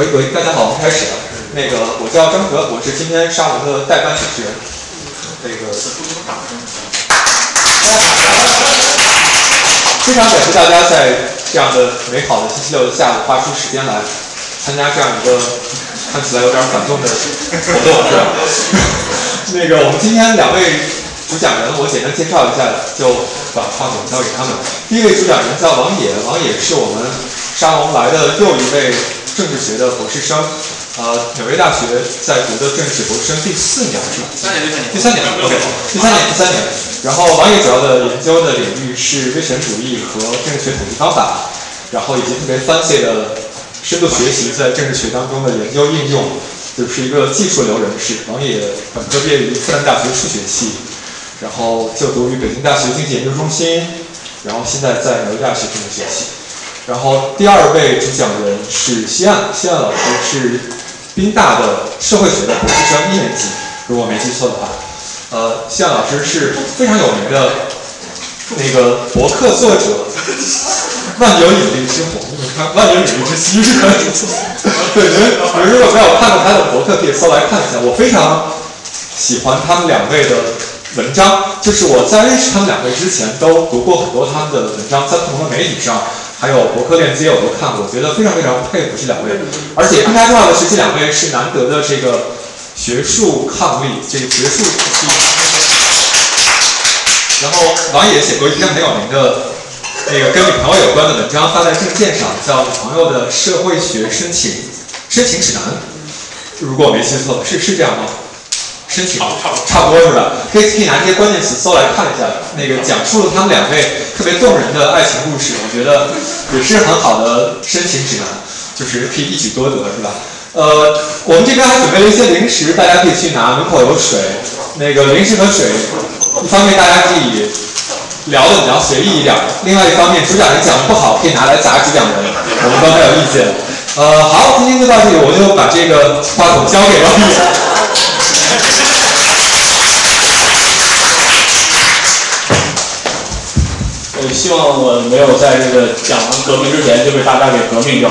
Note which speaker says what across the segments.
Speaker 1: 喂喂，大家好，我们开始了。那个，我叫张哲，我是今天沙龙的代班主持人。那个，非常感谢大家在这样的美好的星期六的下午花出时间来参加这样一个看起来有点反动的活动，是吧？那个，我们今天两位主讲人，我简单介绍一下，就把话筒交给他们。第一位主讲人叫王野，王野是我们沙龙来的又一位。政治学的博士生，呃，纽约大学在读的政治博士生第四年是吧？
Speaker 2: 第三年，
Speaker 1: 第三年，OK，第三年，第三年。然后王毅主要的研究的领域是威权主义和政治学统计方法，然后以及特别 fancy 的深度学习在政治学当中的研究应用，就是一个技术流人士。王毅本科毕业于复旦大学数学系，然后就读于北京大学经济研究中心，然后现在在纽约大学政治学系。然后第二位主讲人是西岸，西岸老师是宾大的社会学的博士生一年级，如果没记错的话。呃，西岸老师是非常有名的那个博客作者，万有引力之火，你看万有引力之心是吧？对，你们你们如果没有看过他的博客，可以搜来看一下。我非常喜欢他们两位的文章，就是我在认识他们两位之前，都读过很多他们的文章，在不同的媒体上。还有博客链接我都看过，觉得非常非常佩服这两位，而且更加重要的是，这两位是难得的这个学术伉俪，这个学术体系。然后王野写过一篇很有名的那个跟女朋友有关的文章，发在证件上，叫《女朋友的社会学申请申请指南》，如果我没记错，是是这样吗？申请差不多是吧？可以可以拿这些关键词搜来看一下，那个讲述了他们两位特别动人的爱情故事，我觉得也是很好的申请指南，就是可以一举多得是吧？呃，我们这边还准备了一些零食，大家可以去拿，门口有水。那个零食和水，一方面大家可以聊的比较随意一点，另外一方面主讲人讲的不好，可以拿来砸主讲人，我们都没有意见。呃，好，今天就到这里，我就把这个话筒交给王毅。
Speaker 3: 希望我没有在这个讲完革命之前就被大家给革命掉。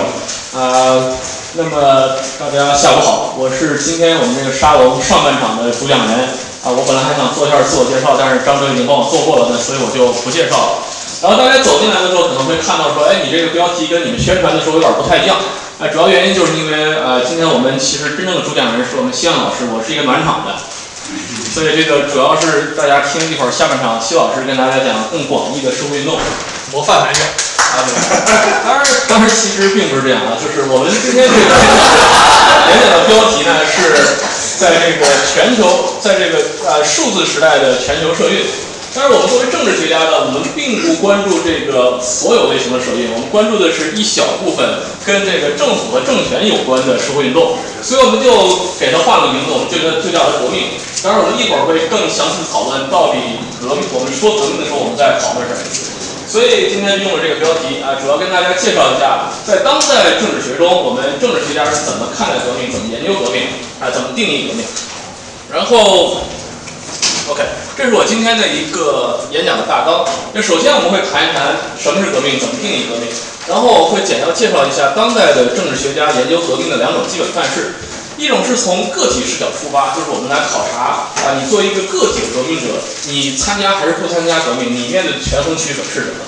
Speaker 3: 啊，那么大家下午好，我是今天我们这个沙龙上半场的主讲人。啊，我本来还想做一下自我介绍，但是张哲已经帮我做过了，那所以我就不介绍了。然后大家走进来的时候可能会看到说，哎，你这个标题跟你们宣传的时候有点不太一样。哎，主要原因就是因为，呃，今天我们其实真正的主讲人是我们西安老师，我是一个暖场的。所以这个主要是大家听一会儿下半场，西老师跟大家讲更广义的社会运动，
Speaker 2: 模范男人
Speaker 3: 啊，对。当然，当然其实并不是这样啊，就是我们今天这个 演讲的标题呢，是在这个全球，在这个呃数字时代的全球社运。但是我们作为政治学家呢，我们并不关注这个所有类型的社运，我们关注的是一小部分跟这个政府和政权有关的社会运动，所以我们就给它换个名字，我们就叫就叫它革命。当然，我们一会儿会更详细的讨论到底革命，我们说革命的时候我们在讨论什么。所以今天用了这个标题啊，主要跟大家介绍一下，在当代政治学中，我们政治学家是怎么看待革命，怎么研究革命，啊，怎么定义革命，然后。OK，这是我今天的一个演讲的大纲。那首先我们会谈一谈什么是革命，怎么定义革命，然后我会简要介绍一下当代的政治学家研究革命的两种基本范式。一种是从个体视角出发，就是我们来考察啊，你作为一个个体的革命者，你参加还是不参加革命，你面对的权衡取舍是什么？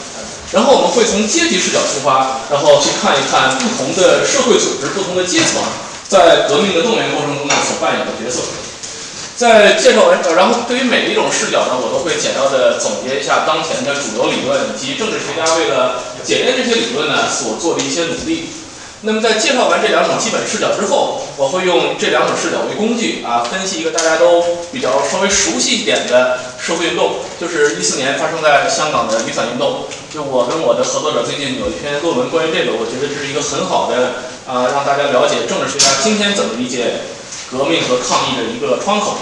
Speaker 3: 然后我们会从阶级视角出发，然后去看一看不同的社会组织、不同的阶层在革命的动员过程中呢所扮演的角色。在介绍完，然后对于每一种视角呢，我都会简要的总结一下当前的主流理论以及政治学家为了检验这些理论呢所做的一些努力。那么在介绍完这两种基本视角之后，我会用这两种视角为工具啊，分析一个大家都比较稍微熟悉一点的社会运动，就是一四年发生在香港的雨伞运动。就我跟我的合作者最近有一篇论文关于这个，我觉得这是一个很好的啊，让大家了解政治学家今天怎么理解。革命和抗议的一个窗口。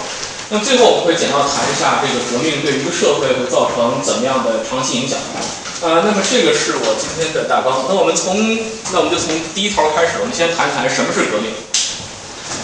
Speaker 3: 那最后我们会简要谈一下这个革命对一个社会会造成怎么样的长期影响。呃，那么这个是我今天的大纲。那我们从那我们就从第一条开始，我们先谈一谈什么是革命。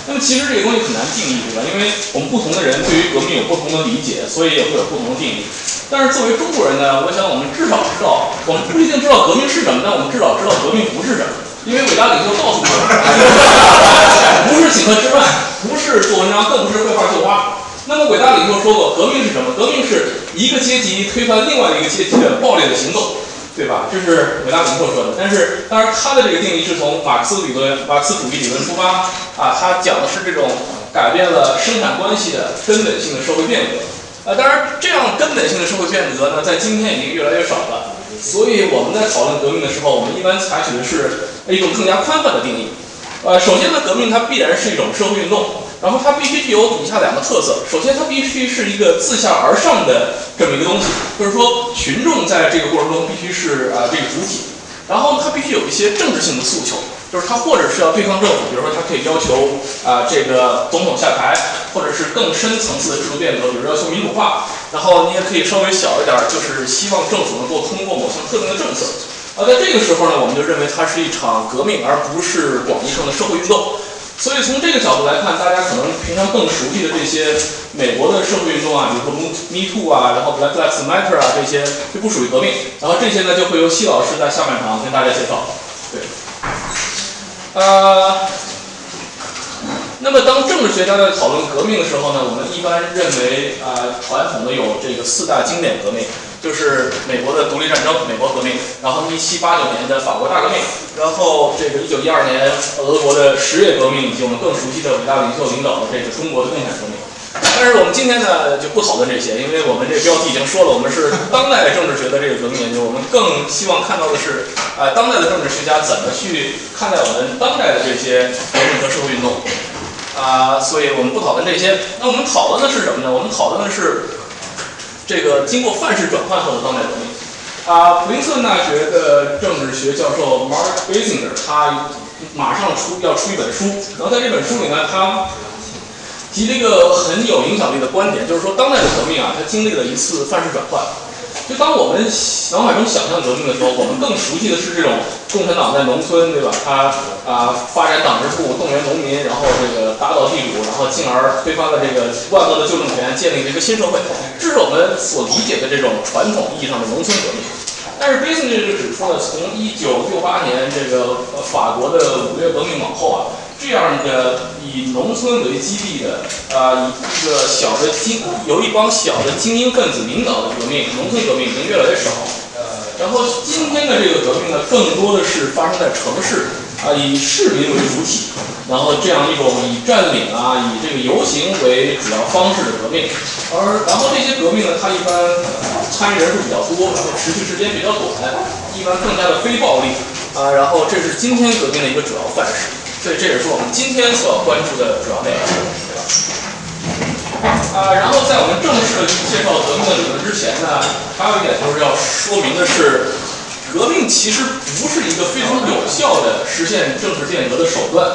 Speaker 3: 那么其实这个东西很难定义，对吧？因为我们不同的人对于革命有不同的理解，所以也会有不同的定义。但是作为中国人呢，我想我们至少知道，我们不一定知道革命是什么，但我们至少知道革命不是什么。因为伟大领袖告诉我们，不是请客吃饭，不是做文章，更不是绘画绣花。那么伟大领袖说过，革命是什么？革命是一个阶级推翻另外一个阶级的暴烈的行动，对吧？这是伟大领袖说的。但是，当然他的这个定义是从马克思理论、马克思主义理论出发啊，他讲的是这种改变了生产关系的根本性的社会变革。啊，当然，这样根本性的社会变革呢，在今天已经越来越少了。所以我们在讨论革命的时候，我们一般采取的是一种更加宽泛的定义。呃，首先呢，革命它必然是一种社会运动，然后它必须具有以下两个特色：首先，它必须是一个自下而上的这么一个东西，就是说群众在这个过程中必须是啊这个主体，然后它必须有一些政治性的诉求。就是他或者是要对抗政府，比如说他可以要求啊这个总统下台，或者是更深层次的制度变革，比如要求民主化。然后你也可以稍微小一点，就是希望政府能够通过某项特定的政策。啊，在这个时候呢，我们就认为它是一场革命，而不是广义上的社会运动。所以从这个角度来看，大家可能平常更熟悉的这些美国的社会运动啊，比如说 Me Too 啊，然后 Black Lives Matter 啊，这些就不属于革命。然后这些呢，就会由西老师在下半场跟大家介绍。对。呃，那么当政治学家在讨论革命的时候呢，我们一般认为啊，传统的有这个四大经典革命，就是美国的独立战争、美国革命，然后一七八九年的法国大革命，然后这个一九一二年俄国的十月革命，以及我们更熟悉的伟大领袖领导的这个中国的共产革命。但是我们今天呢就不讨论这些，因为我们这标题已经说了，我们是 当代政治学的这个革命研究，我们更希望看到的是，啊，当代的政治学家怎么去看待我们当代的这些革命和社会运动，啊，所以我们不讨论这些。那我们讨论的是什么呢？我们讨论的是这个经过范式转换后的当代革命。啊，普林斯顿大学的政治学教授 Mark Basinger 他马上出要出一本书，然后在这本书里呢，他。提了一个很有影响力的观点，就是说，当代的革命啊，它经历了一次范式转换。就当我们脑海中想象革命的时候，我们更熟悉的是这种共产党在农村，对吧？他啊，发展党支部，动员农民，然后这个打倒地主，然后进而推翻了这个万恶的旧政权，建立了一个新社会。这是我们所理解的这种传统意义上的农村革命。但是 b a s i n g 就指出了，从一九六八年这个法国的五月革命往后啊。这样的以农村为基地的，啊，一个小的精，由一帮小的精英分子领导的革命，农村革命已经越来越少。然后今天的这个革命呢，更多的是发生在城市，啊，以市民为主体，然后这样一种以占领啊，以这个游行为主要方式的革命。而然后这些革命呢，它一般参与人数比较多，然后持续时间比较短，一般更加的非暴力，啊，然后这是今天革命的一个主要范式。所以这也是我们今天所要关注的主要内容，对吧？啊，然后在我们正式的介绍革命的理论之前呢，还有一点就是要说明的是，革命其实不是一个非常有效的实现政治变革的手段。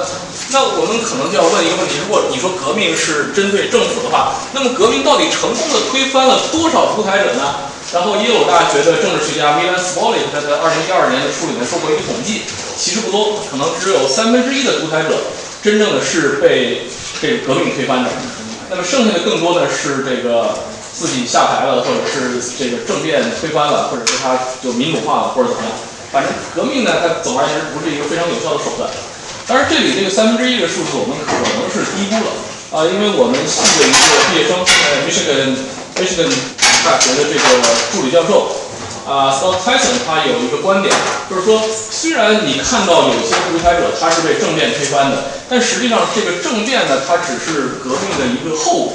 Speaker 3: 那我们可能就要问一个问题：如果你说革命是针对政府的话，那么革命到底成功的推翻了多少独裁者呢？然后耶鲁大学的政治学家 Milan s p o l i 他在二零一二年的书里面做过一个统计，其实不多，可能只有三分之一的独裁者真正的是被这个革命推翻的。那么剩下的更多的是这个自己下台了，或者是这个政变推翻了，或者是他就民主化了，或者怎么样。反正革命呢，它总而言之不是一个非常有效的手段。当然，这里这个三分之一的数字我们可能是低估了啊，因为我们系的一个毕业生呃，Michigan Michigan。大学的这个助理教授啊，Scott Tyson，他有一个观点，就是说，虽然你看到有些独裁者他是被政变推翻的，但实际上这个政变呢，它只是革命的一个后果。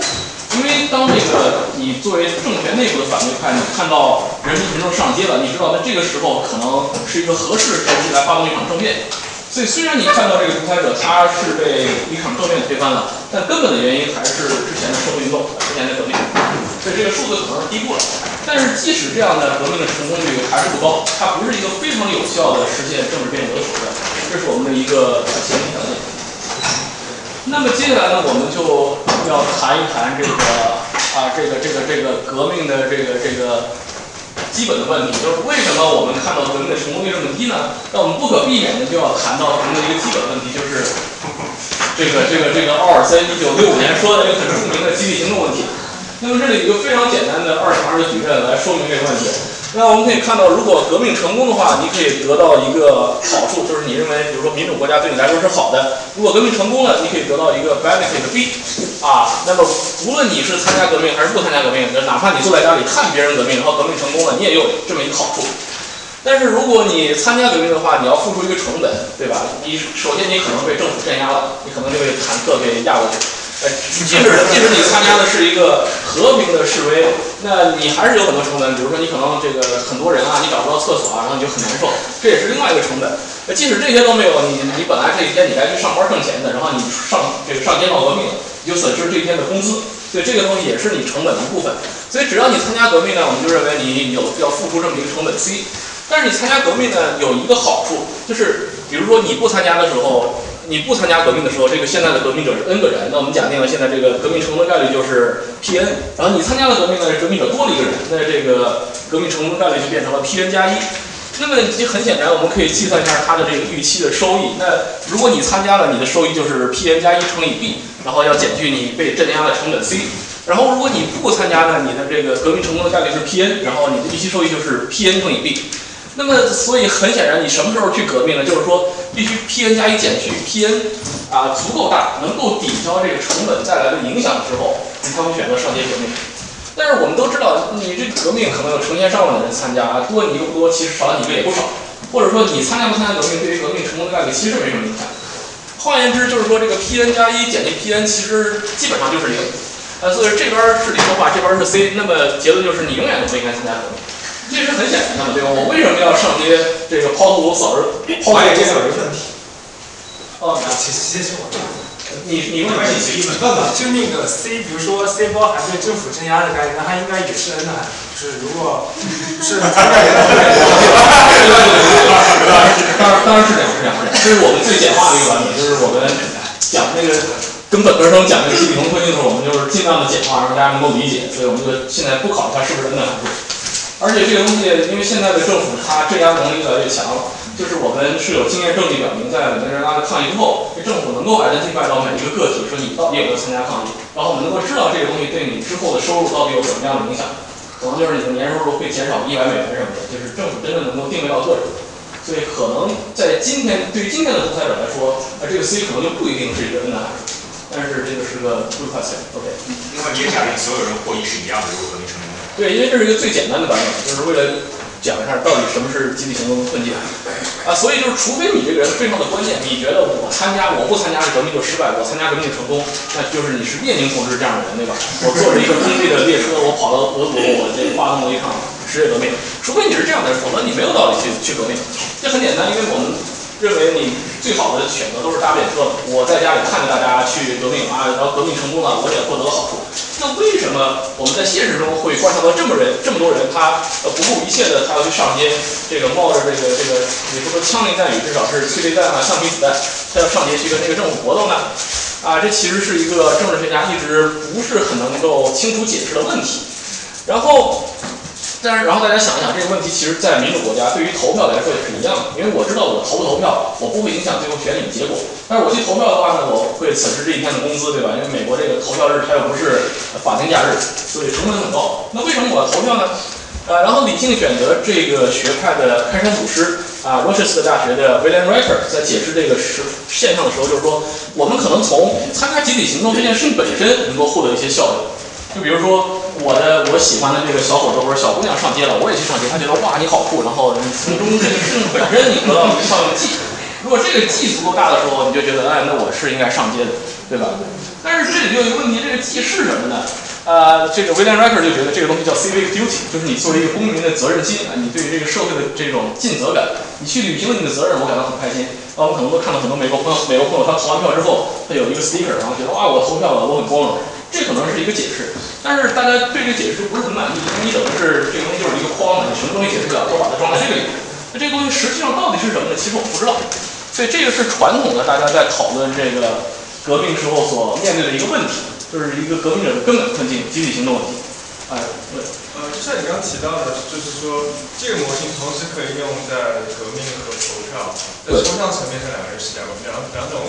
Speaker 3: 因为当这个你作为政权内部的反对派，你看到人民群众上街了，你知道在这个时候可能是一个合适时机来发动一场政变。所以虽然你看到这个独裁者他是被一场政变推翻了，但根本的原因还是之前的社会运动，之前的革命。所以这个数字可能是低估了，但是即使这样的革命的成功率还是不高，它不是一个非常有效的实现政治变革的手段，这是我们的一个前提条件。那么接下来呢，我们就要谈一谈这个啊，这个这个这个革命的这个这个基本的问题，就是为什么我们看到革命的成功率这么低呢？那我们不可避免的就要谈到革命的一个基本问题，就是这个这个这个奥尔森一九六五年说的一个很著名的集体行动问题。那么这里一个非常简单的二乘二的矩阵来说明这个问题。那我们可以看到，如果革命成功的话，你可以得到一个好处，就是你认为，比如说民主国家对你来说是好的。如果革命成功了，你可以得到一个 benefit B，啊，那么无论你是参加革命还是不参加革命，哪怕你坐在家里看别人革命，然后革命成功了，你也有这么一个好处。但是如果你参加革命的话，你要付出一个成本，对吧？你首先你可能被政府镇压了，你可能就被坦克给压过去。呃，即使即使你参加的是一个和平的示威，那你还是有很多成本。比如说，你可能这个很多人啊，你找不到厕所啊，然后你就很难受，这也是另外一个成本。那即使这些都没有，你你本来这一天你该去上班挣钱的，然后你上这个上街闹革命，你就损失这一天的工资。所以这个东西也是你成本的一部分。所以只要你参加革命呢，我们就认为你有要付出这么一个成本 C。但是你参加革命呢，有一个好处，就是比如说你不参加的时候。你不参加革命的时候，这个现在的革命者是 n 个人，那我们假定了现在这个革命成功的概率就是 P n，然后你参加了革命呢，革命者多了一个人，那这个革命成功的概率就变成了 P n 加一。那么很显然，我们可以计算一下它的这个预期的收益。那如果你参加了，你的收益就是 P n 加一乘以 B，然后要减去你被镇压的成本 C。然后如果你不参加呢，你的这个革命成功的概率是 P n，然后你的预期收益就是 P n 乘以 B。那么，所以很显然，你什么时候去革命呢？就是说，必须 P n 加一减去 P n，啊，足够大，能够抵消这个成本带来的影响之后，你才会选择上街革命。但是我们都知道，你这革命可能有成千上万的人参加，多你一个不多，其实少你一个也不少。或者说，你参加不参加革命，对于革命成功的概率其实没什么影响。换言之，就是说，这个 P n 加一减去 P n，其实基本上就是零。呃，所以这边是零的话，这边是 C，那么结论就是你永远都不应该参加革命。这是很显然的嘛，对吧？我为什么要上街这个抛头扫人？抛
Speaker 1: 我这边有一个问题。
Speaker 3: 哦，
Speaker 2: 其实先说我这
Speaker 3: 你你问问题，
Speaker 2: 你问吧。就那个 C，比如说 C 包含对政府镇压的概念，那它应该也是 N 的函数。就是如果是
Speaker 3: 当然当然是两是两是两，这是我们最简化的一个版本，就是我们讲那个跟本科生讲那个集体同推的时候，我们就是尽量的简化，让大家能够理解。所以我们就现在不考虑它是不是 N 的函数。而且这个东西，因为现在的政府它镇压能力越来越强了，就是我们是有经验证据表明，在委内瑞拉的抗议之后，这政府能够 identify 到每一个个体，说你到底有没有参加抗议，然后我们能够知道这个东西对你之后的收入到底有什么样的影响，可能就是你的年收入会减少一百美元什么的，就是政府真的能够定位到个人，所以可能在今天对于今天的投资者来说，啊这个 C 可能就不一定是一个 N 的函数，但是这个是个 good question，OK。
Speaker 4: 另外你也假定所有人获益是一样的，如果革命成功。
Speaker 3: 对，因为这是一个最简单的版本，就是为了讲一下到底什么是集体行动的困境啊。所以就是，除非你这个人非常的关键，你觉得我参加我不参加这革命就失败，我参加革命成功，那就是你是列宁同志这样的人，对吧？我坐着一个工地的列车，我跑到俄国，我这发动了一场十月革命。除非你是这样的人，否则你没有道理去去革命。这很简单，因为我们。认为你最好的选择都是搭便车。我在家里看着大家去革命啊，然后革命成功了，我也获得了好处。那为什么我们在现实中会观察到这么人这么多人，他不顾一切的他要去上街，这个冒着这个这个，也不说枪林弹雨，至少是催泪弹啊、橡皮子弹，他要上街去跟那个政府搏斗呢？啊，这其实是一个政治学家一直不是很能够清楚解释的问题。然后。但是，然后大家想一想，这个问题其实，在民主国家对于投票来说也是一样的，因为我知道我投不投票，我不会影响最后选举的结果。但是我去投票的话呢，我会损失这一天的工资，对吧？因为美国这个投票日它又不是法定假日，所以成本很高。那为什么我要投票呢？呃，然后理性选择这个学派的开山祖师啊，罗切斯特大学的 William Riker 在解释这个实现象的时候，就是说，我们可能从参加集体行动这件事情本身能够获得一些效益。就比如说我的我喜欢的这个小伙子或者小姑娘上街了，我也去上街，他觉得哇你好酷，然后你从中这个事本身你得到一个效应如果这个 G 足够大的时候，你就觉得哎那我是应该上街的，对吧？但是这里就有一个问题，这个 G 是什么呢？呃，这个 William Riker 就觉得这个东西叫 civic duty，就是你作为一个公民的责任心啊，你对于这个社会的这种尽责感，你去履行了你的责任，我感到很开心。啊，我们可能都看到很多美国朋友，美国朋友他投完票之后，他有一个 sticker，然后觉得哇我投票了，我很光荣。这可能是一个解释，但是大家对这个解释不是很满意，因为你等于是这个东西就是一个框子，你什么东西解释不了，都把它装在这个里面。那这个东西实际上到底是什么呢？其实我不知道。所以这个是传统的大家在讨论这个革命时候所面对的一个问题，就是一个革命者的根本困境——集体行动问题。哎，对。
Speaker 5: 呃，就像你刚刚提到的，就是说这个模型同时可以用在革命和投票，在抽象层面上两个人是两两两种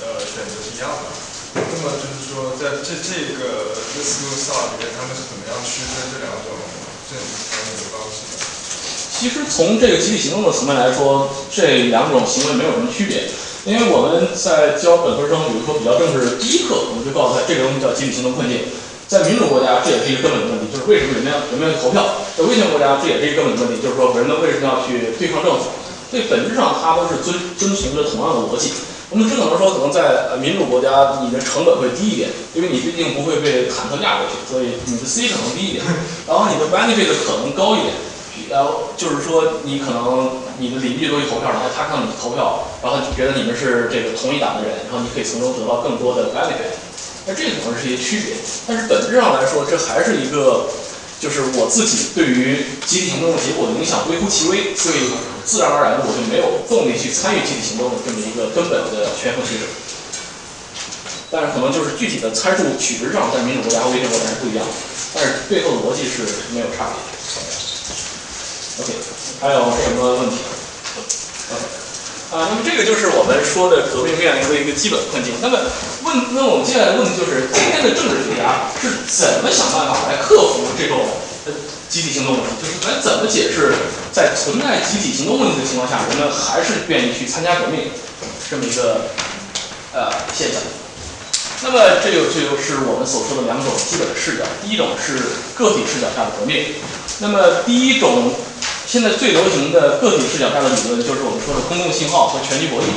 Speaker 5: 呃选择是一样的。那么就是说，在这这个 this blue star 里面，他们是怎么样区分这两种政治参与的方式的？
Speaker 3: 其实从这个集体行动的层面来说，这两种行为没有什么区别。因为我们在教本科生，比如说比较政治第一课，我们就告诉他，这个东西叫集体行动困境。在民主国家，这也是一个根本的问题，就是为什么人们要人们要投票？在威权国家，这也是一个根本的问题，就是说人们为什么要去对抗政府？所以本质上，它都是遵遵循着同样的逻辑。我们只可能说，可能在呃民主国家，你的成本会低一点，因为你毕竟不会被坦克压过去，所以你的 C 可能低一点，然后你的 benefit 可能高一点。然后就是说，你可能你的邻居都去投票，然后他看到你投票，然后就觉得你们是这个同一党的人，然后你可以从中得到更多的 benefit。那这可能是一些区别，但是本质上来说，这还是一个，就是我自己对于集体行动的结果的影响微乎其微，所以自然而然的我就没有动力去参与集体行动的这么一个根本的权衡机制。但是可能就是具体的参数取值上，在民主国家和威权国家是不一样的，但是背后的逻辑是没有差别。OK，还有什么问题？OK，啊，那么这个就是我们说的革命面临的一个基本困境。那么问，那我们接下来的问题就是，今天的政治学家是怎么想办法来克服这种集体行动问题？就是咱怎么解释在存在集体行动问题的情况下，人们还是愿意去参加革命这么一个呃现象？那么这个这就是我们所说的两种基本的视角。第一种是个体视角下的革命。那么第一种。现在最流行的个体视角下的理论，就是我们说的公共信号和权力博弈。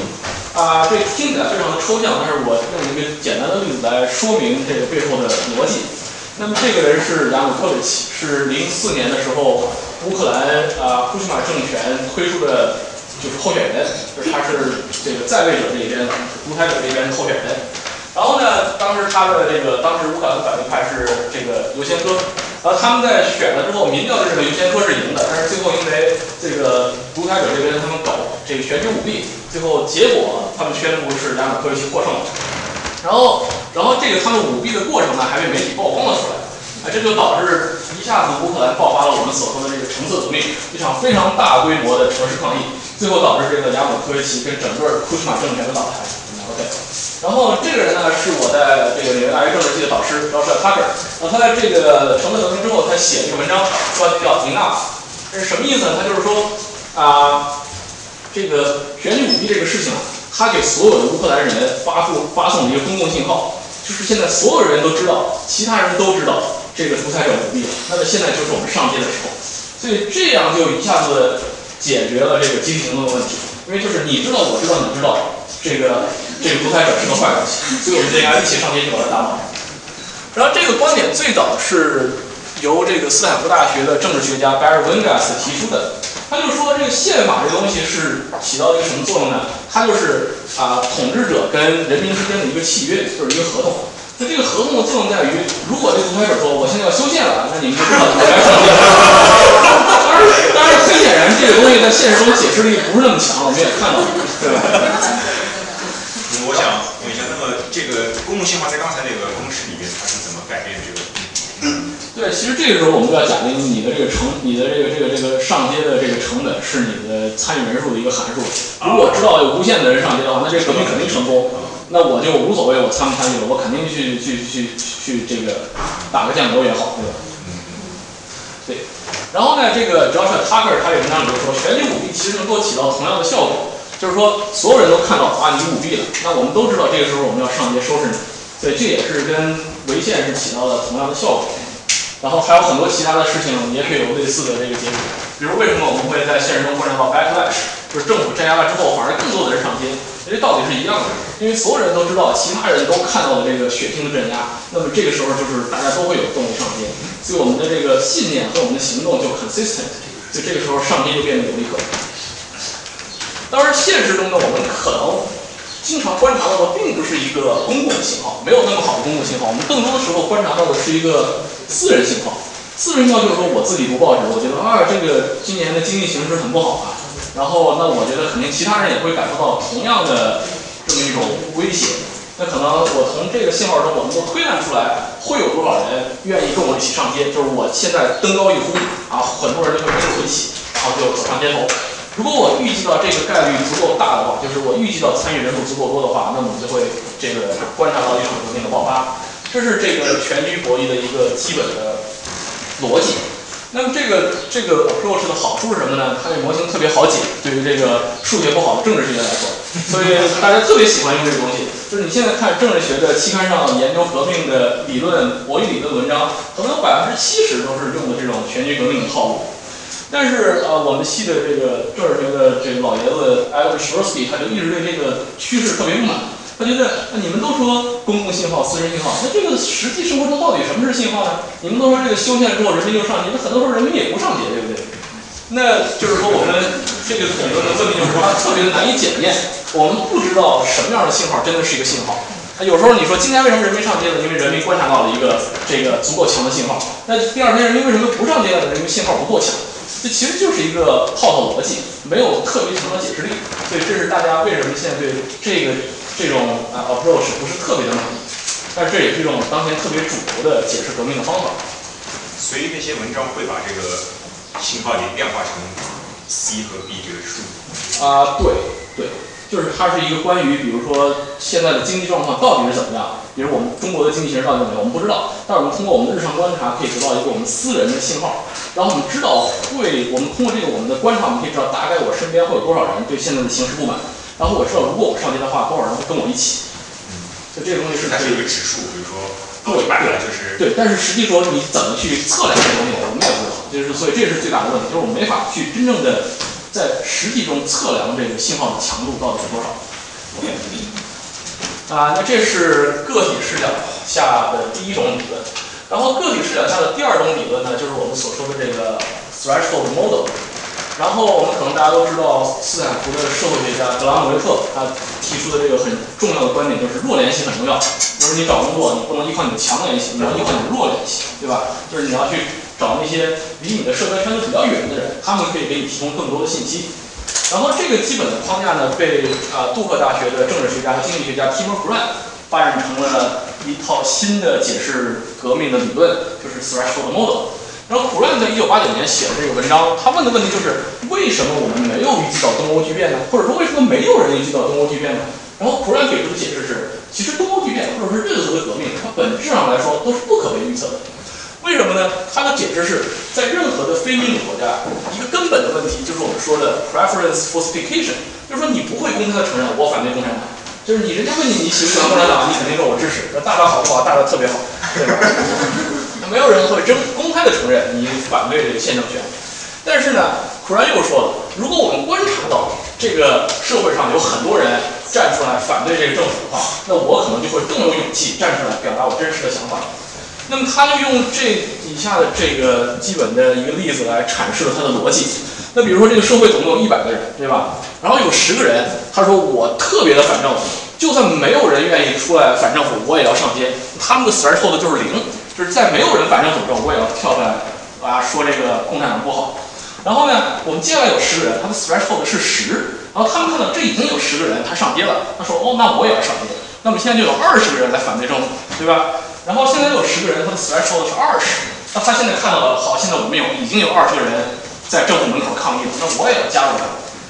Speaker 3: 啊，这听起来非常的抽象，但是我用一个简单的例子来说明这个背后的逻辑。那么这个人是亚努科维奇，是零四年的时候乌克兰啊库什马政权推出的，就是候选人，就是他是这个在位者这一边，独裁者这边的候选人。然后呢，当时他的这个当时乌克兰反对派是这个尤先科。然后他们在选了之后，民调就认为优先科是赢的，但是最后因为这个独裁者这边他们搞这个选举舞弊，最后结果他们宣布是亚努科维奇获胜了。然后，然后这个他们舞弊的过程呢，还被媒体曝光了出来，啊，这就导致一下子乌克兰爆发了我们所说的这个橙色革命，一场非常大规模的城市抗议，最后导致这个亚努科维奇跟整个库什马政权的倒台。OK。然后这个人呢，是我在这个纽约大学政治系的导师，叫 Tucker。那他在这个橙色革命之后，他写了一个文章，标题叫 Enough。这是什么意思呢？他就是说啊，这个选举舞弊这个事情，他给所有的乌克兰人发布发送了一个公共信号，就是现在所有人都知道，其他人都知道这个独裁者舞弊了。那么现在就是我们上街的时候，所以这样就一下子解决了这个集体行动的问题，因为就是你知道，我知道，你知道。这个这个独裁者是个坏东西，所以我们应该一起上街去把他打倒。然后这个观点最早是由这个斯坦福大学的政治学家 Barry Wingas 提出的。他就说，这个宪法这东西是起到一个什么作用呢？它就是啊，统治者跟人民之间的一个契约，就是一个合同。那这个合同的作用在于，如果这个独裁者说我现在要修宪了，那你们就知道怎么来上街。当然，当然，很显然这个东西在现实中解释力不是那么强，我们也看到了，对吧？
Speaker 4: 这个公共信号在刚才那个公式里面，它是怎么改变这个？
Speaker 3: 对，其实这个时候我们就要假定你的这个成，你的这个这个这个上街的这个成本是你的参与人数的一个函数。如果知道有无限的人上街的话，那这个革命肯定成功。那我就无所谓我参不参与了，我肯定去去去去这个打个酱油也好，对吧？对。然后呢，这个 Joshua Tucker 他这文章里头说，选举舞弊其实能够起到同样的效果。就是说，所有人都看到啊，你舞弊了，那我们都知道这个时候我们要上街收拾你，所以这也是跟违宪是起到了同样的效果。然后还有很多其他的事情也可以有类似的这个结果，比如为什么我们会在现实中观察到 backlash，就是政府镇压了之后，反而更多的人上街，这道理是一样的，因为所有人都知道，其他人都看到了这个血腥的镇压，那么这个时候就是大家都会有动力上街，所以我们的这个信念和我们的行动就 consistent，就这个时候上街就变得有利可图。当然，现实中呢，我们可能经常观察到的并不是一个公共的信号，没有那么好的公共信号。我们更多的时候观察到的是一个私人信号。私人信号就是说，我自己读报纸，我觉得啊，这个今年的经济形势很不好啊。然后，那我觉得肯定其他人也会感受到同样的这么一种威胁。那可能我从这个信号中，我能够推断出来，会有多少人愿意跟我一起上街。就是我现在登高一呼啊，很多人就会跟着我一起，然后就走上街头。如果我预计到这个概率足够大的话，就是我预计到参与人数足够多的话，那么我们就会这个观察到一场革命的爆发。这是这个全局博弈的一个基本的逻辑。那么这个这个 approach 的好处是什么呢？它这模型特别好解，对于这个数学不好的政治学家来说，所以大家特别喜欢用这个东西。就是你现在看政治学的期刊上研究革命的理论、博弈理论文章，可能有百分之七十都是用的这种全局革命的套路。但是呃，我们系的这个政治学的这个老爷子 Adam Shorty，他就一直对这个趋势特别不满。他觉得，你们都说公共信号、私人信号，那这个实际生活中到底什么是信号呢？你们都说这个修宪之后人民就上街，那很多时候人民也不上街，对不对？那就是说我们这个理论的问题就是说它特别的难以检验，我们不知道什么样的信号真的是一个信号。那有时候你说今天为什么人民上街了？因为人民观察到了一个这个足够强的信号。那第二天人民为什么不上街了？因为信号不够强。这其实就是一个套套逻辑，没有特别强的解释力。所以这是大家为什么现在对这个。这种啊 approach 不是特别的满意，但是这也是一种当前特别主流的解释革命的方法。
Speaker 4: 所以那些文章会把这个信号也变化成 C 和 B 这个数。
Speaker 3: 啊，对对，就是它是一个关于，比如说现在的经济状况到底是怎么样，比如我们中国的经济形势到底怎么样，我们不知道，但是我们通过我们的日常观察可以得到一个我们私人的信号，然后我们知道会，我们通过这个我们的观察，我们可以知道大概我身边会有多少人对现在的形势不满。然后我知道，如果我上街的话，多少人会跟我一起？就这个东西是
Speaker 4: 它是一个指数，比如说对百了就是
Speaker 3: 对，但是实际说你怎么去测量这个东西，我们也不知道。就是所以这是最大的问题，就是我们没法去真正的在实际中测量这个信号的强度到底是多少。啊，那这是个体视角下的第一种理论，然后个体视角下的第二种理论呢，就是我们所说的这个 threshold model。然后我们可能大家都知道，斯坦福的社会学家格拉姆维特他提出的这个很重要的观点就是弱联系很重要。就是你找工作，你不能依靠你的强联系，你要依靠你的弱联系，对吧？就是你要去找那些离你的社交圈子比较远的人，他们可以给你提供更多的信息。然后这个基本的框架呢，被啊杜克大学的政治学家和经济学家 Timur Kuran 发展成了一套新的解释革命的理论，就是 threshold model。然后，普兰在一九八九年写的这个文章，他问的问题就是：为什么我们没有预计到东欧剧变呢？或者说，为什么没有人预计到东欧剧变呢？然后，普兰给出的解释是：其实东欧剧变，或者说任何的革命，它本质上来说都是不可被预测的。为什么呢？他的解释是在任何的非民主国家，一个根本的问题就是我们说的 preference falsification，就是说你不会公开的承认我反对共产党，就是你人家问你你喜不喜欢共产党，你肯定说我支持，那大大好不好？大的特别好，对吧？没有人会真公开的承认你反对这个宪政权，但是呢，库然又说了，如果我们观察到这个社会上有很多人站出来反对这个政府的话，那我可能就会更有勇气站出来表达我真实的想法。那么他就用这以下的这个基本的一个例子来阐释了他的逻辑。那比如说这个社会总共有一百个人，对吧？然后有十个人，他说我特别的反政府，就算没有人愿意出来反政府，我也要上街。他们的 threshold 就是零。就是在没有人反正主政，我也要跳出来啊，说这个共产党不好。然后呢，我们接下来有十个人，他的 threshold 是十，然后他们看到这已经有十个人，他上街了，他说哦，那我也要上街。那么现在就有二十个人来反对政府，对吧？然后现在有十个人，他的 threshold 是二十，那他现在看到了，好，现在我们有已经有二十个人在政府门口抗议了，那我也要加入他。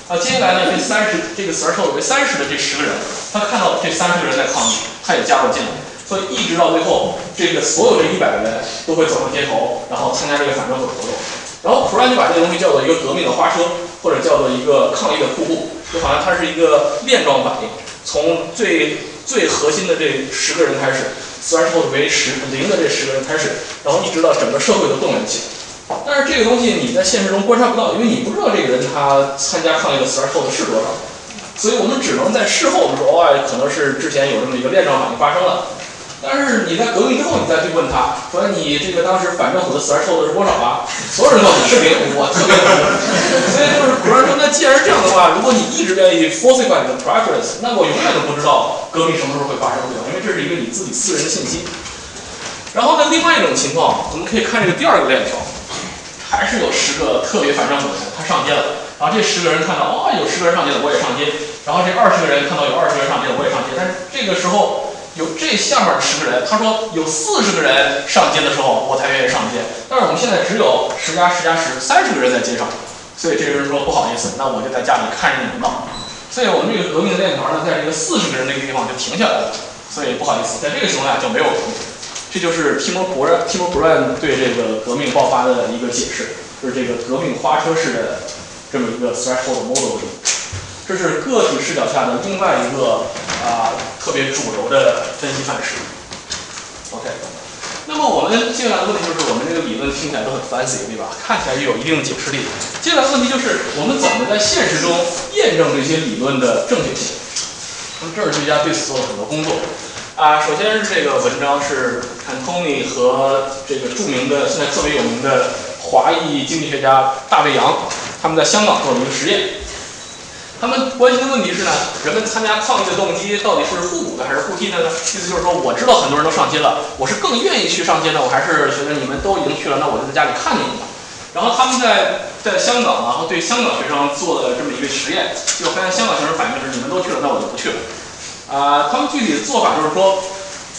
Speaker 3: 那接下来呢，这三十这个 threshold 为三十的这十个人，他看到这三十个人在抗议，他也加入进来。所以一直到最后，这个所有这一百个人都会走上街头，然后参加这个反政府活动。然后普兰就把这个东西叫做一个革命的花车，或者叫做一个抗议的瀑布，就好像它是一个链状反应，从最最核心的这十个人开始，，starthold 为十零的这十个人开始，然后一直到整个社会都动员起来。但是这个东西你在现实中观察不到，因为你不知道这个人他参加抗议的 starthold 是多少，所以我们只能在事后的时候，哦，可能是之前有这么一个链状反应发生了。但是你在革命之后，你再去问他说你这个当时反政府的死而受的是多少啊？所有人告诉你是零，我特别多。所以就是古人说，那既然是这样的话，如果你一直愿意 falsify 你的 preference，那我永远都不知道革命什么时候会发生，对吧？因为这是一个你自己私人的信息。然后呢，另外一种情况，我们可以看这个第二个链条，还是有十个特别反政府的人，他上街了。然后这十个人看到，哦，有十个人上街了，我也上街。然后这二十个人看到有二十个人上街了，我也上街。但是这个时候。有这下面十个人，他说有四十个人上街的时候，我才愿意上街。但是我们现在只有十加十加十，三十个人在街上，所以这个人说不好意思，那我就在家里看着你们闹。所以我们这个革命的链条呢，在这个四十个人那个地方就停下来了。所以不好意思，在这个情况下就没有革命。这就是 Timo b r a n Timo b r a n 对这个革命爆发的一个解释，就是这个革命花车式的这么一个 threshold model。这是个体视角下的另外一个啊特别主流的分析范式。OK，那么我们接下来的问题就是，我们这个理论听起来都很 fancy，对吧？看起来也有一定的解释力。接下来的问题就是，我们怎么在现实中验证这些理论的正确性？那么政治学家对此做了很多工作。啊，首先是这个文章是 Cantoni 和这个著名的、现在特别有名的华裔经济学家大卫杨，他们在香港做了一个实验。他们关心的问题是呢，人们参加抗议的动机到底是互补的还是互替的呢？意思就是说，我知道很多人都上街了，我是更愿意去上街呢，我还是觉得你们都已经去了，那我就在家里看着你们。然后他们在在香港然后对香港学生做了这么一个实验，就发现香港学生反应是你们都去了，那我就不去了。啊，他们具体的做法就是说，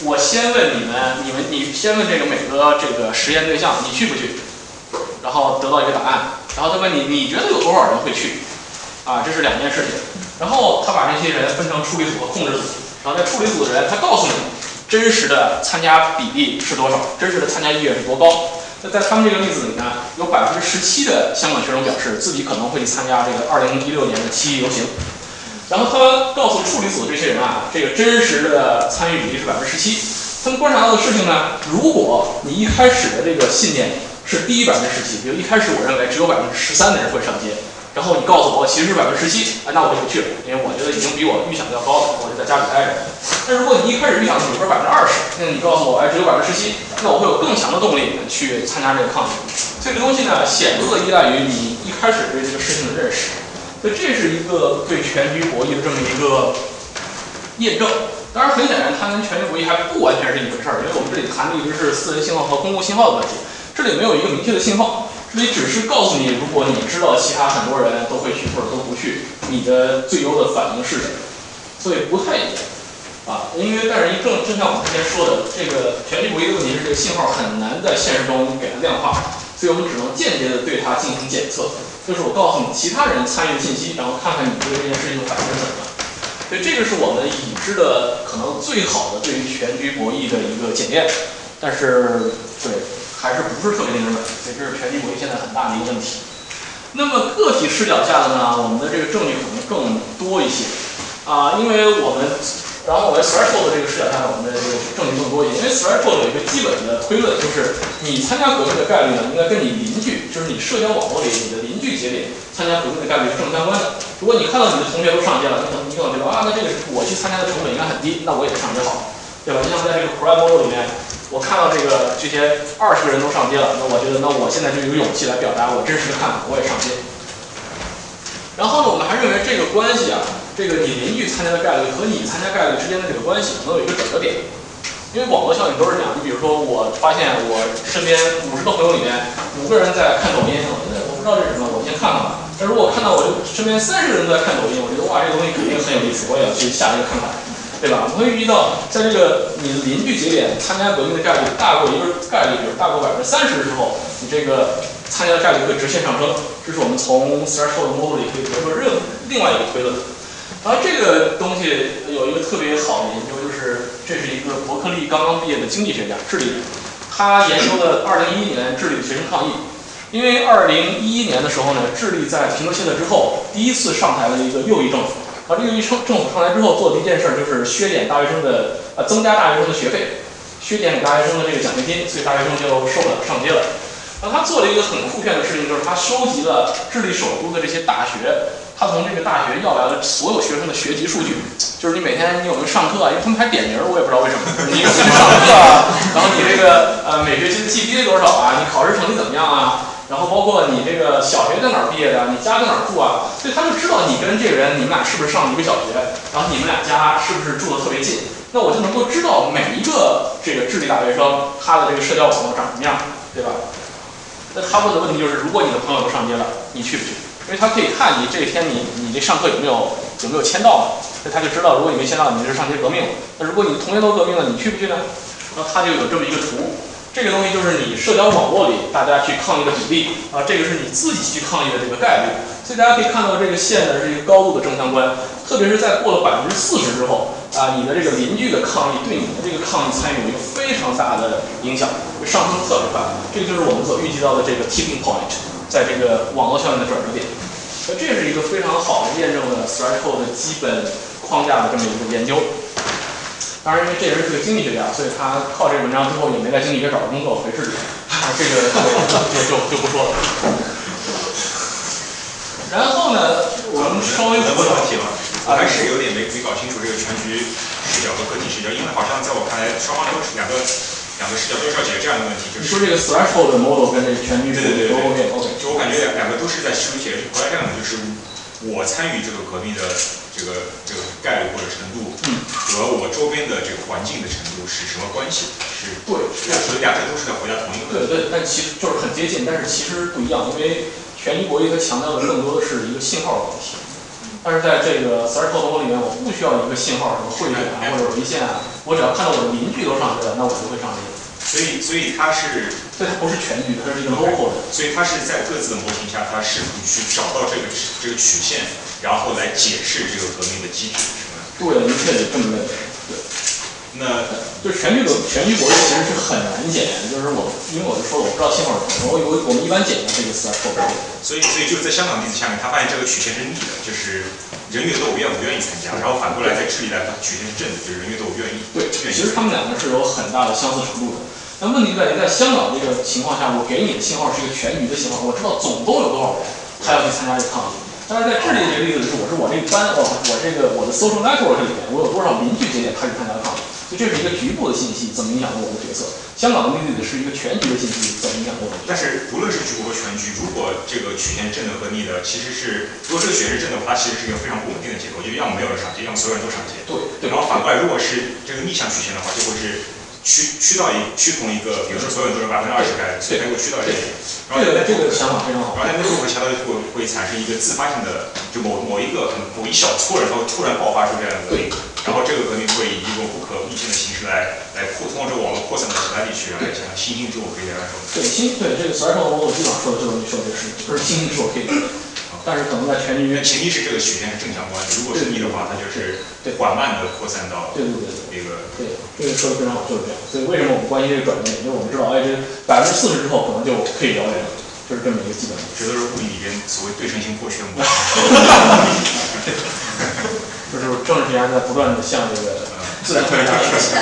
Speaker 3: 我先问你们，你们你先问这个每个这个实验对象，你去不去？然后得到一个答案，然后他问你，你觉得有多少人会去？啊，这是两件事情。然后他把这些人分成处理组和控制组，然后在处理组的人，他告诉你真实的参加比例是多少，真实的参加意愿是多高。那在他们这个例子里呢，有百分之十七的香港学生表示自己可能会参加这个二零一六年的七一游行。然后他告诉处理组这些人啊，这个真实的参与比例是百分之十七。他们观察到的事情呢，如果你一开始的这个信念是低于百分之十七，比如一开始我认为只有百分之十三的人会上街，然后你告诉我其实是百分之十七，啊，那我就不去了，因为我觉得已经比我预想的要高了，我就在家里待着。但如果你一开始预想的比如说百分之二十，那你告诉我哎只有百分之十七，那我会有更强的动力去参加这个抗议。这个东西呢，显著的依赖于你一开始对这个事情的认识。所以这是一个对全局博弈的这么一个验证。当然，很显然，它跟全局博弈还不完全是一回事儿，因为我们这里谈的一直是私人信号和公共信号的问题。这里没有一个明确的信号，所以只是告诉你，如果你知道其他很多人都会去或者都不去，你的最优的反应是什么。所以不太一样啊，因为但是一正正像我们之前说的，这个全局博弈的问题是这个信号很难在现实中给它量化，所以我们只能间接的对它进行检测。就是我告诉你其他人参与的信息，然后看看你对这件事情的反应是怎么样。所以这个是我们已知的可能最好的对于全局博弈的一个检验，但是对还是不是特别令人满意。所以这是全局博弈现在很大的一个问题。那么个体视角下的呢，我们的这个证据可能更多一些啊，因为我们。然后我在 threshold 这个视角下，我们的这个证据更多一些。因为 threshold 有一个基本的推论，就是你参加革命的概率呢，应该跟你邻居，就是你社交网络里你的邻居节点参加革命的概率是正相关的。如果你看到你的同学都上街了，你可能你可能觉得啊，那这个我去参加的成本应该很低，那我也上街好，对吧？就像在这个 crime model 里面，我看到这个这些二十个人都上街了，那我觉得那我现在就有勇气来表达我真实的看法，我也上街。然后呢，我们还认为这个关系啊。这个你邻居参加的概率和你参加概率之间的这个关系能有一个转折点，因为网络效应都是这样。你比如说，我发现我身边五十个朋友里面五个人在看抖音，我觉得我不知道这是什么，我先看看吧。但如果看到我身边三十个人都在看抖音，我觉得哇，这个东西肯定很有意思，我也要去下一个看看，对吧？我们会遇到在这个你的邻居节点参加革命的概率大过一个概率，比如大过百分之三十之后，你这个参加的概率会直线上升。这是我们从 threshold model 里可以得出任另外一个推论。然后这个东西有一个特别好的研究，就是这是一个伯克利刚刚毕业的经济学家，智利人。他研究了2011年智利的学生抗议，因为2011年的时候呢，智利在平诺切特之后第一次上台了一个右翼政府。啊，这个右翼政府上来之后做的第一件事就是削减大学生的呃增加大学生的学费，削减给大学生的这个奖学金，所以大学生就受不了上街了。那他做了一个很酷炫的事情，就是他收集了智利首都的这些大学。他从这个大学要来了所有学生的学籍数据，就是你每天你有没有上课啊？因为他们还点名，我也不知道为什么。你有没有上课啊？然后你这个呃每学期的 GPA 多少啊？你考试成绩怎么样啊？然后包括你这个小学在哪儿毕业的？你家在哪儿住啊？所以他就知道你跟这个人，你们俩是不是上一个小学？然后你们俩家是不是住的特别近？那我就能够知道每一个这个智力大学生他的这个社交网络长什么样，对吧？那他问的问题就是：如果你的朋友都上街了，你去不去？因为他可以看你这一天你你这上课有没有有没有签到嘛，所以他就知道如果你没签到，你是上街革命了。那如果你同学都革命了，你去不去呢？那他就有这么一个图，这个东西就是你社交网络里大家去抗议的比例啊，这个是你自己去抗议的这个概率。所以大家可以看到这个线呢是一个高度的正相关，特别是在过了百分之四十之后啊，你的这个邻居的抗议对你的这个抗议参与有一个非常大的影响，上升特别快。这个就是我们所预计到的这个 tipping point，在这个网络效应的转折点。那这是一个非常好的验证了 threshold 的基本框架的这么一个研究。当然，因为这人是个经济学家，所以他靠这个文章最后也没在经济学找着工作，回市里。啊，这个就就就不说了。然后呢，我们稍微
Speaker 4: 能问问题吗？我还是有点没没搞清楚这个全局视角和个体视角，因为好像在我看来，双方都是两个两个视角都是要解决这样一个问题，就是
Speaker 3: 你说这个 threshold model 跟这个全局
Speaker 4: 对对对
Speaker 3: 都 OK
Speaker 4: 对
Speaker 3: OK。
Speaker 4: 就我感觉两两个都是在试图解决这样的，就是我参与这个革命的这个这个概率或者程度，
Speaker 3: 嗯
Speaker 4: 和我周边的这个环境的程度是什么关系？是
Speaker 3: 对
Speaker 4: 两所以两者都是在回答同一个问题。
Speaker 3: 对对，但其实就是很接近，但是其实不一样，因为权益博弈它强调的更多的是一个信号的问题。但是在这个 threshold model 里面，我不需要一个信号，什么汇点啊或者离线啊，我只要看到我的邻居都上去了，那我就会上去。
Speaker 4: 所以所以它是
Speaker 3: 所以它不是全局，它是一个 local 的。
Speaker 4: 所以它是在各自的模型下，它试图去找到这个这个曲线，然后来解释这个革命的机制，是吗？
Speaker 3: 对，您可以这么认为。对，
Speaker 4: 那
Speaker 3: 就是全局的全局博弈其实是很难检验的，就是我因为我就说了，我不知道信号是什么，我我我们一般检验这个 threshold。
Speaker 4: 所以所以就在香港例子下面，他发现这个曲线是逆的，就是人越多我愿不愿意参加，然后反过来在智利来，它曲线是正的，就是人越多我愿意。
Speaker 3: 对，其实他们两个是有很大的相似程度的。那问题在于，在香港这个情况下，我给你的信号是一个全局的信号，我知道总共有多少人他要去参加这个抗议。但是在智利这个例子是，我是我这个班，我，我这个我的 social network 里面，我有多少邻居节点他去参加抗议，所以这是一个局部的信息，怎么影响我的决策？香港的例子是一个全局的信息，怎么影响我的决策？
Speaker 4: 但是无论是局部和全局，如果这个曲线正的和逆的，其实是如果这个曲线是正的话，它其实是一个非常不稳定的结构，就要么没有人上街，要么所有人都上街。
Speaker 3: 对对
Speaker 4: 然后反过来，如果是这个逆向曲线的话，就会是趋趋到一趋同一个，比如说所有人都是百分之二十概率，所以它会趋到这里。然后
Speaker 3: 这个这个
Speaker 4: 在
Speaker 3: 想法非常好
Speaker 4: 然后。在那个会相当于会会产生一个自发性的，就某某一个可能某一小撮人，他会突然爆发出这样的革命，然后这个革命会以一种不可逆性的形式来来扩通过这个网络扩散到其他地区，然后像新兴之后可以来说。
Speaker 3: 对新对这个 threshold model 基本上说的就是你说的这个事情，就是星星是我可以的，但是可能在全局
Speaker 4: 因为前提是这个曲线是正相关的，如果是逆的话，它就是
Speaker 3: 对
Speaker 4: 缓慢的扩散到
Speaker 3: 对对对对。
Speaker 4: 这个。
Speaker 3: 对，这个说的非常好，就是这样。所以为什么我们关心这个转折点？因为我们知道，哎，这百分之四十之后可能就可以聊这个，就是这么一个基本的。
Speaker 4: 这都是物理里边所谓对称性破缺 模
Speaker 3: 就是政治学家在不断的向这个 自然科学家学习。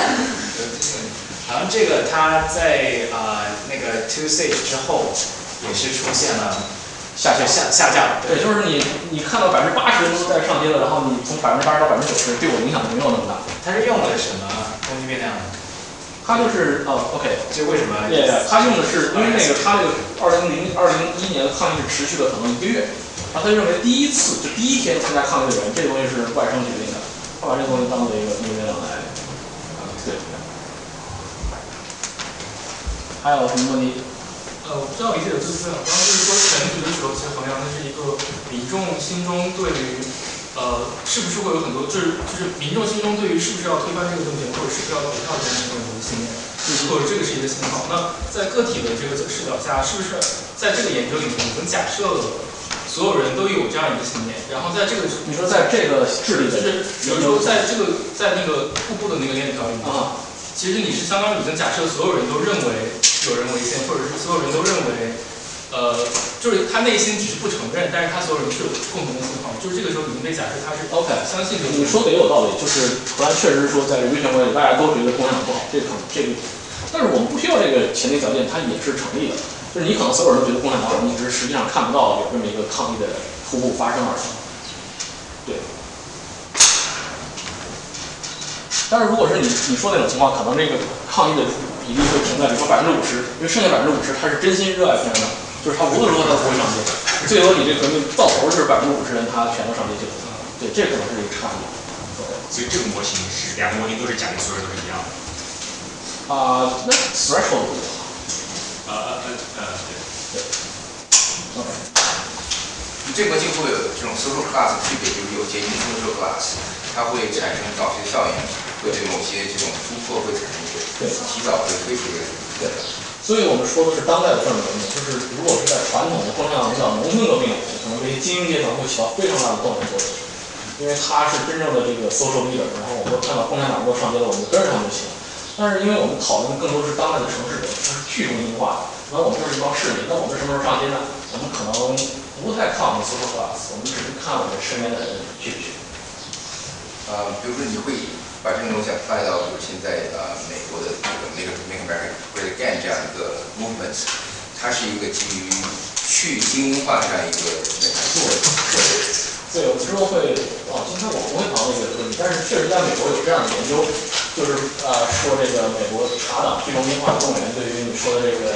Speaker 6: 好像这个它在啊、那个 two stage 之后也是出现了
Speaker 3: 下下
Speaker 6: 下下降，
Speaker 3: 对，就是你你看到百分之八十都在上跌了，然后你从百分之八十到百分之九十，对我影响就没有那么大。
Speaker 6: 它是用了什么攻击变量呢？
Speaker 3: 他就是哦，OK，
Speaker 6: 就为什么？
Speaker 3: 对对，他用的是因为那个它那个二零零二零一年的抗议是持续了可能一个月，然后他就认为第一次就第一天参加抗议的人，这个东西是外生决定的，他把这个东西当做一个一个变量来，啊，对。还有什么问题？
Speaker 2: 呃，我不知道理解的对不对啊？刚刚就是说全局的时候，其实衡量的是一个民众心中对于呃是不是会有很多，就是就是民众心中对于是不是要推翻这个政权，或者是不是要投票这样一种的信念，或者这个是一个信号。那在个体的这个视角下，是不是在这个研究里面，我们假设了所有人都有这样一个信念，然后在这个
Speaker 3: 你说在这个智力的
Speaker 2: 就是比如说在这个在那个瀑布的那个链条里面，
Speaker 3: 啊，
Speaker 2: 其实你是相当于已经假设所有人都认为有人违宪，或者是所有人都认为，呃，就是他内心只是不承认，但是他所有人是有共同的信号，就是这个时候已经被假设他是
Speaker 3: OK
Speaker 2: 相信这个。
Speaker 3: 你说的也有道理，就是荷兰确实是说在人民权国里，大家都觉得共产党不好，这个可能这个，但是我们不需要这个前提条件，它也是成立的。就是你可能所有人都觉得共产党好，你只是实际上看不到有这么一个抗议的瀑布发生而已。对。但是如果是你你说那种情况，可能这个抗议的比例会停在比如说百分之五十，因为剩下百分之五十他是真心热爱共产党，就是他无论如何他都不会上街，最多你这革命到头就是百分之五十人他全都上街去了。对，这可能是一个差异。
Speaker 4: 所以这个模型是两个模型都是假定所有人都是一样的。
Speaker 3: 啊、那 threshold。
Speaker 4: 呃呃呃呃，对。
Speaker 3: OK。
Speaker 7: 这个就会有这种 social class 区别，就是有些 social class，它会产生导学效应，会对某些这种突破会产生一个提早会推出这个
Speaker 3: 对，所以我们说的是当代的政治革命，就是如果是在传统的共产党领导农村革命，可能这些精英阶层会起到非常大的动员作用，因为他是真正的这个 social leader，然后我们看到共产党都上街了，我们就跟着他们就行。但是因为我们讨论的更多是当代的城市人，它是去中心化的，那我们就是一帮市民，那我们什么时候上街呢？我们可能不太看我们 social class，我们只是看我们身边的人去不去。
Speaker 7: 呃，比如说你会把这种东西放到比如现在呃美国的这个 Make Make America Great Again 这样一个 movement，它是一个基于去精英化这样一个那个做
Speaker 3: 对，我们之后会，哦，今天我不会讨论这个问题，但是确实在美国有这样的研究，就是呃说这个美国茶党去中心化的动员对于你说的这个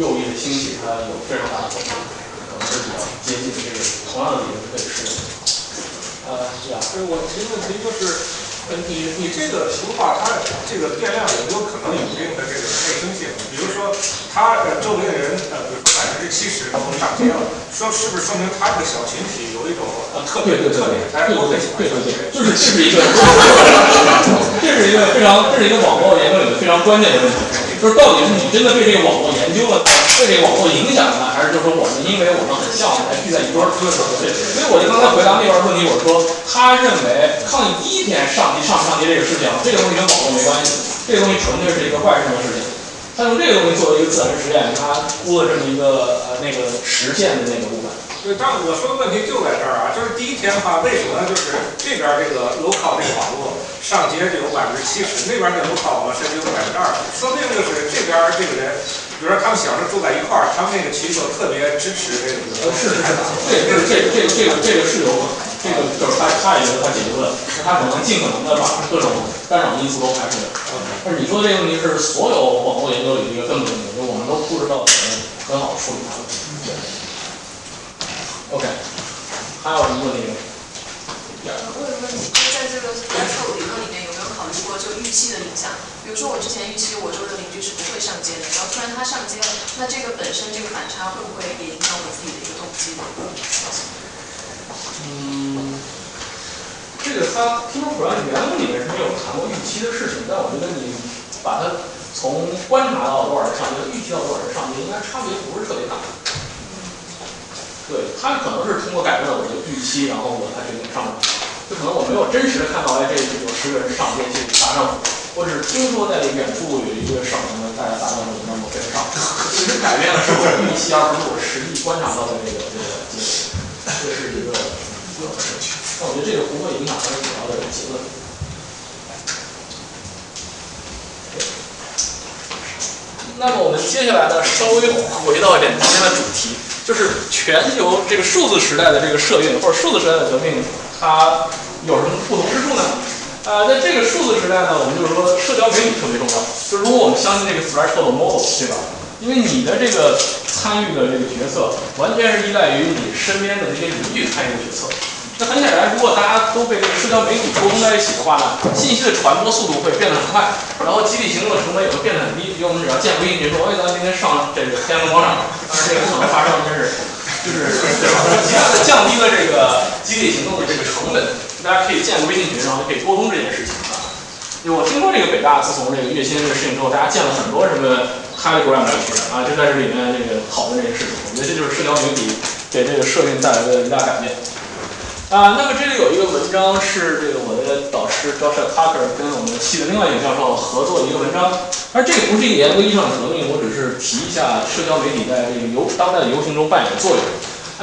Speaker 3: 右翼的兴起，它有非常大的作用，可能是比较接近这个同样的理论可以适用。呃，是啊，
Speaker 8: 所以我提个问题就是，呃，你你这个形化它这个变量有没有可能有一定的这个内生性？比如说，它呃周围的人呃，比如说百分之七十都上街了，说是不是说明他这个小群体有一种呃特别的特点？大家都很喜欢上街。
Speaker 3: 就是这是一个，这是一个非常，这是一个网络研究里面非常关键的问题，就是到底是你真的被这个网络研究了，被这个网络影响了，还是就说我们因为我们很像，才聚在一堆儿？对，所以我就刚才回答那边问题，我说他认为抗议第一天上级上不上级这个事情，这个东西跟网络没关系，这个东西纯粹是一个外生的事情。他用这个东西作为一个自然实验，他估了这么一个呃那个实现的那个部分。
Speaker 8: 对，但我说的问题就在这儿啊，就是第一天的话，为什么就是这边这个楼靠这个网络上街就有百分之七十，那边这 local 甚至有百分之二十，说明就是这边这个人，比如说他们小时候住在一块儿，他们那个群就特别支持这个。
Speaker 3: 呃，是是是，这这这这这个这个是有可能，这个就是他他也觉得他解决了，他可能尽可能的把各种干扰因素都排除掉。但是你说这个问题是所有网络研究里一个根本问题，就我们都不知道怎么很好处理它。对。OK，还有什么问题？
Speaker 9: 呃，我有个问题，就是在这个决策理论里面有没有考虑过就预期的影响？比如说我之前预期我周的邻居是不会上街的，然后突然他上街了，那这个本身这个反差会不会也影响我自己的一个动机呢？
Speaker 3: 嗯，这个他听说普兰原文里面是没有谈过预期的事情，但我觉得你把它从观察到多少人上街，预期到多少人上街，应该差别不是特别大。对他可能是通过改变了我的预期，然后我才决定上。可能我没有真实的看到，哎，这有十个人上街去打政府，我只是听说在远处有一个省什么大家打政府，那么跟上。其实改变的是我预期，而不是我实际观察到的这个这个结果。这是一个重要的事情。但我觉得这个不会影响它的主要的结论。那么我们接下来呢，稍微回到一点今天的主题，就是全球这个数字时代的这个社运或者数字时代的革命，它有什么不同之处呢？啊，在这个数字时代呢，我们就是说社交媒体特别重要。就如果我们相信这个 threshold model，对吧？因为你的这个参与的这个角色，完全是依赖于你身边的这些邻居参与的决策。那很显然，如果大家都被这个社交媒体沟通在一起的话呢，信息的传播速度会变得很快，然后集体行动的成本也会变得很低。因为我们只要建微信群说，哎，咱今天上这个天安门广场，但是这个可能发生，真是就是对吧？极大的降低了这个激励行动的这个成本。大家可以建个微信群，然后就可以沟通这件事情啊。因为我听说这个北大自从这个月薪这个事情之后，大家建了很多什么 Telegram 群啊，就在这里面这个讨论这件事情。我觉得这就是社交媒体给这个社运带来的一大改变。啊，那么这里有一个文章是这个我的导师 Joshua Tucker 跟我们系的另外一个教授合作的一个文章，而这个不是一个严格意义上的革命，我只是提一下社交媒体在这个游当代的游行中扮演的作用。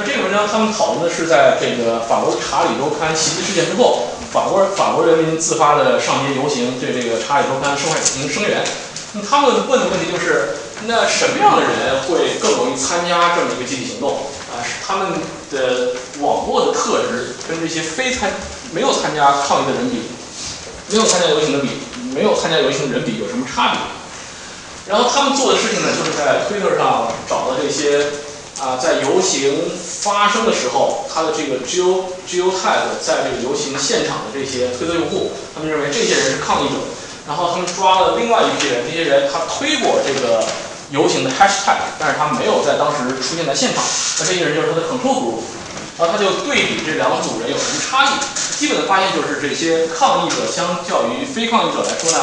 Speaker 3: 那这个文章他们讨论的是在这个法国查理周刊袭击事件之后，法国法国人民自发的上街游行，对这个查理周刊受害者进行声援。那他们问的问题就是，那什么样的人会更容易参加这么一个集体行动？啊，是他们的网络的特质跟这些非参没有参加抗议的人比，没有参加游行的比，没有参加游行的人比有什么差别？然后他们做的事情呢，就是在推特上找到这些啊，在游行发生的时候，他的这个 geo geo tag 在这个游行现场的这些推特用户，他们认为这些人是抗议者，然后他们抓了另外一批人，这些人他推过这个游行的 hashtag，但是他没有在当时出现在现场，那这些人就是他的 control group。然后他就对比这两组人有什么差异。基本的发现就是这些抗议者相较于非抗议者来说呢，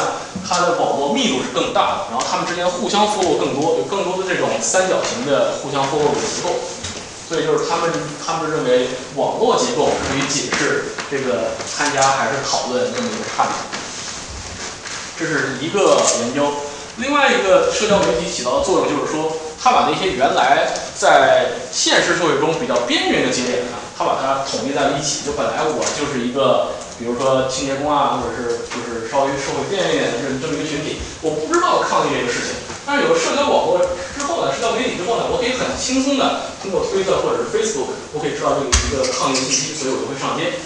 Speaker 3: 他的网络密度是更大的，然后他们之间互相 follow 更多，有更多的这种三角形的互相 follow 的结构。所以就是他们他们认为网络结构可以解释这个参加还是讨论这么一个差别。这是一个研究。另外一个社交媒体起到的作用就是说，它把那些原来在现实社会中比较边缘的节点啊，它把它统一在了一起。就本来我就是一个，比如说清洁工啊，或者是就是稍微社会边缘一点的这这么一个群体，我不知道抗议这个事情。但是有了社交网络之后呢，社交媒体之后呢，我可以很轻松的通过推特或者是 Facebook，我可以知道这个一个抗议的信息，所以我就会上街。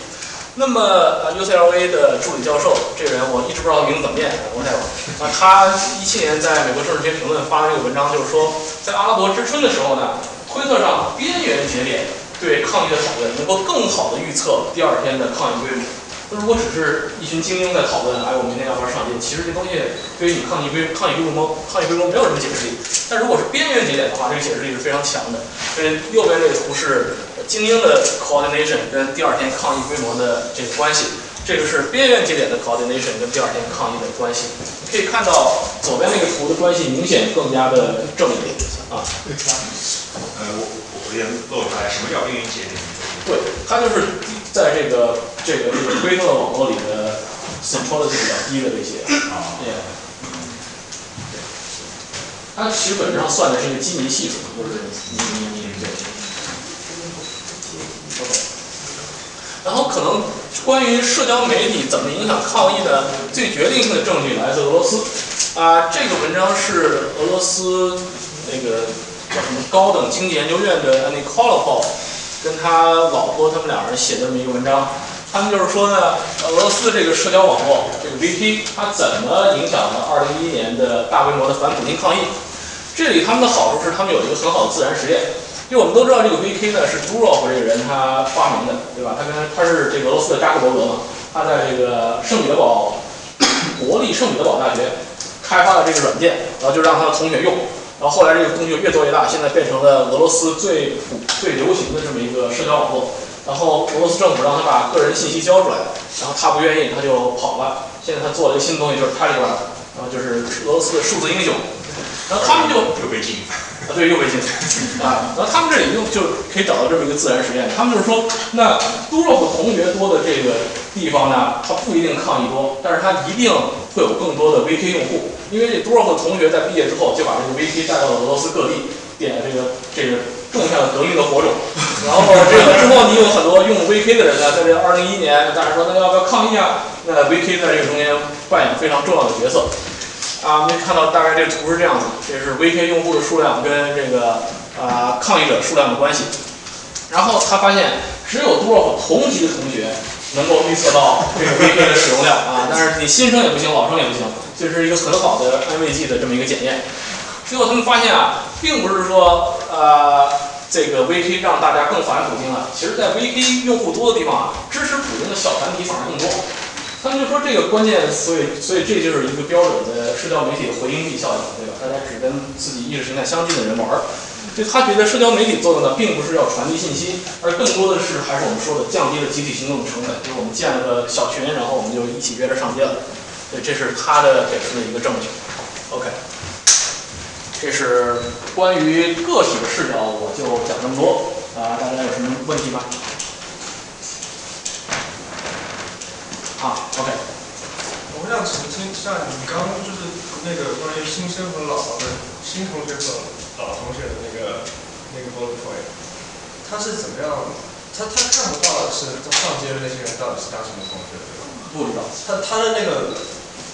Speaker 3: 那么呃，UCLA 的助理教授，这个人我一直不知道名字怎么念，我太了。啊，他一七年在美国政治学评论发了一个文章，就是说，在阿拉伯之春的时候呢，推特上边缘节点对抗议的讨论能够更好的预测第二天的抗议规模。那如果只是一群精英在讨论，哎，我明天要不要上街？其实这东西对于你抗议规抗议规模抗议规模没有什么解释力。但如果是边缘节点的话，这个解释力是非常强的。这右边这个图是。精英的 coordination 跟第二天抗议规模的这个关系，这个是边缘节点的 coordination 跟第二天抗议的关系。你可以看到左边那个图的关系明显更加的正一点啊。
Speaker 4: 呃，我我也露出来，什么叫边缘节点？
Speaker 3: 对，它就是在这个这个这个推特的网络里的 centrality 比较低的这些啊。对。它其实本质上算的是一个基尼系数，就是你你你对。然后可能关于社交媒体怎么影响抗议的最决定性的证据来自俄罗斯啊，这个文章是俄罗斯那个叫什么高等经济研究院的 Anny Kolokov 跟他老婆他们两人写的这么一个文章，他们就是说呢，俄罗斯这个社交网络这个 VP 它怎么影响了2011年的大规模的反普京抗议？这里他们的好处是他们有一个很好的自然实验。就我们都知道，这个 VK 呢是 Durov 这个人他发明的，对吧？他跟他是这个俄罗斯的扎克伯格嘛，他在这个圣彼得堡国立圣彼得堡大学开发了这个软件，然后就让他的同学用，然后后来这个东西越做越大，现在变成了俄罗斯最普最流行的这么一个社交网络。然后俄罗斯政府让他把个人信息交出来，然后他不愿意，他就跑了。现在他做了一个新的东西，就是 Telegram，然后就是俄罗斯的数字英雄。然后他们就
Speaker 4: 又被禁
Speaker 3: 啊，对，又被禁赛啊。然后他们这里用就可以找到这么一个自然实验。他们就是说，那杜若夫同学多的这个地方呢，它不一定抗议多，但是它一定会有更多的 VK 用户，因为这杜若夫同学在毕业之后就把这个 VK 带到了俄罗斯各地，点这个这个种下了革命的火种。然后这个之后，你有很多用 VK 的人呢，在这二零一一年，大家说那要不要抗议啊？那 VK 在这个中间扮演非常重要的角色。啊，我们看到大概这个图是这样的，这是 VK 用户的数量跟这个啊抗议者数量的关系。然后他发现，只有多少同级的同学能够预测到这个 VK 的使用量啊，但是你新生也不行，老生也不行，这是一个很好的安慰剂的这么一个检验。最后他们发现啊，并不是说呃这个 VK 让大家更反普京了，其实在 VK 用户多的地方啊，支持普京的小团体反而更多。他们就说这个关键，所以所以这就是一个标准的社交媒体的回应力效应，对吧？大家只跟自己意识形态相近的人玩儿。就他觉得社交媒体作用呢，并不是要传递信息，而更多的是还是我们说的降低了集体行动的成本。就是我们建了个小群，然后我们就一起约着上街了。对，这是他的给出的一个证据。OK，这是关于个体的视角，我就讲这么多。啊，大家有什么问题吗？啊，OK。
Speaker 5: 我想澄清，一下你刚刚就是那个关于新生和老的新同学和老同学的那个那个 bullet point，他是怎么样？他他看不到的是他上街的那些人到底是当什么同学，对吧？
Speaker 3: 不知道。
Speaker 5: 他他的那个，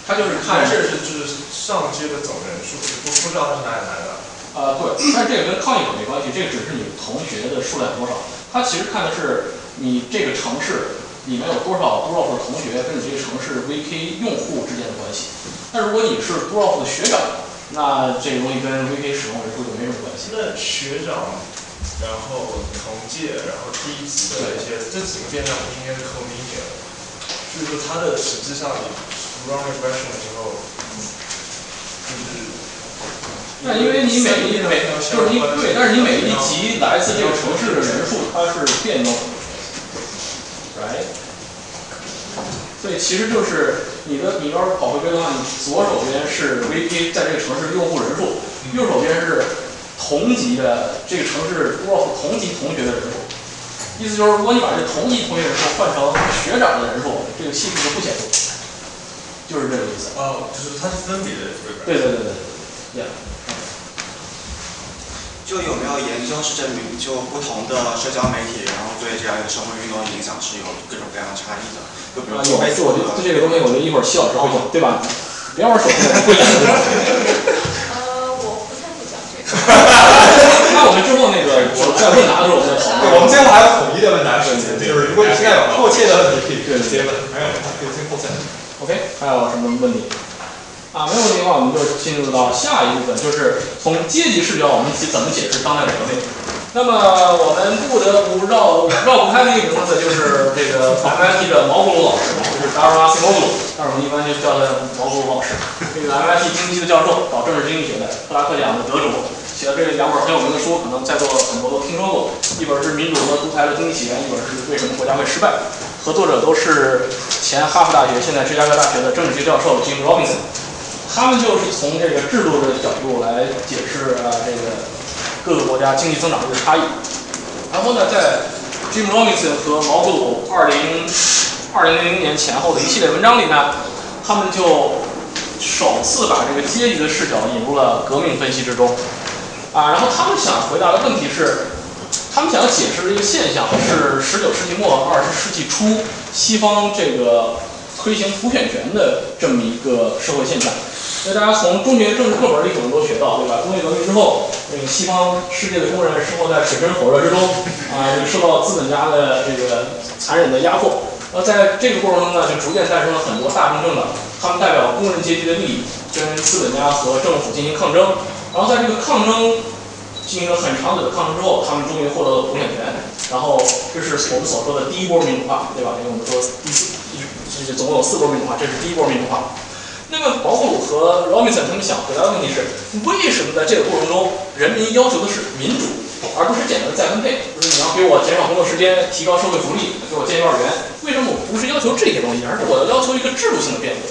Speaker 3: 他就是看
Speaker 5: 是就是上街的总人数，不不知道他是哪里来的。
Speaker 3: 啊，对，但这个跟抗议者没关系，这个只是你同学的数量多少。他其实看的是你这个城市。里面有多少多少的同学跟你这个城市 VK 用户之间的关系？那如果你是多少的学长，那这个东西跟 VK 使用人数就没什么关系。
Speaker 5: 那学长，然后同届，然后低级的一些，这几个变量不是应该是扣 median？就是说它的实际上你 run regression 的时候，就是
Speaker 3: 那因为你每一每就是你对，但是你每一级来自这个城市的人数它是变动的，right？所以其实就是你的，你要是跑回归的话，你左手边是 VP 在这个城市用户人数，右手边是同级的这个城市多少同级同学的人数。意思就是，如果你把这同级同学人数换成学长的人数，这个系数就不显著，就是这个意思。
Speaker 5: 哦，就是它是分别的，
Speaker 3: 对对对对对，呀。
Speaker 10: 就有没有研究是证明，就不同的社交媒体，然后对这样一个社会运动的影响是有各种各样的差异的？就比如说，
Speaker 3: 有，我就对这个东西，我就一会儿谢老师会讲，对吧？别玩手机，会讲。
Speaker 9: 呃，我不太会讲这个。
Speaker 3: 那我们之后那个在问答的时候，我们再讨论。
Speaker 1: 对，我们最后还有统一的问答时间，就是如果你现在有迫切的问题，可以直接问，没有，可以先后再。
Speaker 3: OK，还有什么问题？啊，没有问题的话，我们就进入到下一部分，就是从阶级视角，我们一起怎么解释当代的革命。那么我们不得不绕绕不开的一个名字，就是这个 MIT 的毛骨鲁老师，就是 Daron Acemoglu，但是我们一般就叫他毛骨鲁老师。这个 MIT 经济系的教授，搞政治经济学的，克拉克奖的得主，写的这两本很有名的书，可能在座很多都听说过。一本是《民主和独裁的经济起源》，一本是《为什么国家会失败》。合作者都是前哈佛大学、现在芝加哥大学的政治学教授 Jim Robinson。他们就是从这个制度的角度来解释啊，这个各个国家经济增长的差异。然后呢，在 Jim Robinson 和毛骨鲁二零二零零零年前后的一系列文章里呢，他们就首次把这个阶级的视角引入了革命分析之中。啊，然后他们想回答的问题是，他们想要解释的一个现象是十九世纪末二十世纪初西方这个推行普选权的这么一个社会现象。所以大家从中学政治课本里可能都学到，对吧？工业革命之后，那个西方世界的工人生活在水深火热之中，啊，受到资本家的这个残忍的压迫。那在这个过程中呢，就逐渐诞生了很多大众政党，他们代表工人阶级的利益，跟资本家和政府进行抗争。然后在这个抗争进行了很长久的抗争之后，他们终于获得了普选权。然后这是我们所说的第一波民主化，对吧？因为我们说第四，这总共有四波民主化，这是第一波民主化。那么，保姆和 Robinson 他们想回答的问题是：为什么在这个过程中，人民要求的是民主，而不是简单的再分配？就是你要给我减少工作时间，提高社会福利，给我建幼儿园？为什么我不是要求这些东西，而是我要要求一个制度性的变革？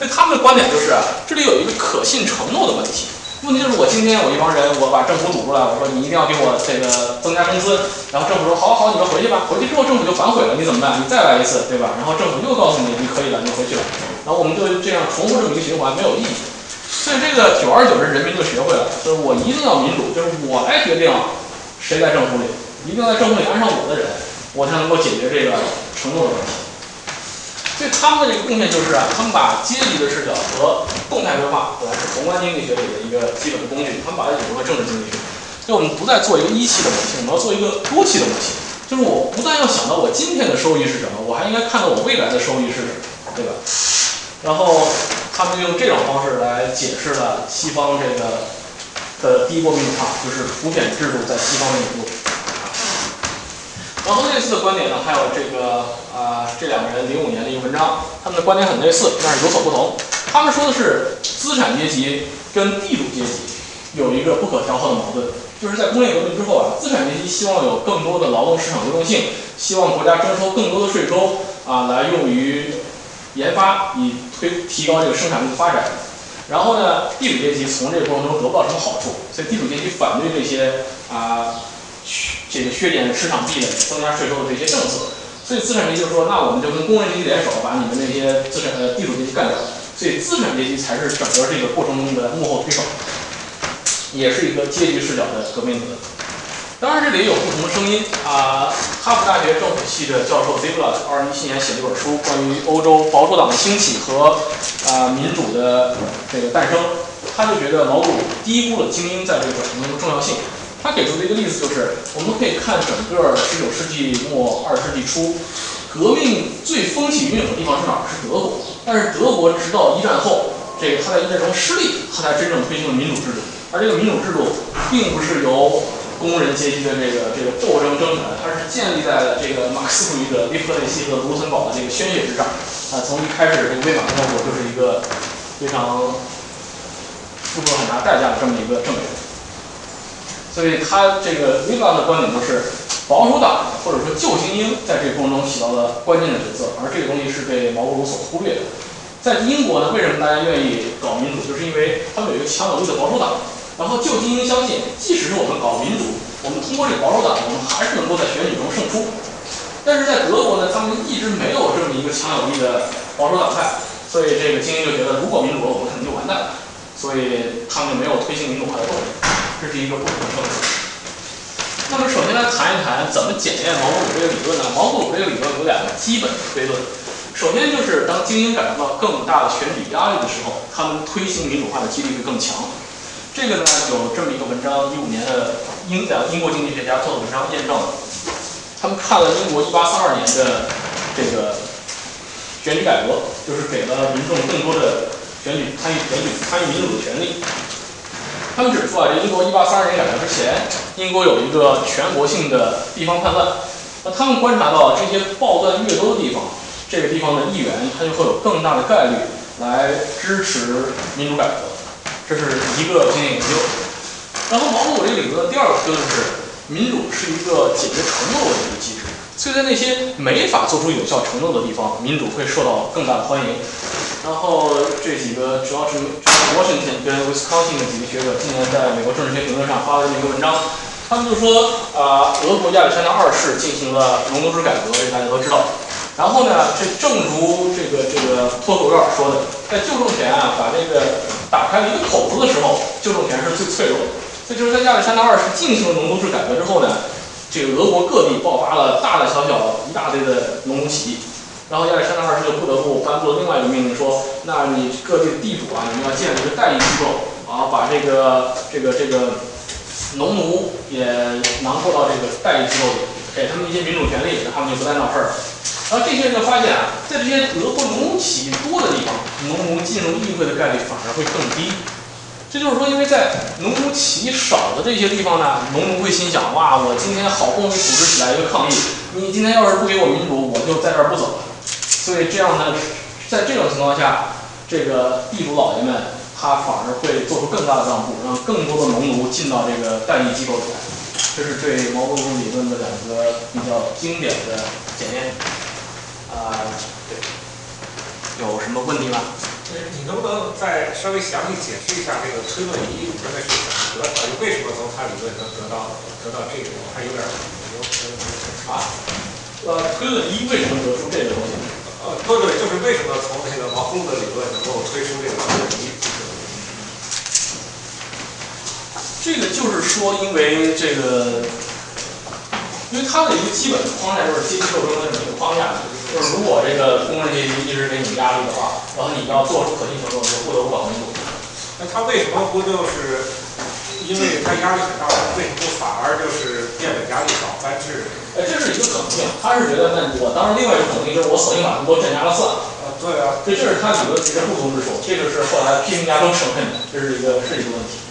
Speaker 3: 那他们的观点就是，这里有一个可信承诺的问题。问题就是我今天我一帮人，我把政府堵出来，我说你一定要给我这个增加工资，然后政府说好好，你们回去吧。回去之后政府就反悔了，你怎么办？你再来一次，对吧？然后政府又告诉你你可以了，你回去了。然后我们就这样重复这么一个循环，没有意义。所以这个久而久之，人民就学会了，就是我一定要民主，就是我来决定谁在政府里，一定要在政府里安上我的人，我才能够解决这个承诺的问题。所以他们的这个贡献就是啊，他们把阶级的视角和动态规划本来是宏观经济学里的一个基本的工具，他们把它引入了政治经济学。所以我们不再做一个一期的模型，我们要做一个多期的模型。就是我不但要想到我今天的收益是什么，我还应该看到我未来的收益是什么，对吧？然后他们用这种方式来解释了西方这个的第一波民主化，就是普选制度在西方的引入。然后类似的观点呢，还有这个啊，这两个人零五年的一个文章，他们的观点很类似，但是有所不同。他们说的是资产阶级跟地主阶级有一个不可调和的矛盾，就是在工业革命之后啊，资产阶级希望有更多的劳动市场流动性，希望国家征收更多的税收啊，来用于研发，以推提高这个生产力的发展。然后呢，地主阶级从这个过程中得不到什么好处，所以地主阶级反对这些啊。这个削减市场壁垒、增加税收的这些政策，所以资产阶级就说，那我们就跟工人阶级联手，把你们那些资产呃地主阶级干掉。所以资产阶级才是整个这个过程中的幕后推手，也是一个阶级视角的革命者。当然，这里也有不同的声音啊。哈佛大学政府系的教授 Ziblatt 二零一七年写了一本书，关于欧洲保守党的兴起和啊民主的这个诞生，他就觉得老古低估了精英在这个过程中的重要性。他给出的一个例子就是，我们可以看整个十九世纪末二十世纪初，革命最风起云涌的地方是哪儿？是德国。但是德国直到一战后，这个他在一战中失利，他才真正推行了民主制度。而这个民主制度，并不是由工人阶级的这个这个斗争争取来的，它是建立在了这个马克思主义者利弗雷西和卢森堡的这个宣泄之上。啊，从一开始这个魏玛共和国就是一个非常。付出很大代价的这么一个政权。所以他这个 v i v a 的观点就是保守党或者说旧精英在这个过程中起到了关键的角色，而这个东西是被毛泽东所忽略的。在英国呢，为什么大家愿意搞民主？就是因为他们有一个强有力的保守党。然后旧精英相信，即使是我们搞民主，我们通过这个保守党，我们还是能够在选举中胜出。但是在德国呢，他们一直没有这么一个强有力的保守党派，所以这个精英就觉得，如果民主了，我们肯定就完蛋了。所以他们就没有推行民主化的动力，这是一个不可政策。那么首先来谈一谈怎么检验毛泽东这个理论呢？毛泽东这个理论有两个基本的推论。首先就是当精英感受到更大的选举压力的时候，他们推行民主化的几率会更强。这个呢有这么一个文章，一五年的英的英国经济学家做的文章验证了。他们看了英国一八三二年的这个选举改革，就是给了民众更多的选举参与选举参与民主的权利。他们指出啊，这英国一八三二年改革之前，英国有一个全国性的地方叛乱。那他们观察到这些暴乱越多的地方。这个地方的议员，他就会有更大的概率来支持民主改革，这是一个经验研究。然后毛泽东这个理论的第二个推论是，民主是一个解决承诺问题的机制，所以在那些没法做出有效承诺的地方，民主会受到更大的欢迎。然后这几个主要是 Washington 跟 Wisconsin 的几个学者今年在美国政治学评论上发了这么一个文章，他们就说啊，俄国亚历山大二世进行了农奴制改革，这大家都知道。然后呢，这正如这个这个脱口有点说的，在旧政权啊把这个打开了一个口子的时候，旧政权是最脆弱的。所以就是在亚历山大二世进行了农奴制改革之后呢，这个俄国各地爆发了大大小小一大堆的农奴起义。然后亚历山大二世就不得不颁布了另外一个命令，说，那你各地的地主啊，你们要建立一个代理机构啊，把这个这个这个农奴也囊括到这个代理机构里，给他们一些民主权利，他们就不再闹事儿了。然后这些人就发现啊，在这些德国农奴起义多的地方，农奴进入议会的概率反而会更低。这就是说，因为在农奴起义少的这些地方呢，农奴会心想：哇，我今天好不容易组织起来一个抗议，你今天要是不给我民主，我就在这儿不走了。所以这样呢，在这种情况下，这个地主老爷们他反而会做出更大的让步，让更多的农奴进到这个代议机构里来。这是对毛泽东理论的两个比较经典的检验。啊，对，有什么问题吗？
Speaker 8: 你能不能再稍微详细解释一下这个推论一里面的是怎么得到？为什么从他理论能得到得到这个？我还有点有
Speaker 3: 啊，呃，推论一为什么得出这个东西？
Speaker 8: 呃，对对，就是为什么从这个毛泽东的理论能够推出这个推论一？
Speaker 3: 这个就是说，因为这个，因为它的一个基本的框架就是阶级斗争的这么一个框架。就是如果这个工人阶级一直给你压力的话，然后你要做出可信行动，就不得不搞民主。
Speaker 8: 那他为什么不就是因为他压力很大，为什么反而就是变本加厉搞班制？
Speaker 3: 哎，这是一个可能性。他是觉得，那我当时另外一个可能性就是我索性把他们都镇压了算了。
Speaker 8: 啊，对啊。
Speaker 3: 这这是他理论其实不同之处，这个是后来批评家都承认的，这是一个是一个问题。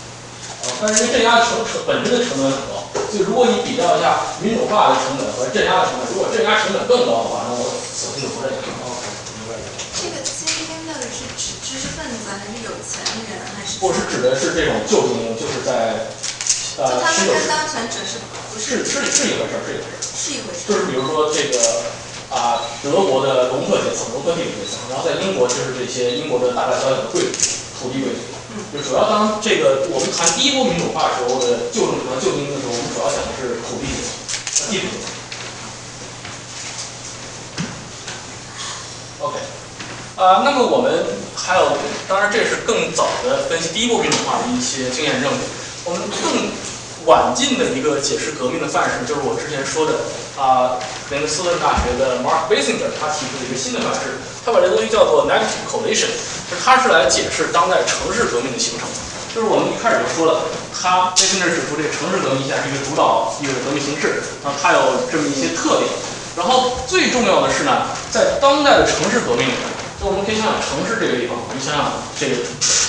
Speaker 3: 但是因为镇压成成本身的成本很高，所以如果你比较一下民主化的成本和镇压的成本，如果镇压成本更高的话，那我索性就不认。
Speaker 9: 这个精英到底是指知识分子还是有钱人还是？
Speaker 3: 我是指的是这种旧精英，就是在呃，
Speaker 9: 他们跟当权者是不
Speaker 3: 是是是一回事儿，是一回事儿。
Speaker 9: 是一回事儿。
Speaker 3: 就是比如说这个啊，德国的隆特阶层、隆特地主阶层，然后在英国就是这些英国的大大小小的贵族、土地贵族。就主要当这个我们谈第一波民主化的时候的旧政权、旧精英的时候，我们主要讲的是土地、地主。OK，啊，那么我们还有，当然这是更早的分析第一波民主化的一些经验证据。我们更晚近的一个解释革命的范式，就是我之前说的啊，林斯顿大学的 Mark Basinger 他提出的一个新的范式，他把这东西叫做 negative coalition，就他是来解释当代城市革命的形成。就是我们一开始就说了，他最近指出这个城市革命现在是一个主导一个革命形式，那它有这么一些特点。然后最重要的是呢，在当代的城市革命里面，就我们可以想想城市这个地方，你想想这个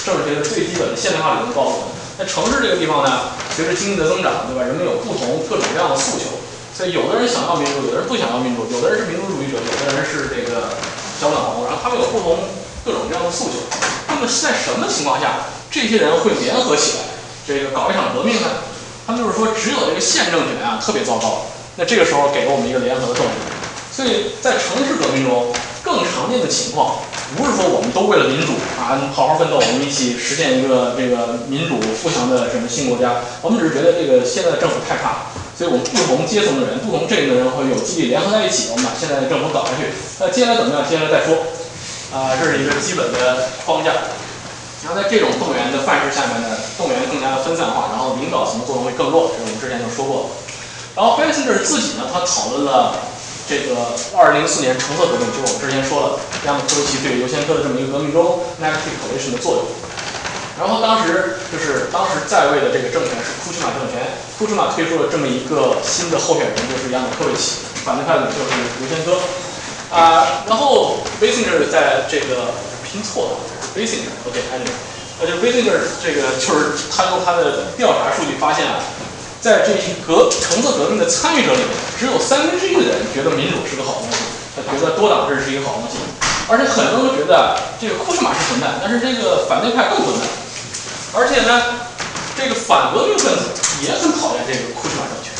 Speaker 3: 政治学的最基本的现代化理论告诉我们。在城市这个地方呢，随着经济的增长，对吧？人们有不同各种各样的诉求，所以有的人想要民主，有的人不想要民主，有的人是民主主义者，有的人是这个小粉红，然后他们有不同各种各样的诉求。那么在什么情况下这些人会联合起来，这个搞一场革命呢？他们就是说，只有这个现政权啊特别糟糕，那这个时候给了我们一个联合的动力。所以在城市革命中，更常见的情况不是说我们都为了民主啊好好奋斗，我们一起实现一个这个民主富强的什么新国家。我们只是觉得这个现在的政府太差了，所以我们不同阶层的人、不同阵营的人会有激励联合在一起，我们把现在的政府搞下去。那接下来怎么样？接下来再说。啊，这是一个基本的框架。然后在这种动员的范式下面呢，动员更加的分散化，然后领导层的作用会更弱，这是我们之前就说过的。然后 b e n s i n g e r 自己呢，他讨论了这个2004年橙色革命，就是我们之前说了，亚马科维奇对尤先科的这么一个革命中 negative coalition 的作用。然后当时就是当时在位的这个政权是库什马政权，库什马推出了这么一个新的候选人，就是亚马科维奇，反对派的就是尤先科。啊，然后 v i s i n g e r 在这个拼错了。b a s i n g o k a n y 呃，就 v i s i n g e r 这个就是他用他的调查数据发现啊，在这些革橙色革命的参与者里面，只有三分之一的人觉得民主是个好东西，他觉得多党制是一个好东西，而且很多人都觉得这个库什马是混蛋，但是这个反对派更混蛋，而且呢，这个反革命分子也很讨厌这个库什马政权，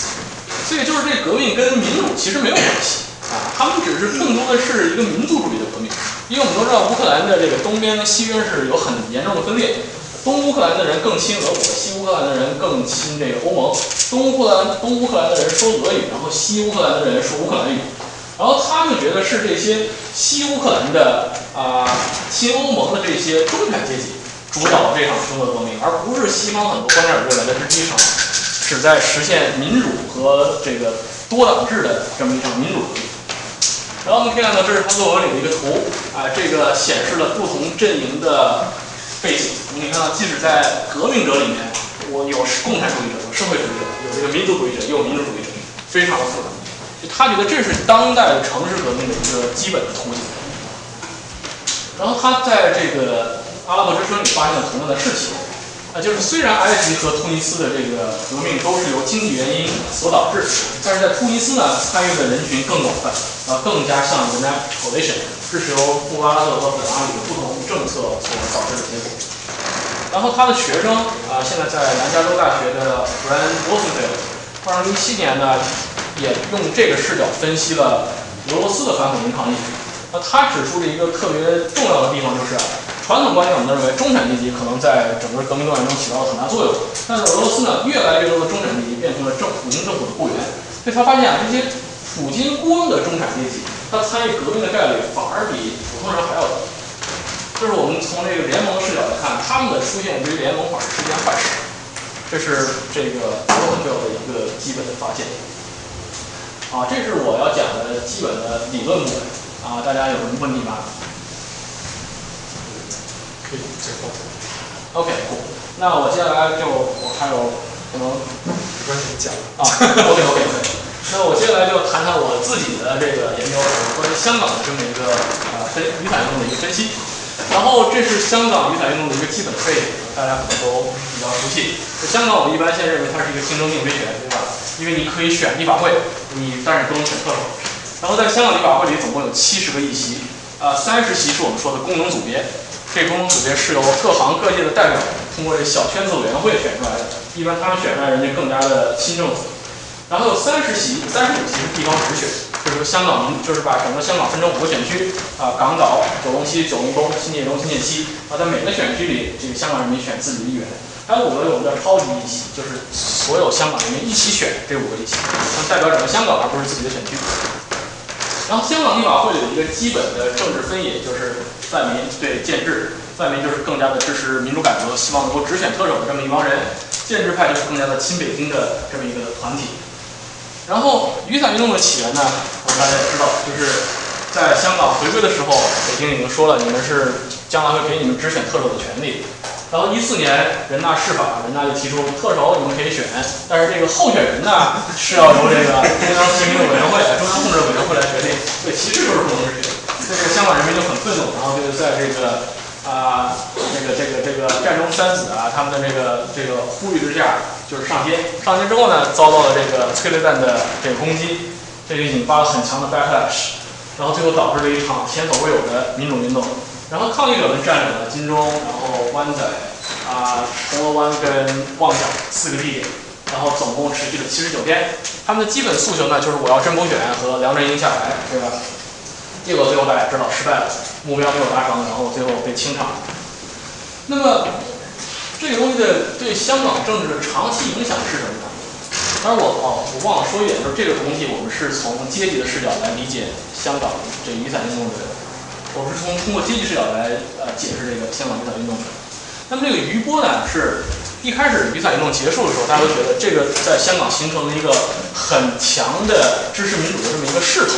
Speaker 3: 所以就是这革命跟民主其实没有关系啊，他们只是更多的是一个民族主义的革命。因为我们都知道乌克兰的这个东边跟西边是有很严重的分裂，东乌克兰的人更亲俄国，西乌克兰的人更亲这个欧盟。东乌克兰东乌克兰的人说俄语，然后西乌克兰的人说乌克兰语，然后他们觉得是这些西乌克兰的啊亲欧盟的这些中产阶级主导这场橙色革命，而不是西方很多观点认为的是一场旨在实现民主和这个多党制的这么一场民主革命。然后我们可以看到，这是他论文里的一个图啊，这个显示了不同阵营的背景。我们可以看到，即使在革命者里面，我有共产主义者，有社会主义者，有这个民族主义者，也有民主主义者，非常的复杂。就他觉得这是当代城市革命的一个基本的图景。然后他在这个阿拉伯之春里发现了同样的事情。啊，就是虽然埃及和突尼斯的这个革命都是由经济原因所导致，但是在突尼斯呢，参与的人群更广泛，啊，更加像一个 coalition，这是由穆巴拉克和本阿里的不同政策所导致的结果。然后他的学生啊，现在在南加州大学的 Brian w o l f e n f e l 二零一七年呢，也用这个视角分析了俄罗斯的反恐民抗议。他指出了一个特别重要的地方，就是。传统观念，我们认为中产阶级可能在整个革命动员中起到了很大作用。但是俄罗斯呢，越来越多的中产阶级变成了政普京政府的雇员，所以他发现啊，这些普京雇佣的中产阶级，他参与革命的概率反而比普通人还要低。就是我们从这个联盟的视角来看，他们的出现对于联盟反而是一件坏事。这是这个罗文标的一个基本的发现。啊，这是我要讲的基本的理论部分。啊，大家有什么问题吗？
Speaker 1: 可以最后。
Speaker 3: OK，那我接下来就我还有可能
Speaker 1: 没关系讲
Speaker 3: 啊。OK OK OK，那我接下来就谈谈我自己的这个研究，关于香港的这么一个呃分雨伞运动的一个分析。然后这是香港雨伞运动的一个基本背景，大家可能都比较熟悉。香港我们一般现在认为它是一个竞争性威权，对吧？因为你可以选立法会，你但是不能选特首。然后在香港立法会里总共有七十个议席，啊，三十席是我们说的功能组别。这功能组别是由各行各业的代表通过这小圈子委员会选出来的，一般他们选出来人家更加的亲政府。然后有三十席，三十五席是地方直选，就是香港，就是把整个香港分成五个选区啊，港岛、九龙西、九龙东、新界东、新界西啊，在每个选区里，这个香港人民选自己的议员。还有五个我们叫超级议席，就是所有香港人民一起选这五个议席，代表整个香港，而不是自己的选区。然后香港立法会有一个基本的政治分野，就是。泛民对建制，泛民就是更加的支持民主改革，希望能够直选特首的这么一帮人；建制派就是更加的亲北京的这么一个团体。然后雨伞运动的起源呢，我们大家也知道，就是在香港回归的时候，北京已经说了，你们是将来会给你们直选特首的权利。然后一四年人大释法，人大就提出特首你们可以选，但是这个候选人呢是要由这个中央提名委员会、中央控制委员会来决定。对，其实就是不能直选。这个香港人民就很愤怒，然后就是在这个啊，这个这个这个战中三子啊，他们的这个这个呼吁之下，就是上街。上街之后呢，遭到了这个催泪弹的这个攻击，这就引发了很强的 backlash，然后最后导致了一场前所未有的民主运动。然后抗议者们占领了金钟，然后湾仔，啊铜锣湾跟旺角四个地点，然后总共持续了七十九天。他们的基本诉求呢，就是我要真普选和梁振英下台，对吧？结果最后大家知道失败了，目标没有达成，然后最后被清场。那么这个东西的对香港政治的长期影响是什么呢？当然我哦，我忘了说一点，就是这个东西我们是从阶级的视角来理解香港这雨伞运动的，我是从通过阶级视角来呃解释这个香港雨伞运动的。那么这个余波呢，是一开始雨伞运动结束的时候，大家都觉得这个在香港形成了一个很强的支持民主的这么一个势头，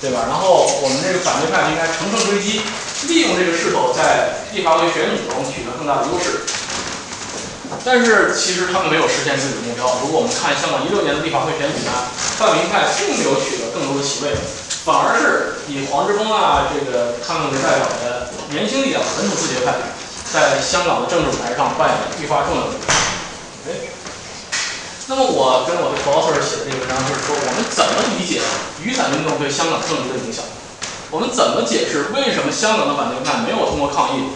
Speaker 3: 对吧？然后我们这个反对派应该乘胜追击，利用这个势头在立法会选举中取得更大的优势。但是其实他们没有实现自己的目标。如果我们看香港一六年的立法会选举呢，泛民派并没有取得更多的席位，反而是以黄之锋啊这个他们为代表的年轻力量本土自决派，在香港的政治舞台上扮演愈发重要的角色。哎，那么我跟我的 co-author 写的这个文章就是说，我们怎么理解雨伞运动对香港政治的影响？我们怎么解释为什么香港的反对派没有通过抗议？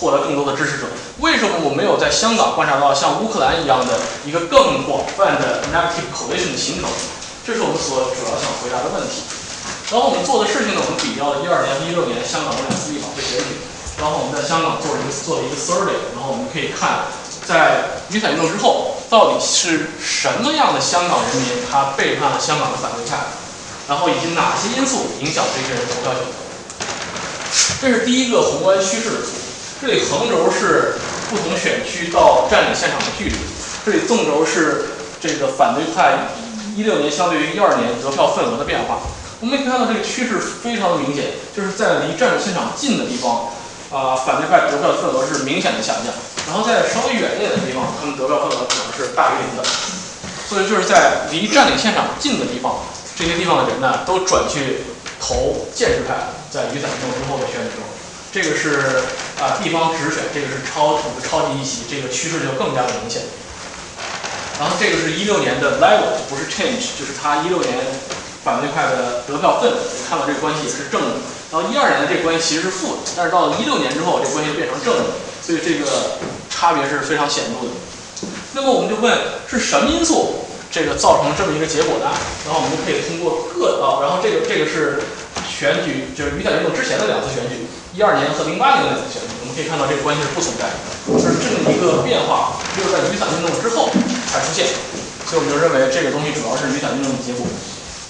Speaker 3: 获得更多的支持者，为什么我没有在香港观察到像乌克兰一样的一个更广泛的 negative coalition 的形成？这是我们所主要想回答的问题。然后我们做的事情呢，我们比较了一二年和一六年香港的两次立法会选举，然后我们在香港做了一个做了一个 survey，然后我们可以看，在雨伞运动之后，到底是什么样的香港人民他背叛了香港的反对派，然后以及哪些因素影响这些人投票选择？这是第一个宏观趋势的图。这里横轴是不同选区到占领现场的距离，这里纵轴是这个反对派一六年相对于一二年得票份额的变化。我们可以看到这个趋势非常的明显，就是在离占领现场近的地方，啊，反对派得票份额是明显的下降，然后在稍微远一点的地方，他们得票份额可能是大于零的。所以就是在离占领现场近的地方，这些地方的人呢，都转去投建制派，在雨伞运动之后的选举中。这个是啊地方直选，这个是超超级一席，这个趋势就更加的明显。然后这个是一六年的 level，不是 change，就是他一六年反对派的得票份，你看到这个关系是正的。然后一二年的这个关系其实是负的，但是到了一六年之后，这个关系就变成正的，所以这个差别是非常显著的。那么我们就问是什么因素这个造成这么一个结果呢？然后我们就可以通过各啊，然后这个这个是选举，就是雨伞运动之前的两次选举。一二年和零八年的两次选举，我们可以看到这个关系是不存在的，是这么一个变化，只有在雨伞运动之后才出现，所以我们就认为这个东西主要是雨伞运动的结果。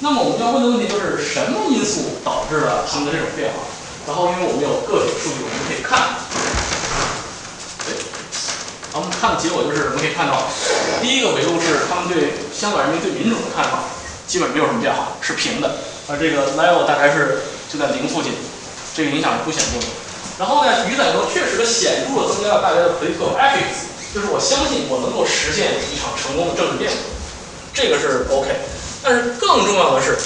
Speaker 3: 那么我们要问的问题就是什么因素导致了他们的这种变化？然后因为我们有个体数据，我们可以看，对，然后我们看的结果就是我们可以看到，第一个维度是他们对香港人民对民主的看法基本没有什么变化，是平的，而这个 level 大概是就在零附近。这个影响是不显著的。然后呢，雨伞运动确实的显著的增加了大家的 political ethics，就是我相信我能够实现一场成功的政治变革，这个是 OK。但是更重要的是，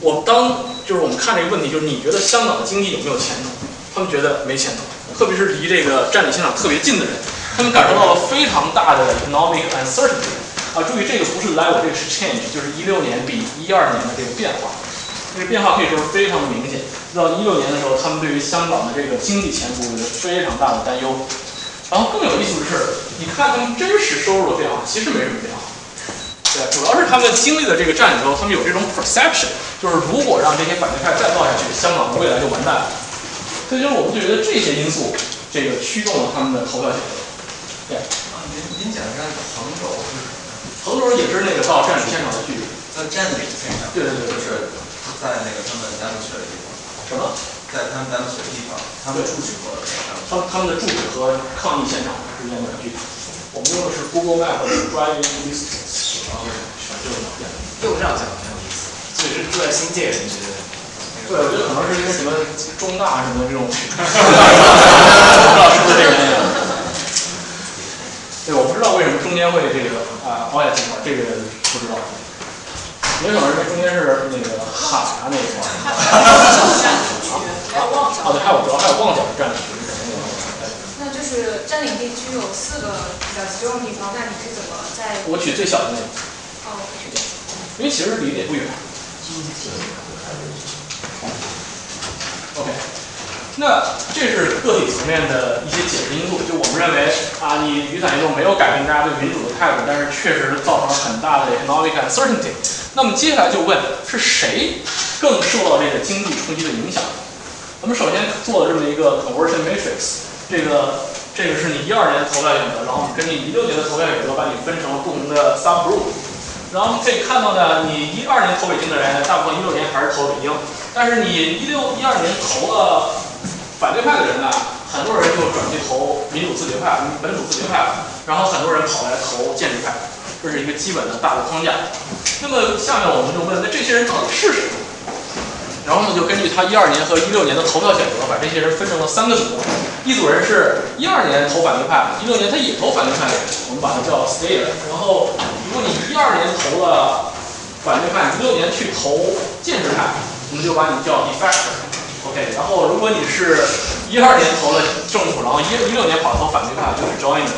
Speaker 3: 我当就是我们看这个问题，就是你觉得香港的经济有没有前途？他们觉得没前途，特别是离这个占领现场特别近的人，他们感受到了非常大的 economic uncertainty。啊，注意这个不是 level，这个是 change，就是一六年比一二年的这个变化。这个变化可以说是非常的明显。到一六年的时候，他们对于香港的这个经济前途有着非常大的担忧。然后更有意思的是，你看他们真实收入的变化，其实没什么变化。对，主要是他们经历了这个占领之后，他们有这种 perception，就是如果让这些反对派再闹下去，香港的未来就完蛋了。所以就是我们就觉得这些因素，这个驱动了他们的投票选择。对。
Speaker 11: 啊，您您讲一下横轴是什么？
Speaker 3: 横轴也是那个到占领现场的距离。
Speaker 11: 在占领现场。
Speaker 3: 对对对，
Speaker 11: 就是在那个他们 demonstrate 的地方。
Speaker 3: 什么？
Speaker 11: 在他们 demonstrate 的地方，他们住址和
Speaker 3: 他们他们的住址和抗议现场之间的距离。我们用的是 Google Map 的 Driving Distance，然后选这个图片。
Speaker 6: 又这样讲很有意思，所以是住在新界人觉得。
Speaker 3: 对，我觉得可能是因为什么中大什么这种，不知道是不是这个原因。对，我不知道为什么中间会这个啊凹下这块，这个不知道。也可能是中间是那个海啊那一块儿。
Speaker 9: 还有旺角。
Speaker 3: 哦对，还有主要还有旺角的占领区。
Speaker 9: 那就是占领地区有四个比较集中的地方，那你是怎么在？
Speaker 3: 我取最小的那个。
Speaker 9: 哦。
Speaker 3: 因为其实离得也不远。OK。那这是个体层面的一些解释因素。就我们认为啊，你雨伞运动没有改变大家对民主的态度，但是确实造成了很大的 economic uncertainty。那么接下来就问是谁更受到这个经济冲击的影响？我们首先做了这么一个 conversion matrix，这个这个是你一二年投票选择，然后我们根据一六年的投票选择把你分成了不同的 sub group。然后我们可以看到呢，你一二年投北京的人，大部分一六年还是投北京，但是你一六一二年投了反对派的人呢，很多人就转去投民主自决派、本土自决派了，然后很多人跑来投建制派，这是一个基本的大的框架。那么下面我们就问，那这些人到底是谁？然后呢，就根据他一二年和一六年的投票选择，把这些人分成了三个组。一组人是一二年投反对派，一六年他也投反对派，我们把他叫 stayer。然后，如果你一二年投了反对派，一六年去投建制派，我们就把你叫 defector。OK。然后，如果你是一二年投了政府，然后一一六年跑投反对派，就是 joiner。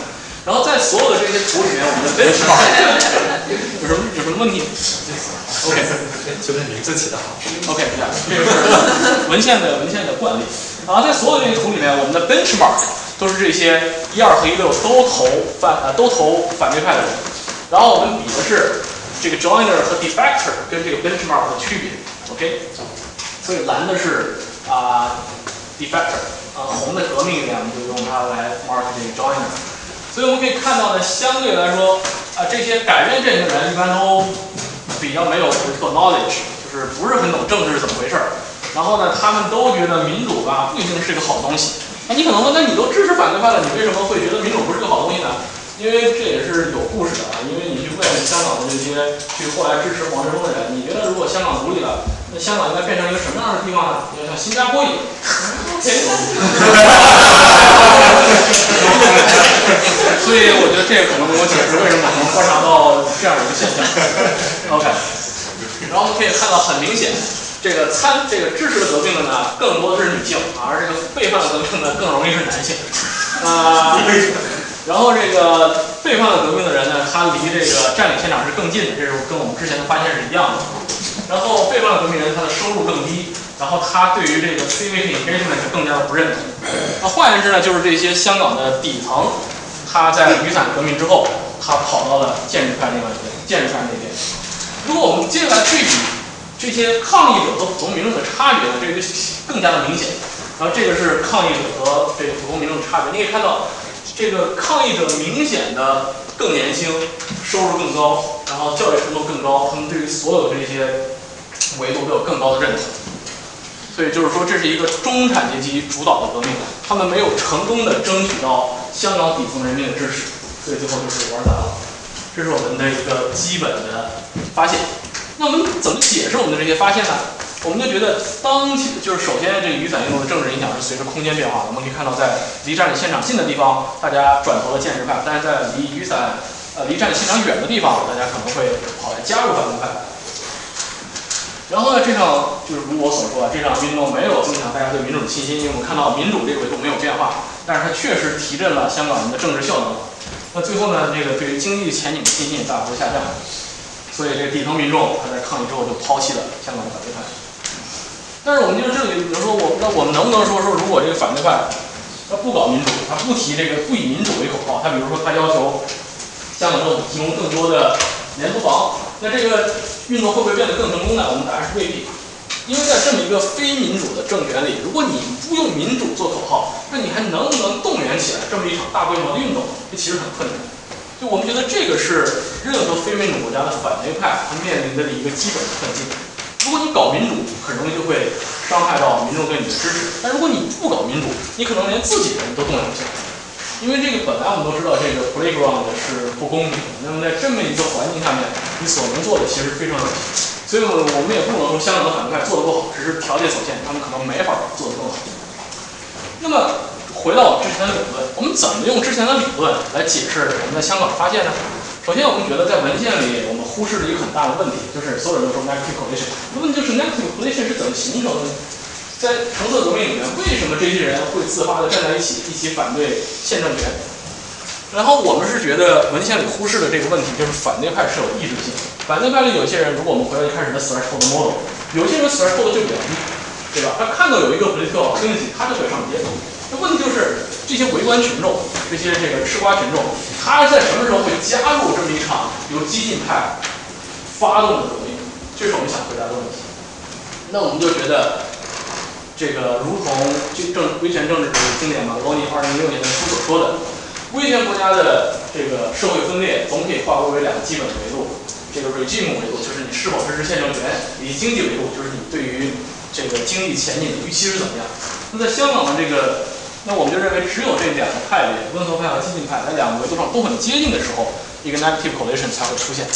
Speaker 3: 然后在所有的这些图里面，我们的 benchmark 有什么有什么问题？OK，
Speaker 1: 就是名字起的好。
Speaker 3: OK，这样，这个是文献的文献的惯例。然后在所有这些图里面，我们的 benchmark 都是这些一二和一六都投反呃都投反对派的人。然后我们比的是这个 joiner 和 defector 跟这个 benchmark 的区别。OK，所以蓝的是啊、defector，啊、红的革命一点，我们就用它来 mark 这个 joiner。所以我们可以看到呢，相对来说啊、这些改变阵营的人一般都比较没有特 knowledge，就是不是很懂政治是怎么回事儿。然后呢，他们都觉得民主吧不一定是个好东西。那你可能问，那你都支持反对派了，你为什么会觉得民主不是个好东西呢？因为这也是有故事的啊。因为你去问香港的这些去后来支持黄之锋的人，你觉得如果香港独立了，那香港应该变成一个什么样的地方呢？应该像新加坡一样。所以我觉得这个可能能够解释为什么我们观察到这样的一个现象。OK，然后我们可以看到很明显，这个参这个支持革命的呢，更多的是女性，而这个背叛革命呢更容易是男性。啊、然后这个背叛了革命的人呢，他离这个占领现场是更近的，这是跟我们之前的发现是一样的。然后背叛了革命人，他的收入更低，然后他对于这个 civic engagement 是更加的不认同。那换言之呢，就是这些香港的底层，他在雨伞革命之后，他跑到了建制派另外一边，建制派那边。如果我们接下来对比这些抗议者和普通民众的差别呢，这个就更加的明显。然后这个是抗议者和这个普通民众的差别，你可以看到，这个抗议者明显的更年轻，收入更高，然后教育程度更高，他们对于所有这些维度都有更高的认同。所以就是说，这是一个中产阶级主导的革命，他们没有成功的争取到香港底层人民的支持，所以最后就是玩砸了。这是我们的一个基本的发现。那我们怎么解释我们的这些发现呢？我们就觉得当前就是首先这个雨伞运动的政治影响是随着空间变化。我们可以看到，在离占领现场近的地方，大家转投了建制派；但是在离雨伞呃离占领现场远的地方，大家可能会跑来加入反对派。然后呢，这场就是如我所说，这场运动没有增强大家对民主的信心，因为我们看到民主这个维度没有变化，但是它确实提振了香港人的政治效能。那最后呢，这个对于经济前景的信心也大幅下降。所以这个底层民众他在抗议之后就抛弃了香港的反对派。但是我们就这里，比如说我那我们能不能说说，如果这个反对派他不搞民主，他不提这个不以民主为口号，他比如说他要求香港政府提供更多的廉租房，那这个运动会不会变得更成功呢？我们答案是未必。因为在这么一个非民主的政权里，如果你不用民主做口号，那你还能不能动员起来这么一场大规模的运动？这其实很困难。就我们觉得这个是任何非民主国家的反对派他面临的一个基本的困境。如果你搞民主，很容易就会伤害到民众对你的支持；但如果你不搞民主，你可能连自己人都动摇不起来。因为这个本来我们都知道，这个 playground 是不公平的。那么在这么一个环境下面，你所能做的其实非常有限。所以，我我们也不能说香港的反对派做得不好，只是条件所限，他们可能没法做得更好。那么，回到我们之前的理论，我们怎么用之前的理论来解释我们在香港的发现呢？首先，我们觉得在文献里，我们忽视了一个很大的问题，就是所有人都说 negative collision。问题就是 negative collision 是怎么形成的呢？在橙色革命里面，为什么这些人会自发的站在一起，一起反对宪政权？然后我们是觉得文献里忽视的这个问题，就是反对派是有意志性。反对派里有些人，如果我们回到一开始的 threshold model，有些人 threshold 就比较低，对吧？他看到有一个 political opportunity，他就会上街。那问题就是这些围观群众，这些这个吃瓜群众，他在什么时候会加入这么一场由激进派发动的革命？这是我们想回答的问题。那我们就觉得，这个如同这政威权政治经典马格罗尼二零一六年的书所说的，威权国家的这个社会分裂总体划归为两个基本的维度，这个 regime 维度就是你是否支持宪政权，以经济维度就是你对于这个经济前景的预期是怎么样。那在香港的这个，那我们就认为只有这两个派别，温和派和激进派，在两个维度上都很接近的时候，一个 negative coalition 才会出现。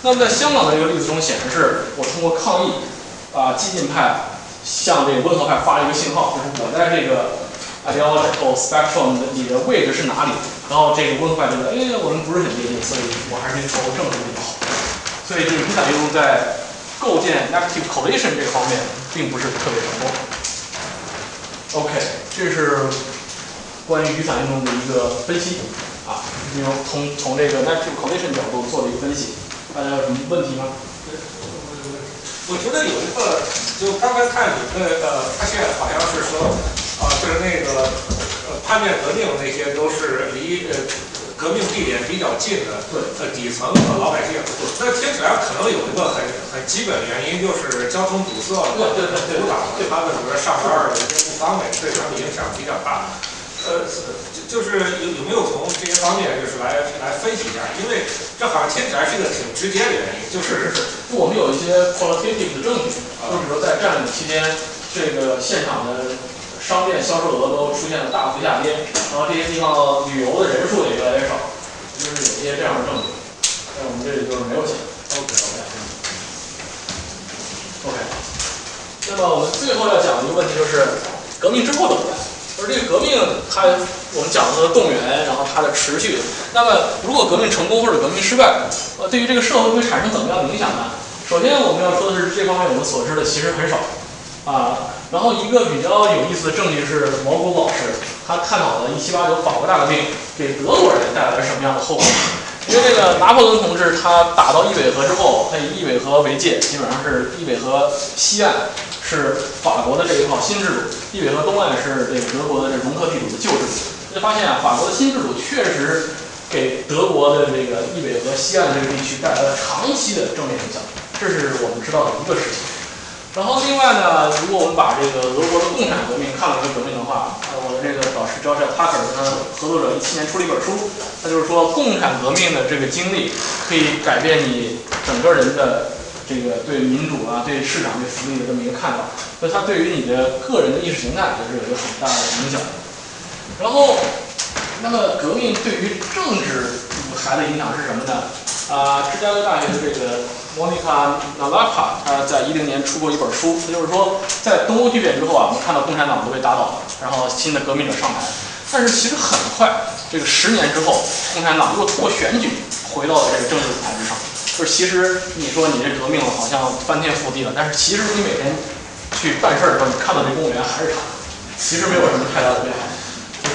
Speaker 3: 那么在香港的这个例子中显示是，我通过抗议，啊，激进派向这个温和派发了一个信号，就是我在这个 ideological spectrum 的你的位置是哪里？然后这个温和派觉得，哎，我们不是很接近，所以我还是去投政治比较好。所以这个雨伞运动在构建 negative coalition 这个方面并不是特别成功。OK，这是关于雨伞运动的一个分析啊，用从从这个 negative coalition 角度做了一个分析。大家有什么问题吗？
Speaker 8: 我觉得有一个，就刚才看你那个发现，好像是说，啊，就是那个呃叛变革命那些都是离呃革命地点比较近的，
Speaker 3: 对，
Speaker 8: 呃底层的老百姓。那听起来可能有一个很很基本的原因，就是交通堵塞、
Speaker 3: 对对对
Speaker 8: 阻挡，对他们比如说上班有些不方便，对他们影响比较大。呃，就就是有有没有从这些方面就是来来分析一下？因为这好像听起来是一个挺直接的原因，就是
Speaker 3: 我们有一些 qualitative 的证据，就比如说在占领期间，这个现场的商店销售额都出现了大幅下跌，然后这些地方旅游的人数也越来越少，就是有一些这样的证据。但我们这里就是没有写。OK OK OK。那么我们最后要讲的一个问题就是，革命之后怎么办？而这个革命，它我们讲的动员，然后它的持续。那么，如果革命成功或者革命失败，呃，对于这个社会会产生怎么样的影响呢？首先，我们要说的是这方面我们所知的其实很少啊。然后，一个比较有意思的证据是毛古老师他探讨了1789法国大革命给德国人带来了什么样的后果。因为这个拿破仑同志他打到易北河之后，他以易北河为界，基本上是易北河西岸是法国的这一套新制度，易北河东岸是这个德国的这容克地主的旧制度。就发现啊，法国的新制度确实给德国的这个易北河西岸这个地区带来了长期的正面影响，这是我们知道的一个事情。然后另外呢，如果我们把这个俄国的共产革命看作一个革命的话，呃，我的这个导师 George Tucker 跟他合作者一七年出了一本书，他就是说共产革命的这个经历可以改变你整个人的这个对民主啊、对市场、对福利的这么一个看法，所以它对于你的个人的意识形态也是有一个很大的影响。然后，那么革命对于政治孩子影响是什么呢？啊，芝加哥大学的这个 Monica Nalaka，她在一零年出过一本书，她就是说，在东欧剧变之后啊，我们看到共产党都被打倒了，然后新的革命者上台，但是其实很快，这个十年之后，共产党又通过选举回到了这个政治舞台之上。就是其实你说你这革命了，好像翻天覆地了，但是其实你每天去办事儿的时候，你看到这公务员还是他，其实没有什么太大的变化。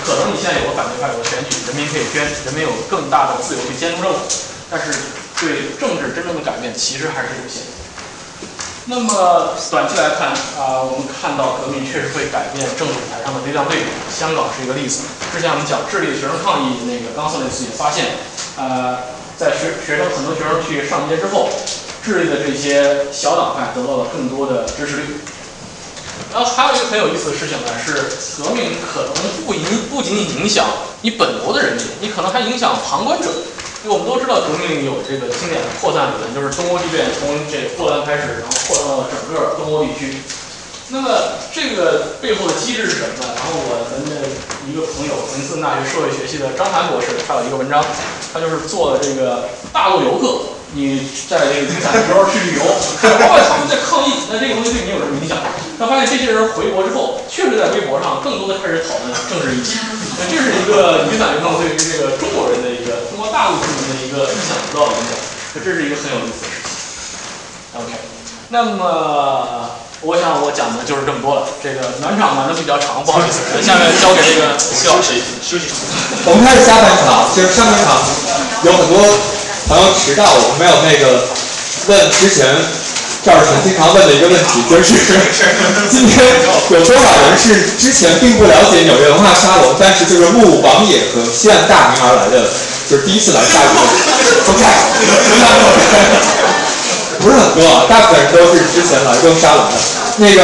Speaker 3: 可能你现在有个反对派，有个选举，人民可以捐，人民有更大的自由去监督政府，但是对政治真正的改变其实还是有限。那么短期来看啊、我们看到革命确实会改变政治舞台上的力量对比，香港是一个例子。之前我们讲智利学生抗议，那个冈瑟雷斯也发现，呃，在学学生很多学生去上街之后，智利的这些小党派得到了更多的支持率。然后还有一个很有意思的事情呢，是革命可能不影不仅仅影响你本国的人民，你可能还影响旁观者。因为我们都知道革命有这个经典的扩散理论，就是东欧剧变从这个波兰开始，然后扩散到了整个东欧地区。那么这个背后的机制是什么呢？然后我们的一个朋友，文森大学社会学系的张涵博士，他有一个文章，他就是做了这个大陆游客，你在这个雨伞的时候去旅游，看外他们在抗议，那这个东西对你有什么影响？他发现这些人回国之后，确实在微博上更多的开始讨论政治议题。那这是一个雨伞运动对于这个中国人的一个中国大陆居民的一个意想不到的影响，那这是一个很有意思的事情。OK，那么我想我讲的就是这么多了。这个暖场暖的比较长，不好意思，下面交给这个休息。
Speaker 4: 休息。
Speaker 1: 我们开始下半场，就是上半场有很多朋友迟到，我们没有那个问之前赵志成经常问的一个问题，就是 今天有多少人是之前并不了解纽约文化沙龙，但是就是慕王野和西岸大名而来的，就是第一次来下一个不是很多啊，大部分人都是之前来过沙龙的。那个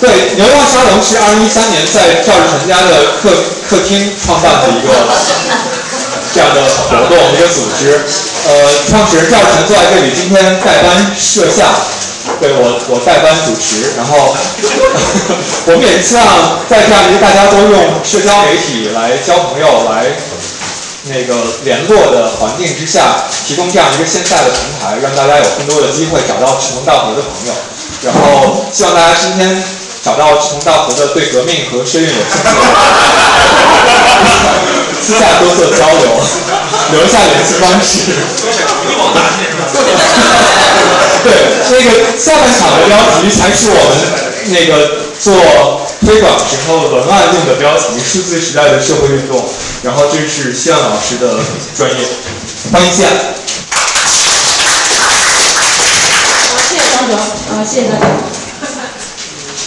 Speaker 1: 对，牛望沙龙是二零一三年在赵志成家的客客厅创办的一个这样的活动一个组织。呃，创始人赵晨坐在这里，今天代班摄像，对我我代班主持。然后 我们也希望在这样一个大家都用社交媒体来交朋友来。那个联络的环境之下，提供这样一个线下的平台，让大家有更多的机会找到志同道合的朋友。然后希望大家今天找到志同道合的对革命和社运有兴趣的，私下多做交流，留下联系方式。对，那个下半场的标题才是我们那个做推广时候文案用的标题，数字时代的社会运动。然后这是西安老师的专业，欢迎西安。
Speaker 12: 好，谢谢张哲，啊，谢谢大家。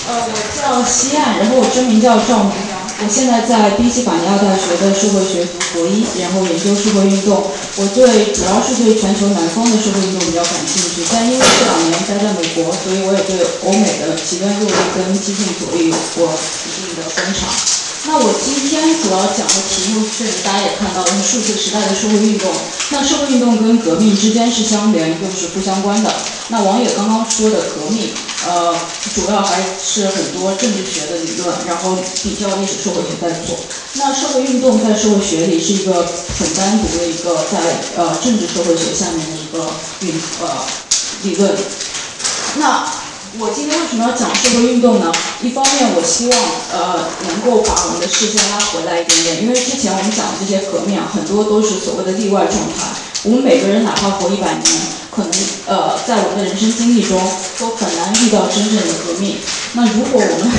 Speaker 12: 呃，我叫西岸，然后我真名叫赵明阳，我现在在宾夕法尼亚大学的社会学读博一，然后研究社会运动。我对主要是对全球南方的社会运动比较感兴趣，但因为这两年待在美国，所以我也对欧美的极端右翼跟激进左翼有过一定的观察。那我今天主要讲的题目是大家也看到了是数字时代的社会运动。那社会运动跟革命之间是相连又是不相关的。那王野刚刚说的革命，呃，主要还是很多政治学的理论，然后比较历史社会学在做。那社会运动在社会学里是一个很单独的一个在呃政治社会学下面的一个运呃理论。那我今天为什么要讲社会运动呢？一方面，我希望呃能够把我们的视线拉回来一点点，因为之前我们讲的这些革命啊，很多都是所谓的例外状态。我们每个人哪怕活一百年，可能呃在我们的人生经历中都很难遇到真正的革命。那如果我们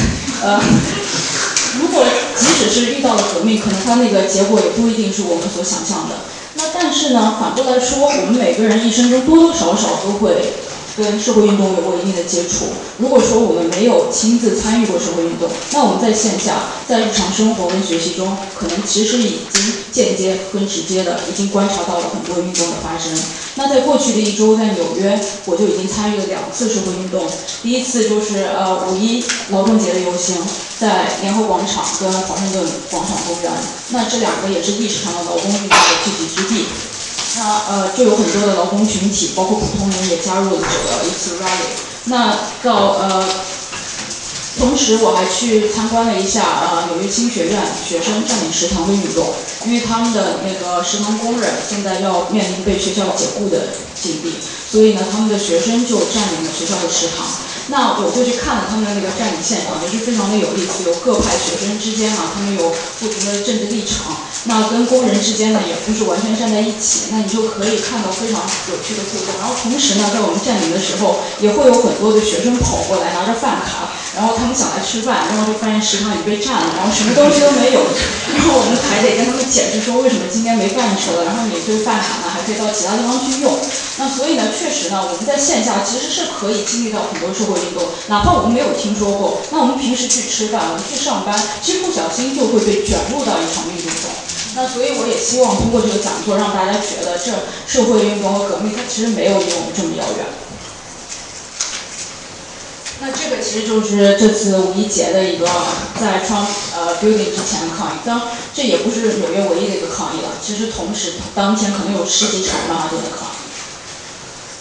Speaker 12: 呃 如果即使是遇到了革命，可能它那个结果也不一定是我们所想象的。那但是呢，反过来说，我们每个人一生中多多少少都会跟社会运动有过一定的接触。如果说我们没有亲自参与过社会运动，那我们在线下，在日常生活跟学习中，可能其实已经间接跟直接的已经观察到了很多运动的发生。那在过去的一周，在纽约，我就已经参与了两次社会运动。第一次就是呃五一劳动节的游行，在联合广场跟华盛顿广场公园。那这两个也是历史上的劳工运动的聚集之地。那呃，就有很多的劳工群体，包括普通人也加入了这个一次 rally。那到呃，同时我还去参观了一下呃纽约新学院学生占领食堂的运动，因为他们的那个食堂工人现在要面临被学校解雇的境地，所以呢，他们的学生就占领了学校的食堂。那我就去看了他们的那个占领现场，也是非常的有意思。有各派学生之间啊，他们有不同的政治立场，那跟工人之间呢，也不是完全站在一起。那你就可以看到非常有趣的互动。然后同时呢，在我们占领的时候，也会有很多的学生跑过来拿着饭卡，然后他们想来吃饭，然后就发现食堂已经被占了，然后什么东西都没有。然后我们还得跟他们解释说，为什么今天没饭吃了，然后免费饭卡呢，还可以到其他地方去用。那所以呢，确实呢，我们在线下其实是可以经历到很多社会运动，哪怕我们没有听说过。那我们平时去吃饭，我们去上班，其实不小心就会被卷入到一场运动中。那所以我也希望通过这个讲座，让大家觉得这社会运动和革命，它其实没有离我们这么遥远。那这个其实就是这次五一节的一个在 Trump 呃 Building 之前的抗议，当这也不是纽约唯一的一个抗议了，其实同时当天可能有十几场曼哈顿的抗议。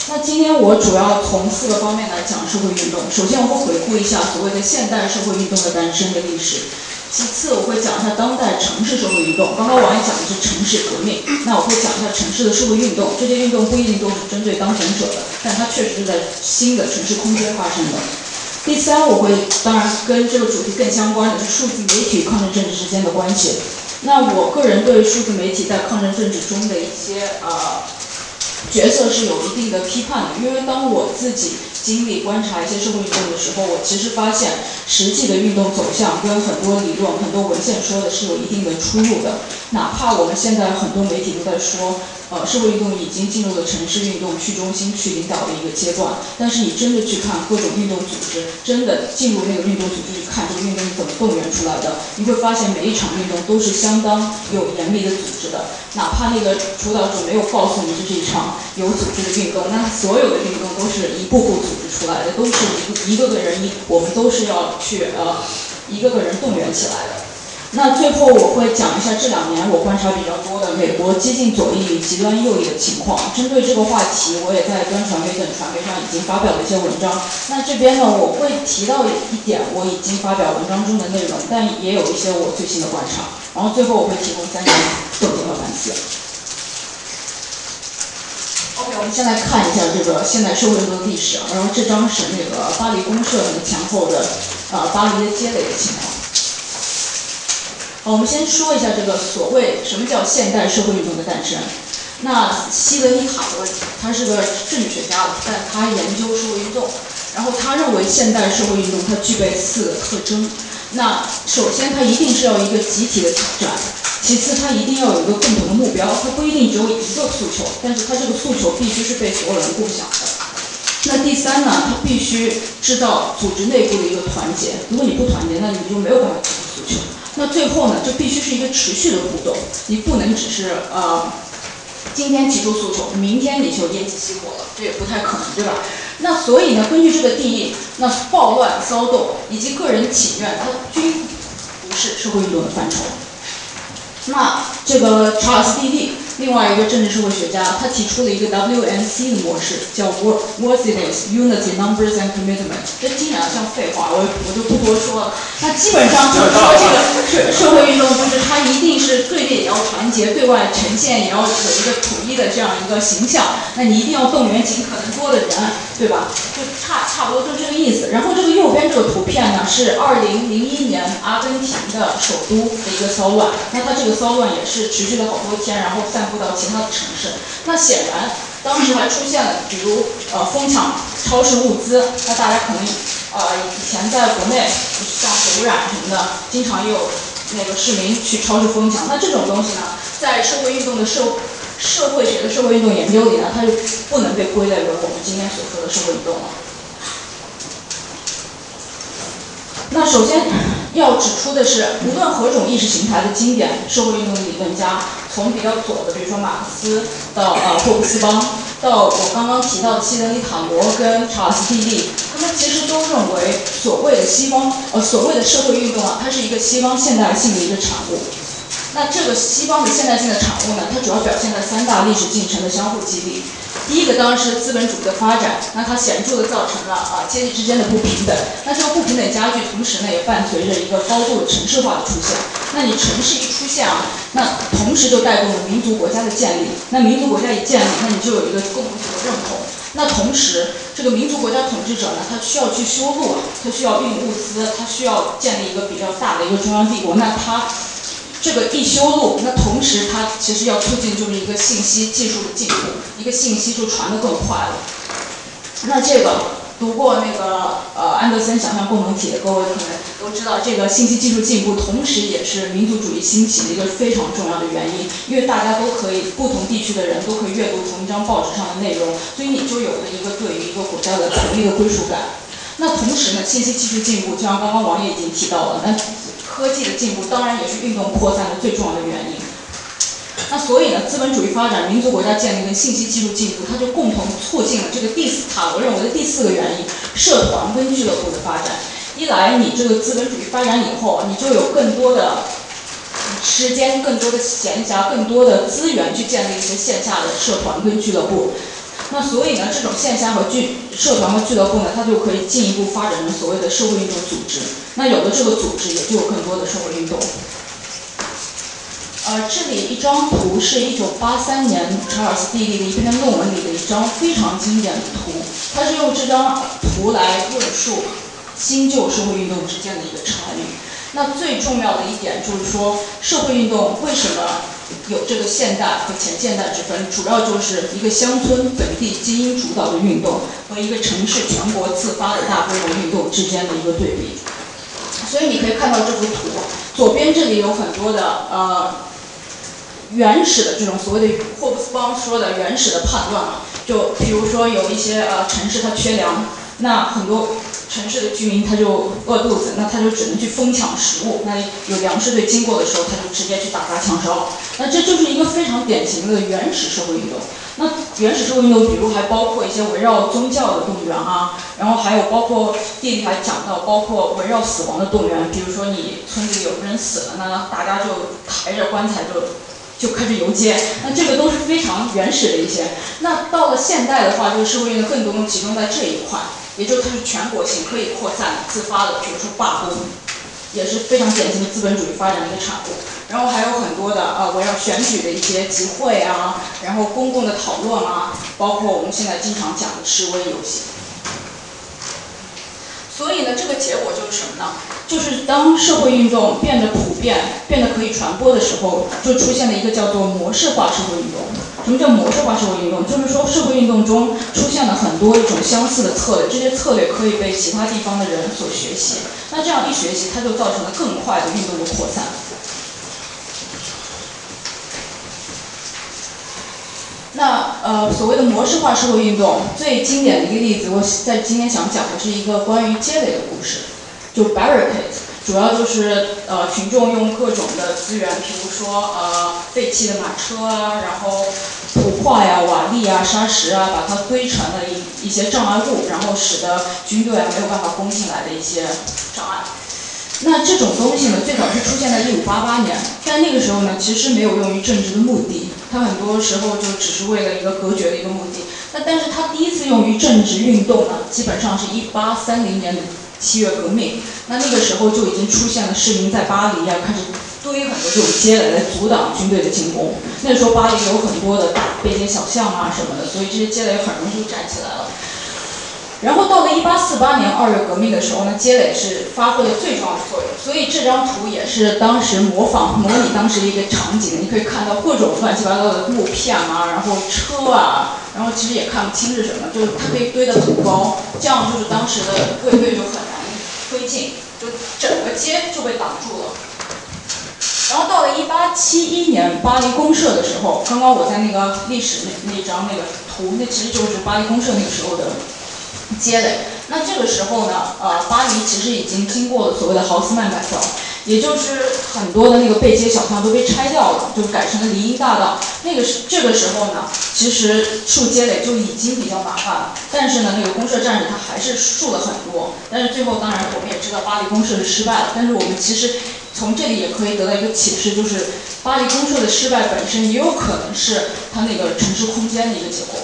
Speaker 12: 那今天我主要从四个方面来讲社会运动。首先，我会回顾一下所谓的现代社会运动的诞生的历史；其次，我会讲一下当代城市社会运动。刚刚王毅讲的是城市革命，那我会讲一下城市的社会运动。这些运动不一定都是针对当权者的，但它确实是在新的城市空间发生的。第三，我会当然跟这个主题更相关的是数字媒体与抗争政治之间的关系。那我个人对数字媒体在抗争政治中的一些呃角色是有一定的批判的，因为当我自己经历观察一些社会运动的时候，我其实发现实际的运动走向跟很多理论、很多文献说的是有一定的出入的。哪怕我们现在很多媒体都在说，呃，社会运动已经进入了城市运动去中心、去领导的一个阶段，但是你真的去看各种运动组织，真的进入那个运动组织去看这个运动是怎么动员出来的，你会发现每一场运动都是相当有严密的组织的。哪怕那个主导者没有告诉你这是一场有组织的运动，那所有的运动都是一步步组织出来的，都是一个一个个人一，我们都是要去呃一个个人动员起来的。那最后我会讲一下这两年我观察比较多的美国接近左翼与极端右翼的情况。针对这个话题，我也在端传媒等传媒上已经发表了一些文章。那这边呢，我会提到一点我已经发表文章中的内容，但也有一些我最新的观察。然后最后我会提供三点总结和反思。OK，我们先来看一下这个现代社会中的历史。然后这张是那个巴黎公社那个前后的呃巴黎的街垒的情况。我们先说一下这个所谓什么叫现代社会运动的诞生。那西德尼·塔罗他是个政治学家，但他研究社会运动，然后他认为现代社会运动它具备四个特征。那首先它一定是要一个集体的挑战，其次它一定要有一个共同的目标，它不一定只有一个诉求，但是它这个诉求必须是被所有人共享的。那第三呢，它必须制造组织内部的一个团结，如果你不团结，那你就没有办法提出诉求。那最后呢，就必须是一个持续的互动，你不能只是呃，今天提出诉求，明天你就偃旗息鼓了，这也不太可能，对吧？那所以呢，根据这个定义，那暴乱、骚动以及个人请愿，它均不是社会运动的范畴。那这个查尔斯·蒂利，另外一个政治社会学家，他提出了一个 WMC 的模式，叫 Worthiness, Unity, Numbers and Commitment。这听起来像废话，我我就不多说了。那基本上就是说，这个社社会运动就是它一定是对内也要团结，对外呈现也要有一个统一的这样一个形象。那你一定要动员尽可能多的人，对吧？就差差不多就这个意思。然后这个右边这个图片呢，是二零零一年阿根廷的首都的一个骚乱。那它这个骚乱也是持续了好多天，然后布到其他的城市。那显然当时还出现了，比如呃疯抢超市物资。那大家可能呃以前在国内像水污染什么的，经常有那个市民去超市疯抢。那这种东西呢，在社会运动的社社会学的社会运动研究里呢，它就不能被归类为我们今天所说的社会运动了。那首先要指出的是，无论何种意识形态的经典社会运动理论家，从比较左的，比如说马克思，到呃霍布斯邦，到我刚刚提到的希德里·塔罗跟查尔斯·蒂利，他们其实都认为，所谓的西方呃所谓的社会运动啊，它是一个西方现代性的一个产物。那这个西方的现代性的产物呢，它主要表现在三大历史进程的相互激励。第一个当然是资本主义的发展，那它显著的造成了啊阶级之间的不平等。那这个不平等加剧，同时呢也伴随着一个高度的城市化的出现。那你城市一出现啊，那同时就带动了民族国家的建立。那民族国家一建立，那你就有一个共同体的认同。那同时，这个民族国家统治者呢，他需要去修路啊，他需要运物资，他需要建立一个比较大的一个中央帝国。那他这个一修路，那同时它其实要促进就是一个信息技术的进步，一个信息就传得更快了。那这个读过那个呃安德森想象共同体的各位可能都知道，这个信息技术进步，同时也是民族主义兴起的一个非常重要的原因，因为大家都可以不同地区的人都可以阅读同一张报纸上的内容，所以你就有了一个对于一个国家的权力的归属感。那同时呢，信息技术进步，就像刚刚王爷已经提到了，那科技的进步当然也是运动扩散的最重要的原因。那所以呢，资本主义发展、民族国家建立跟信息技术进步，它就共同促进了这个第四塔罗认为的第四个原因：社团跟俱乐部的发展。一来，你这个资本主义发展以后，你就有更多的时间、更多的闲暇、更多的资源去建立一些线下的社团跟俱乐部。那所以呢，这种线下和俱社团和俱乐部呢，它就可以进一步发展成所谓的社会运动组织。那有了这个组织，也就有更多的社会运动。呃，这里一张图是一九八三年查尔斯蒂利的一篇论文里的一张非常经典的图，他是用这张图来论述新旧社会运动之间的一个差异。那最重要的一点就是说，社会运动为什么有这个现代和前现代之分，主要就是一个乡村本地精英主导的运动和一个城市全国自发的大规模运动之间的一个对比。所以你可以看到这幅图，左边这里有很多的呃原始的这种所谓的霍布斯邦说的原始的判断啊，就比如说有一些呃城市它缺粮，那很多城市的居民他就饿肚子，那他就只能去疯抢食物。那有粮食队经过的时候，他就直接去打砸抢烧。那这就是一个非常典型的原始社会运动。那原始社会运动，比如还包括一些围绕宗教的动员啊，然后还有包括地里讲到，包括围绕死亡的动员。比如说你村子里有人死了，那大家就抬着棺材就就开始游街。那这个都是非常原始的一些。那到了现代的话，这个社会运动更多的集中在这一块，也就它是全国性、可以扩散、自发的，比如说罢工，也是非常典型的资本主义发展的一个产物。然后还有很多的啊围绕选举的一些集会啊，然后公共的讨论啊，包括我们现在经常讲的示威游行。所以呢，这个结果就是什么呢？就是当社会运动变得普遍、变得可以传播的时候，就出现了一个叫做模式化社会运动。什么叫模式化社会运动？就是说社会运动中出现了很多一种相似的策略，这些策略可以被其他地方的人所学习。那这样一学习，它就造成了更快的运动的扩散。那呃，所谓的模式化社会运动，最经典的一个例子，我在今天想讲的是一个关于街垒的故事，就 barricade，主要就是呃群众用各种的资源，比如说呃废弃的马车啊，然后土块呀、瓦砾啊、沙石啊，把它堆成了一一些障碍物，然后使得军队啊没有办法攻进来的一些障碍。那这种东西呢，最早是出现在一五八八年，但那个时候呢，其实没有用于政治的目的，他很多时候就只是为了一个隔绝的一个目的。那但是他第一次用于政治运动呢，基本上是一八三零年的七月革命。那那个时候就已经出现了市民在巴黎啊，开始堆很多这种街垒来阻挡军队的进攻。那时候巴黎有很多的大背街小巷啊什么的，所以这些街垒很容易就站起来了。然后到了一八四八年二月革命的时候呢，街垒是发挥了最重要的作用。所以这张图也是当时模仿模拟当时的一个场景，你可以看到各种乱七八糟的木片啊，然后车啊，然后其实也看不清是什么，就是它可以堆得很高，这样就是当时的卫队就很难推进，就整个街就被挡住了。然后到了一八七一年巴黎公社的时候，刚刚我在那个历史那那张那个图，那其实就是巴黎公社那个时候的。街垒，那这个时候呢，呃，巴黎其实已经经过了所谓的豪斯曼改造，也就是很多的那个背街小巷都被拆掉了，就改成了林荫大道。那个是这个时候呢，其实树街垒就已经比较麻烦了，但是呢，那个公社战士他还是竖了很多。但是最后，当然我们也知道巴黎公社是失败了。但是我们其实从这里也可以得到一个启示，就是巴黎公社的失败本身也有可能是它那个城市空间的一个结果。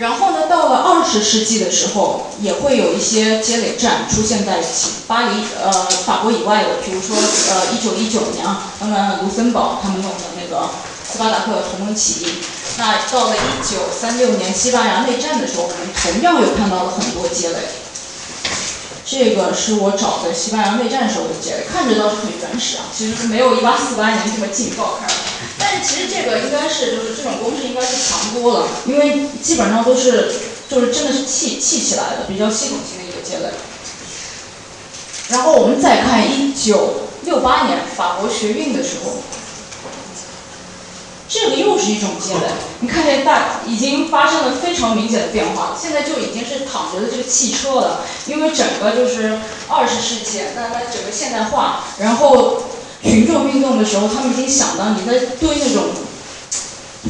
Speaker 12: 然后呢，到了二十世纪的时候，也会有一些街垒战出现在巴黎呃法国以外的，比如说呃一九一九年啊，他们卢森堡他们弄的那个斯巴达克同盟起义。那到了一九三六年西班牙内战的时候，我们同样有看到了很多街垒。这个是我找的西班牙内战时候的街垒，看着倒是很原始啊，其实是没有一八四八年这么劲爆开。但是其实这个应该是就是这种公式应该是强多了，因为基本上都是就是真的是砌砌起来的，比较系统性的一个积累。然后我们再看一九六八年法国学运的时候，这个又是一种积累。你看见大已经发生了非常明显的变化，现在就已经是躺着的这个汽车了，因为整个就是二十世纪，那那整个现代化，然后。群众运动的时候，他们已经想到你在堆那种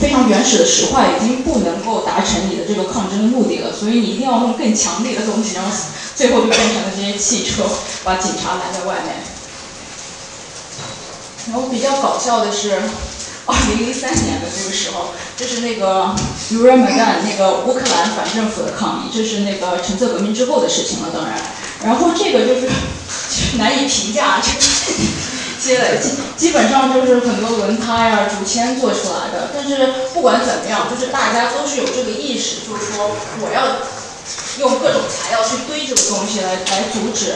Speaker 12: 非常原始的石块，已经不能够达成你的这个抗争的目的了，所以你一定要弄更强力的东西，然后最后就变成了这些汽车，把警察拦在外面。然后比较搞笑的是，二零零三年的这个时候，这是那个 u r a m a d a n 那个乌克兰反政府的抗议，这是那个橙色革命之后的事情了，当然。然后这个就是 难以评价这个。接了基基本上就是很多轮胎啊、竹签做出来的，但是不管怎么样，就是大家都是有这个意识，就是说我要用各种材料去堆这个东西来来阻止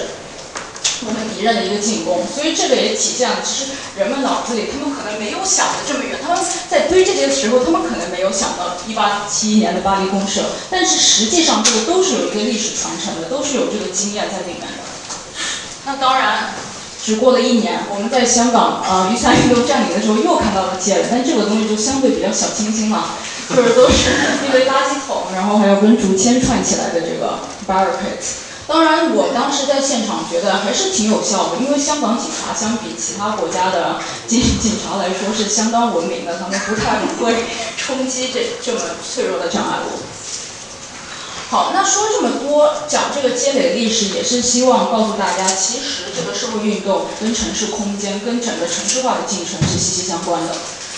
Speaker 12: 我们敌人。的一个进攻，所以这个也体现了其实人们脑子里他们可能没有想的这么远，他们在堆这些的时候，他们可能没有想到一八七一年的巴黎公社，但是实际上这个都是有一个历史传承的，都是有这个经验在里面的。那当然，只过了一年，我们在香港呃雨伞运动占领的时候又看到了街垒，但这个东西就相对比较小清新了，就是都是一堆垃圾桶，然后还有跟竹签串起来的这个 barricade。当然，我当时在现场觉得还是挺有效的，因为香港警察相比其他国家的警 警察来说是相当文明的，他们不太会冲击这这么脆弱的障碍物。好，那说这么多，讲这个积累的历史，也是希望告诉大家，其实这个社会运动跟城市空间、跟整个城市化的进程是息息相关的。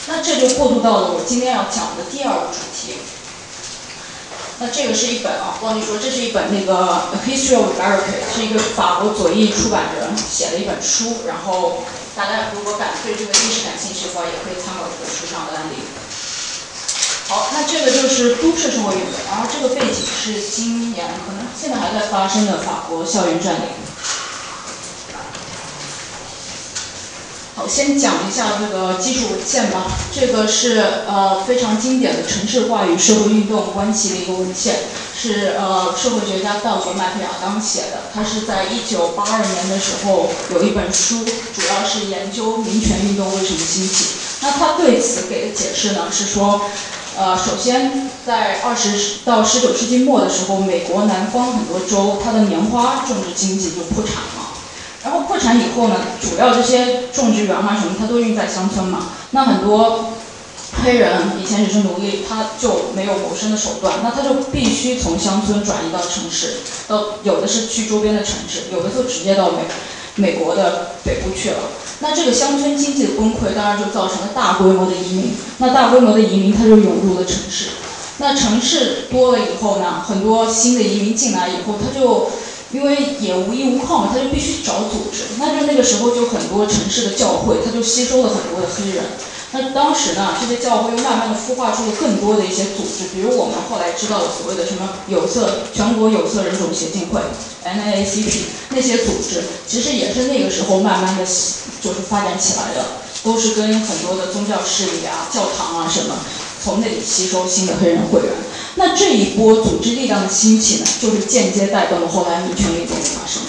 Speaker 12: 那这就过渡到了我今天要讲的第二个主题。那这个是一本啊，忘记说，这是一本那个《History of America，》，是一个法国左翼出版人写的一本书。然后大家如果感对这个历史感兴趣的话，也可以参考这本书上的案例。好，那这个就是都市社会运动，然后这个背景是今年可能现在还在发生的法国校园占领。好，先讲一下这个基础文献吧。这个是呃非常经典的城市化与社会运动关系的一个文献，是呃社会学家道格·麦克亚当写的。他是在一九八二年的时候有一本书，主要是研究民权运动为什么兴起。那他对此给的解释呢是说，呃，首先在二十到十九世纪末的时候，美国南方很多州它的棉花种植经济就破产了。然后破产以后呢，主要这些种植园啊什么，它都运在乡村嘛。那很多黑人以前只是奴隶，他就没有谋生的手段，那他就必须从乡村转移到城市，到有的是去周边的城市，有的就直接到美美国的北部去了。那这个乡村经济的崩溃，当然就造成了大规模的移民。那大规模的移民，他就涌入了城市。那城市多了以后呢，很多新的移民进来以后，他就因为也无依无靠嘛，他就必须找组织。那就那个时候就很多城市的教会，他就吸收了很多的黑人。那当时呢，这些教会又慢慢的孵化出了更多的一些组织，比如我们后来知道的所谓的什么有色全国有色人种协进会 （NAACP） 那些组织，其实也是那个时候慢慢的就是发展起来的，都是跟很多的宗教势力啊、教堂啊什么从那里吸收新的黑人会员。那这一波组织力量的兴起呢，就是间接带动了后来民权运动的发生。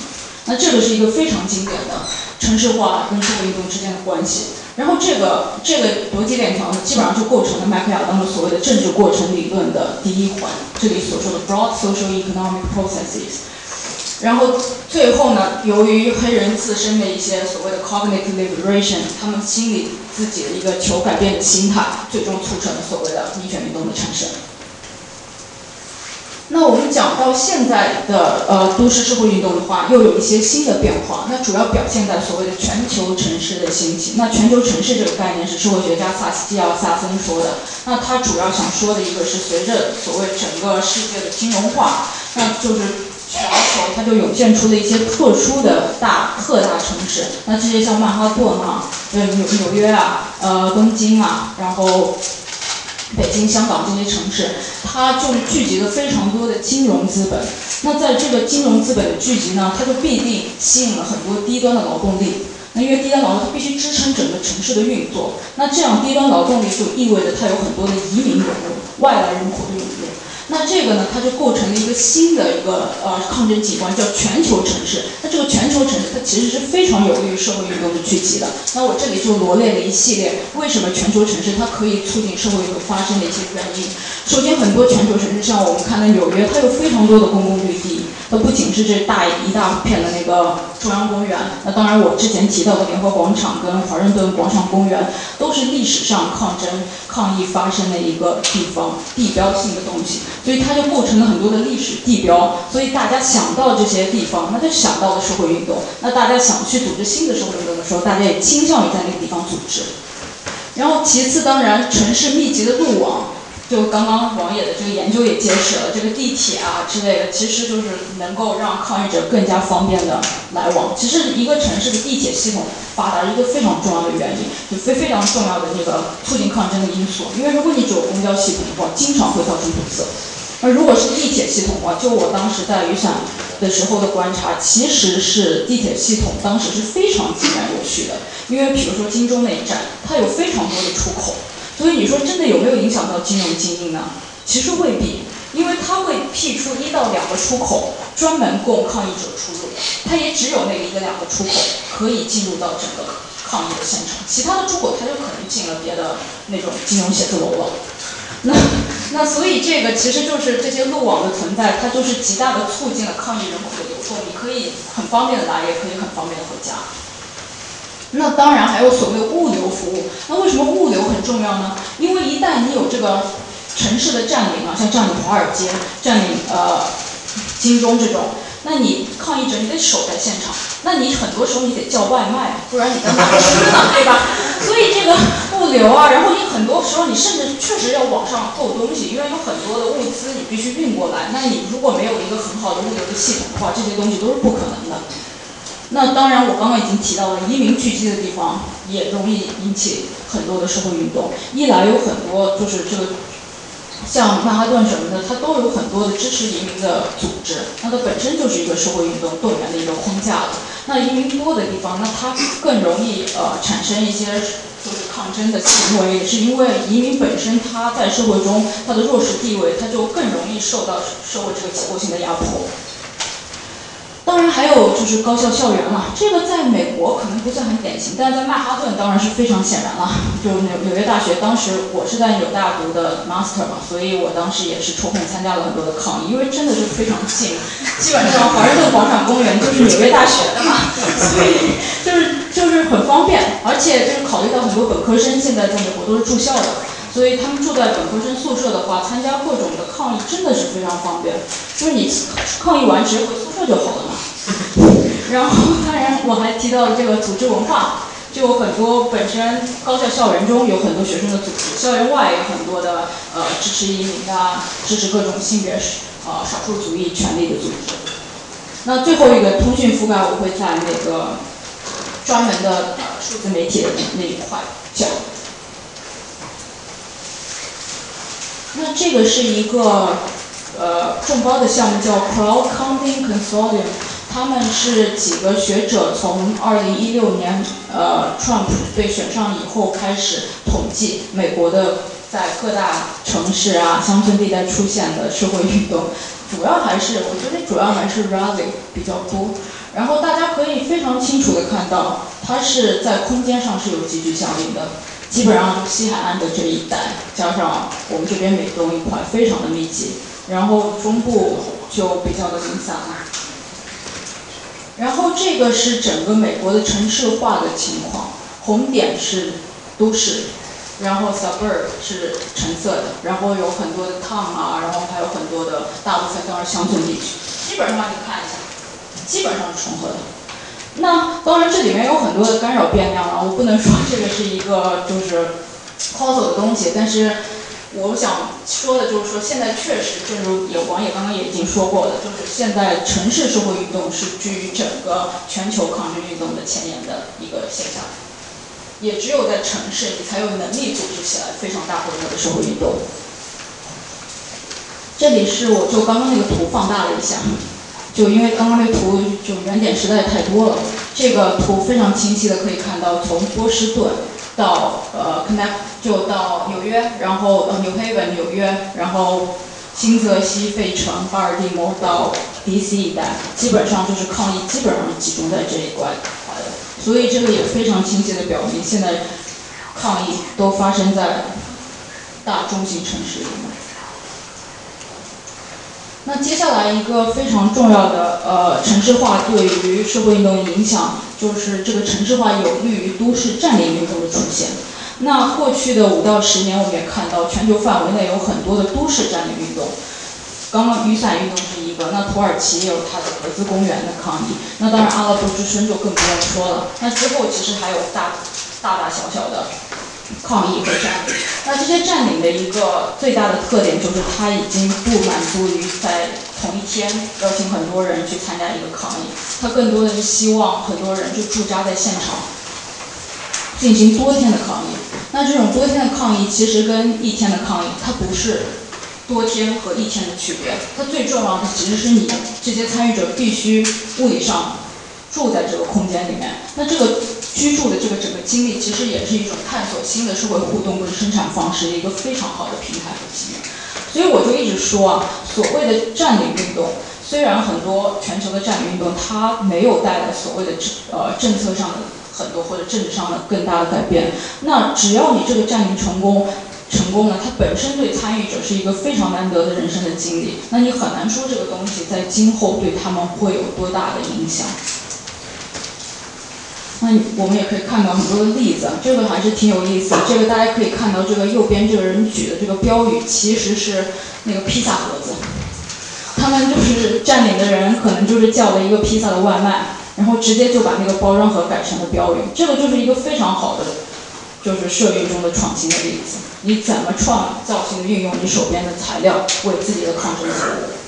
Speaker 12: 那这个是一个非常经典的城市化跟社会运动之间的关系。然后这个这个逻辑链条呢，基本上就构成了麦克亚当的所谓的政治过程理论的第一环，这里所说的 broad social economic processes。然后最后呢，由于黑人自身的一些所谓的 cognitive liberation，他们心里自己的一个求改变的心态，最终促成了所谓的民权运动的产生。那我们讲到现在的呃都市社会运动的话，又有一些新的变化。那主要表现在所谓的全球城市的兴起。那全球城市这个概念是社会学家萨斯蒂奥萨森说的。那他主要想说的一个是随着所谓整个世界的金融化，那就是全球它就涌现出了一些特殊的大特大城市。那这些像曼哈顿啊，呃纽纽约啊，呃东京啊，然后。北京、香港这些城市，它就聚集了非常多的金融资本。那在这个金融资本的聚集呢，它就必定吸引了很多低端的劳动力。那因为低端劳动力它必须支撑整个城市的运作，那这样低端劳动力就意味着它有很多的移民涌入、外来人口的涌入。那这个呢，它就构成了一个新的一个呃抗争景观，叫全球城市。那这个全球城市，它其实是非常有利于社会运动的聚集的。那我这里就罗列了一系列为什么全球城市它可以促进社会运动发生的一些原因。首先，很多全球城市，像我们看的纽约，它有非常多的公共绿地。它不仅是这大一大片的那个中央公园，那当然我之前提到的联合广场跟华盛顿广场公园，都是历史上抗争抗议发生的一个地方地标性的东西。所以它就构成了很多的历史地标，所以大家想到这些地方，那就想到了社会运动。那大家想去组织新的社会运动的时候，大家也倾向于在那个地方组织。然后其次，当然城市密集的路网，就刚刚王野的这个研究也揭示了，这个地铁啊之类的，其实就是能够让抗议者更加方便的来往。其实一个城市的地铁系统发达，一个非常重要的原因，就非非常重要的那个促进抗争的因素。因为如果你只有公交系统的话，经常会造成堵塞。而如果是地铁系统的话，就我当时在雨伞的时候的观察，其实是地铁系统当时是非常井然有序的，因为比如说金州那一站，它有非常多的出口，所以你说真的有没有影响到金融精英呢？其实未必，因为它会辟出一到两个出口，专门供抗议者出入的，它也只有那一个两个出口可以进入到整个抗议的现场，其他的出口它就可能进了别的那种金融写字楼了。那 那所以这个其实就是这些路网的存在，它就是极大的促进了抗议人口的流动，你可以很方便的来，也可以很方便的回家。那当然还有所谓物流服务，那为什么物流很重要呢？因为一旦你有这个城市的占领啊，像占领华尔街、占领呃金钟这种，那你抗议者你得守在现场，那你很多时候你得叫外卖，不然你在哪吃呢，对吧？所以这个物流啊，然后你很多时候你甚至确实要网上购东西，因为有很多的物资你必须运过来，那你如果没有一个很好的物流的系统的话，这些东西都是不可能的。那当然，我刚刚已经提到了，移民聚集的地方也容易引起很多的社会运动。一来有很多就是这个，像曼哈顿什么的，它都有很多的支持移民的组织，那它本身就是一个社会运动动员的一个框架了。那移民多的地方，那它更容易呃产生一些就是抗争的行为，也是因为移民本身它在社会中它的弱势地位，它就更容易受到社会这个结构性的压迫。当然还有就是高校校园了，这个在美国可能不算很典型，但是在曼哈顿当然是非常显然了。就纽纽约大学，当时我是在纽大读的 master 嘛，所以我当时也是抽空参加了很多的抗议，因为真的是非常近，基本上华盛顿广场公园就是纽约大学的嘛，所以就是就是很方便，而且就是考虑到很多本科生现在在美国都是住校的。所以他们住在本科生宿舍的话，参加各种的抗议真的是非常方便，就是你抗议完直接回宿舍就好了嘛。然后当然我还提到了这个组织文化，就有很多本身高校校园中有很多学生的组织，校园外有很多的呃支持移民啊，支持各种性别呃少数族裔权利的组织。那最后一个通讯覆盖，我会在那个专门的呃数字媒体的那一块讲。那这个是一个呃众包的项目，叫 Crowd Counting Consortium。他们是几个学者从2016年呃 Trump 被选上以后开始统计美国的在各大城市啊乡村地带出现的社会运动，主要还是我觉得主要还是 rally 比较多。然后大家可以非常清楚的看到，它是在空间上是有极具效应的。基本上西海岸的这一带，加上我们这边美东一块，非常的密集。然后中部就比较的零散了。然后这个是整个美国的城市化的情况，红点是都市，然后 suburb 是橙色的，然后有很多的 town 啊，然后还有很多的大部分都是乡村地区。基本上你看一下，基本上是重合的。那当然，这里面有很多的干扰变量了。我不能说这个是一个就是 causal 的东西，但是我想说的就是说，现在确实，正如有王爷刚刚也已经说过的，就是现在城市社会运动是居于整个全球抗争运动的前沿的一个现象。也只有在城市，你才有能力组织起来非常大规模的社会运动。这里是我就刚刚那个图放大了一下。就因为刚刚那图就原点实在太多了，这个图非常清晰的可以看到，从波士顿到呃 Connect 就到纽约，然后呃 New Haven 纽约，然后新泽西、费城、巴尔的摩到 DC 一带，基本上就是抗议，基本上集中在这一块的。所以这个也非常清晰的表明，现在抗议都发生在大中型城市里面。那接下来一个非常重要的呃城市化对于社会运动的影响，就是这个城市化有利于都市占领运动的出现。那过去的五到十年，我们也看到全球范围内有很多的都市占领运动。刚刚雨伞运动是一个，那土耳其也有它的格子公园的抗议。那当然阿拉伯之春就更不用说了。那之后其实还有大大大小小的。抗议和占领，那这些占领的一个最大的特点就是，它已经不满足于在同一天邀请很多人去参加一个抗议，它更多的是希望很多人就驻扎在现场，进行多天的抗议。那这种多天的抗议其实跟一天的抗议，它不是多天和一天的区别。它最重要的其实是你这些参与者必须物理上住在这个空间里面。那这个居住的这个整个经历，其实也是一种探索新的社会互动跟生产方式的一个非常好的平台和机遇。所以我就一直说啊，所谓的占领运动，虽然很多全球的占领运动它没有带来所谓的政呃政策上的很多或者政治上的更大的改变，那只要你这个占领成功。成功了，它本身对参与者是一个非常难得的人生的经历。那你很难说这个东西在今后对他们会有多大的影响。那我们也可以看到很多的例子，这个还是挺有意思。这个大家可以看到，这个右边这个人举的这个标语，其实是那个披萨盒子。他们就是占领的人，可能就是叫了一个披萨的外卖，然后直接就把那个包装盒改成了标语。这个就是一个非常好的，就是社运中的创新的例子。你怎么创造性的运用你手边的材料，为自己的抗争服务？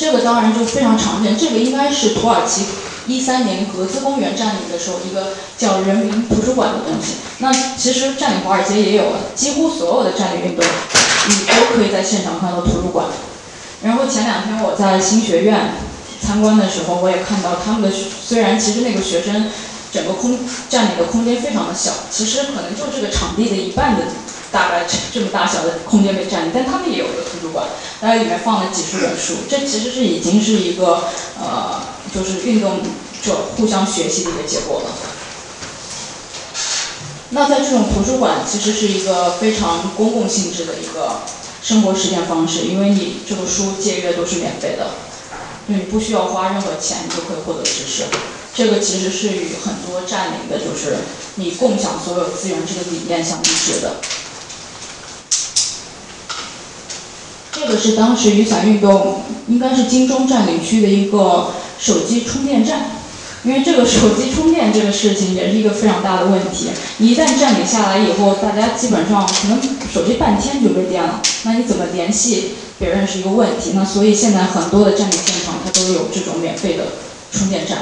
Speaker 12: 这个当然就非常常见，这个应该是土耳其一三年格兹公园占领的时候一个叫人民图书馆的东西。那其实占领华尔街也有了，几乎所有的占领运动，你都可以在现场看到图书馆。然后前两天我在新学院参观的时候，我也看到他们的，虽然其实那个学生整个空占领的空间非常的小，其实可能就这个场地的一半的。大概这这么大小的空间被占领，但他们也有个图书馆，大概里面放了几十本书。这其实是已经是一个呃，就是运动者互相学习的一个结果了。那在这种图书馆，其实是一个非常公共性质的一个生活实践方式，因为你这个书借阅都是免费的，就你不需要花任何钱，就可以获得知识。这个其实是与很多占领的，就是你共享所有资源这个理念相一致的。这个是当时雨伞运动，应该是金钟占领区的一个手机充电站，因为这个手机充电这个事情也是一个非常大的问题。一旦占领下来以后，大家基本上可能手机半天就没电了，那你怎么联系别人是一个问题。那所以现在很多的占领现场它都有这种免费的充电站。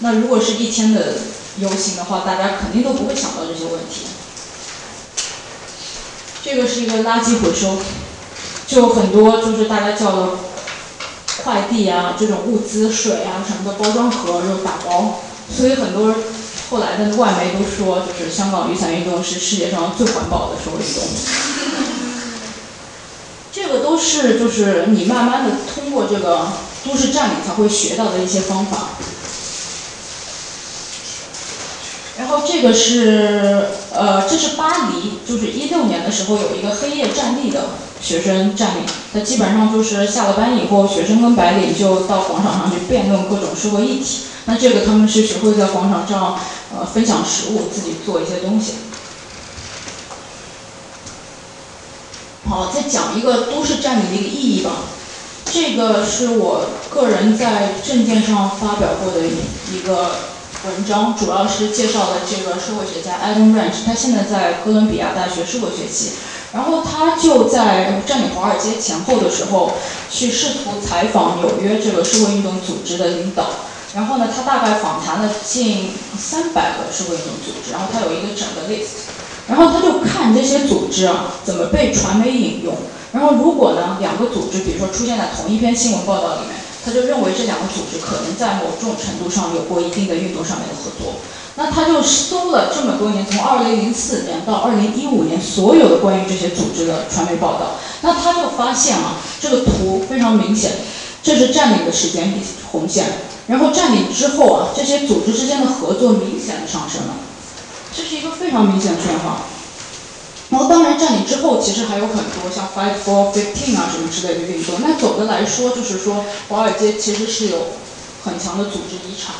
Speaker 12: 那如果是一天的游行的话，大家肯定都不会想到这些问题。这个是一个垃圾回收，就很多就是大家叫的快递啊，这种物资、水啊什么的包装盒就打包，所以很多后来的外媒都说，就是香港雨伞运动是世界上最环保的社会运动。这个都是就是你慢慢的通过这个都市占领才会学到的一些方法。然后这个是呃，这是巴黎，就是一六年的时候有一个黑夜站立的学生占领，那基本上就是下了班以后，学生跟白领就到广场上去辩论各种社会议题。那这个他们是学会在广场上呃分享食物，自己做一些东西。好，再讲一个都市占领的一个意义吧。这个是我个人在证件上发表过的一个。文章主要是介绍了这个社会学家 Adam Ranch，他现在在哥伦比亚大学社会学系，然后他就在占领华尔街前后的时候，去试图采访纽约这个社会运动组织的领导，然后呢，他大概访谈了近三百个社会运动组织，然后他有一个整个 list，然后他就看这些组织啊怎么被传媒引用，然后如果呢两个组织，比如说出现在同一篇新闻报道里面。他就认为这两个组织可能在某种程度上有过一定的运动上面的合作，那他就搜了这么多年，从二零零四年到二零一五年所有的关于这些组织的传媒报道，那他就发现啊，这个图非常明显，这是占领的时间红线，然后占领之后啊，这些组织之间的合作明显的上升了，这是一个非常明显的变化。然后当然占领之后，其实还有很多像 Fight for Fifteen 啊什么之类的运动。那总的来说，就是说华尔街其实是有很强的组织遗产，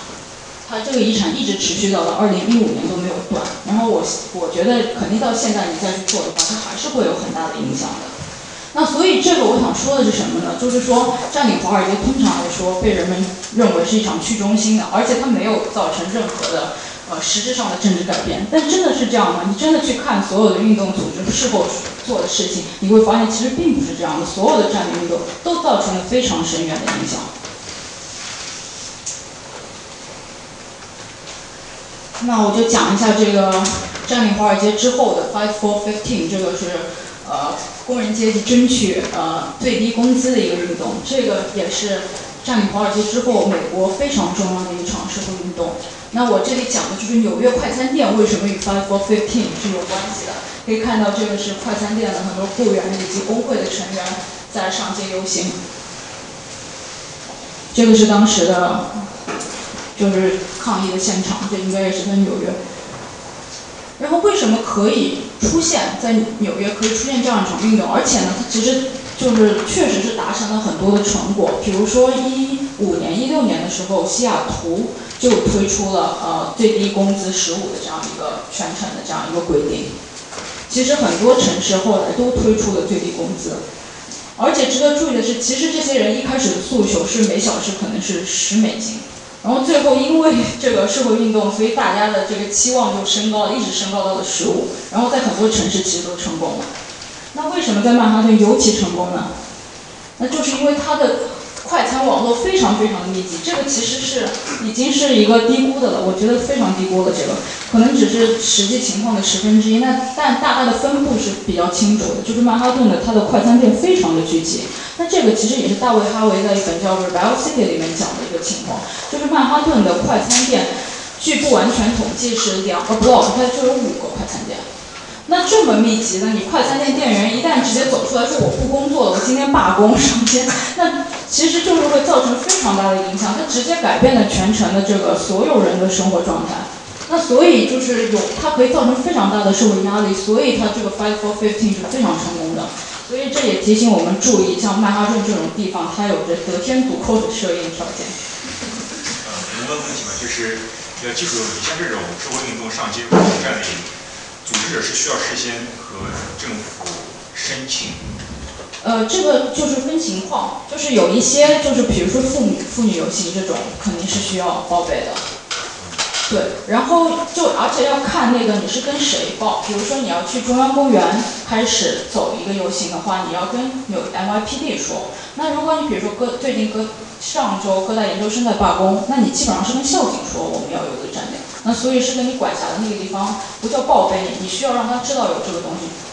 Speaker 12: 它这个遗产一直持续到了二零一五年都没有断。然后我我觉得肯定到现在你再去做的话，它还是会有很大的影响的。那所以这个我想说的是什么呢？就是说占领华尔街通常来说被人们认为是一场去中心的，而且它没有造成任何的。呃，实质上的政治改变，但真的是这样吗？你真的去看所有的运动组织是否做的事情，你会发现其实并不是这样的。所有的占领运动都造成了非常深远的影响。那我就讲一下这个占领华尔街之后的 Fight for Fifteen，这个是呃工人阶级争取呃最低工资的一个运动，这个也是占领华尔街之后美国非常重要的一场社会运动。那我这里讲的就是纽约快餐店为什么与 Fight for Fifteen 是有关系的。可以看到，这个是快餐店的很多雇员以及工会的成员在上街游行。这个是当时的，就是抗议的现场，这应该也是在纽约。然后为什么可以出现在纽约可以出现这样一场运动？而且呢，它其实就是确实是达成了很多的成果。比如说一五年、一六年的时候，西雅图就推出了呃最低工资十五的这样一个全程的这样一个规定。其实很多城市后来都推出了最低工资。而且值得注意的是，其实这些人一开始的诉求是每小时可能是十美金，然后最后因为这个社会运动，所以大家的这个期望就升高了，一直升高到了十五，然后在很多城市其实都成功了。那为什么在曼哈顿尤其成功呢？那就是因为它的快餐网络非常非常的密集，这个其实是已经是一个低估的了，我觉得非常低估了这个，可能只是实际情况的十分之一。那但大概的分布是比较清楚的，就是曼哈顿的它的快餐店非常的聚集。那这个其实也是大卫哈维在一本叫《Rebel City》里面讲的一个情况，就是曼哈顿的快餐店，据不完全统计是两个 block 它就有五个快餐店。那这么密集的，你快餐店店员一旦直接走出来说我不工作了，我今天罢工上街，那其实就是会造成非常大的影响，它直接改变了全城的这个所有人的生活状态。那所以就是有它可以造成非常大的社会压力，所以它这个 Fight for Fifteen 是非常成功的。所以这也提醒我们注意，像曼哈顿这种地方，它有着得天独厚的摄影条件。
Speaker 4: 呃，能问问题吗？就是要记住，你像这种社会运动上街占领。组织者是需要事先和政府申请。
Speaker 12: 呃，这个就是分情况，就是有一些就是比如说妇女妇女游行这种，肯定是需要报备的。对，然后就而且要看那个你是跟谁报，比如说你要去中央公园开始走一个游行的话，你要跟有 NYPD 说。那如果你比如说哥最近哥上周哥大研究生在罢工，那你基本上是跟校警说我们要有一个站点。那所以是跟你管辖的那个地方不叫报备，你需要让他知道有这个东西。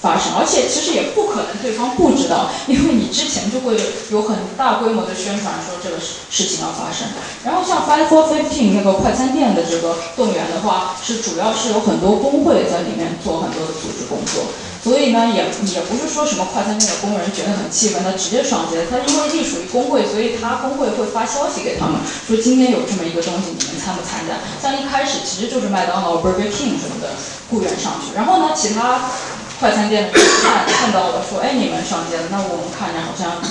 Speaker 12: 发生，而且其实也不可能对方不知道，因为你之前就会有很大规模的宣传说这个事事情要发生。然后像 Five for Fifteen 那个快餐店的这个动员的话，是主要是有很多工会在里面做很多的组织工作。所以呢，也也不是说什么快餐店的工人觉得很气愤，他直接上街。他因为隶属于工会，所以他工会会发消息给他们，说今天有这么一个东西，你们参不参加？像一开始其实就是麦当劳、Burger King 什么的雇员上去，然后呢，其他快餐店的看看到了，说，哎，你们上街了，那我们看着好像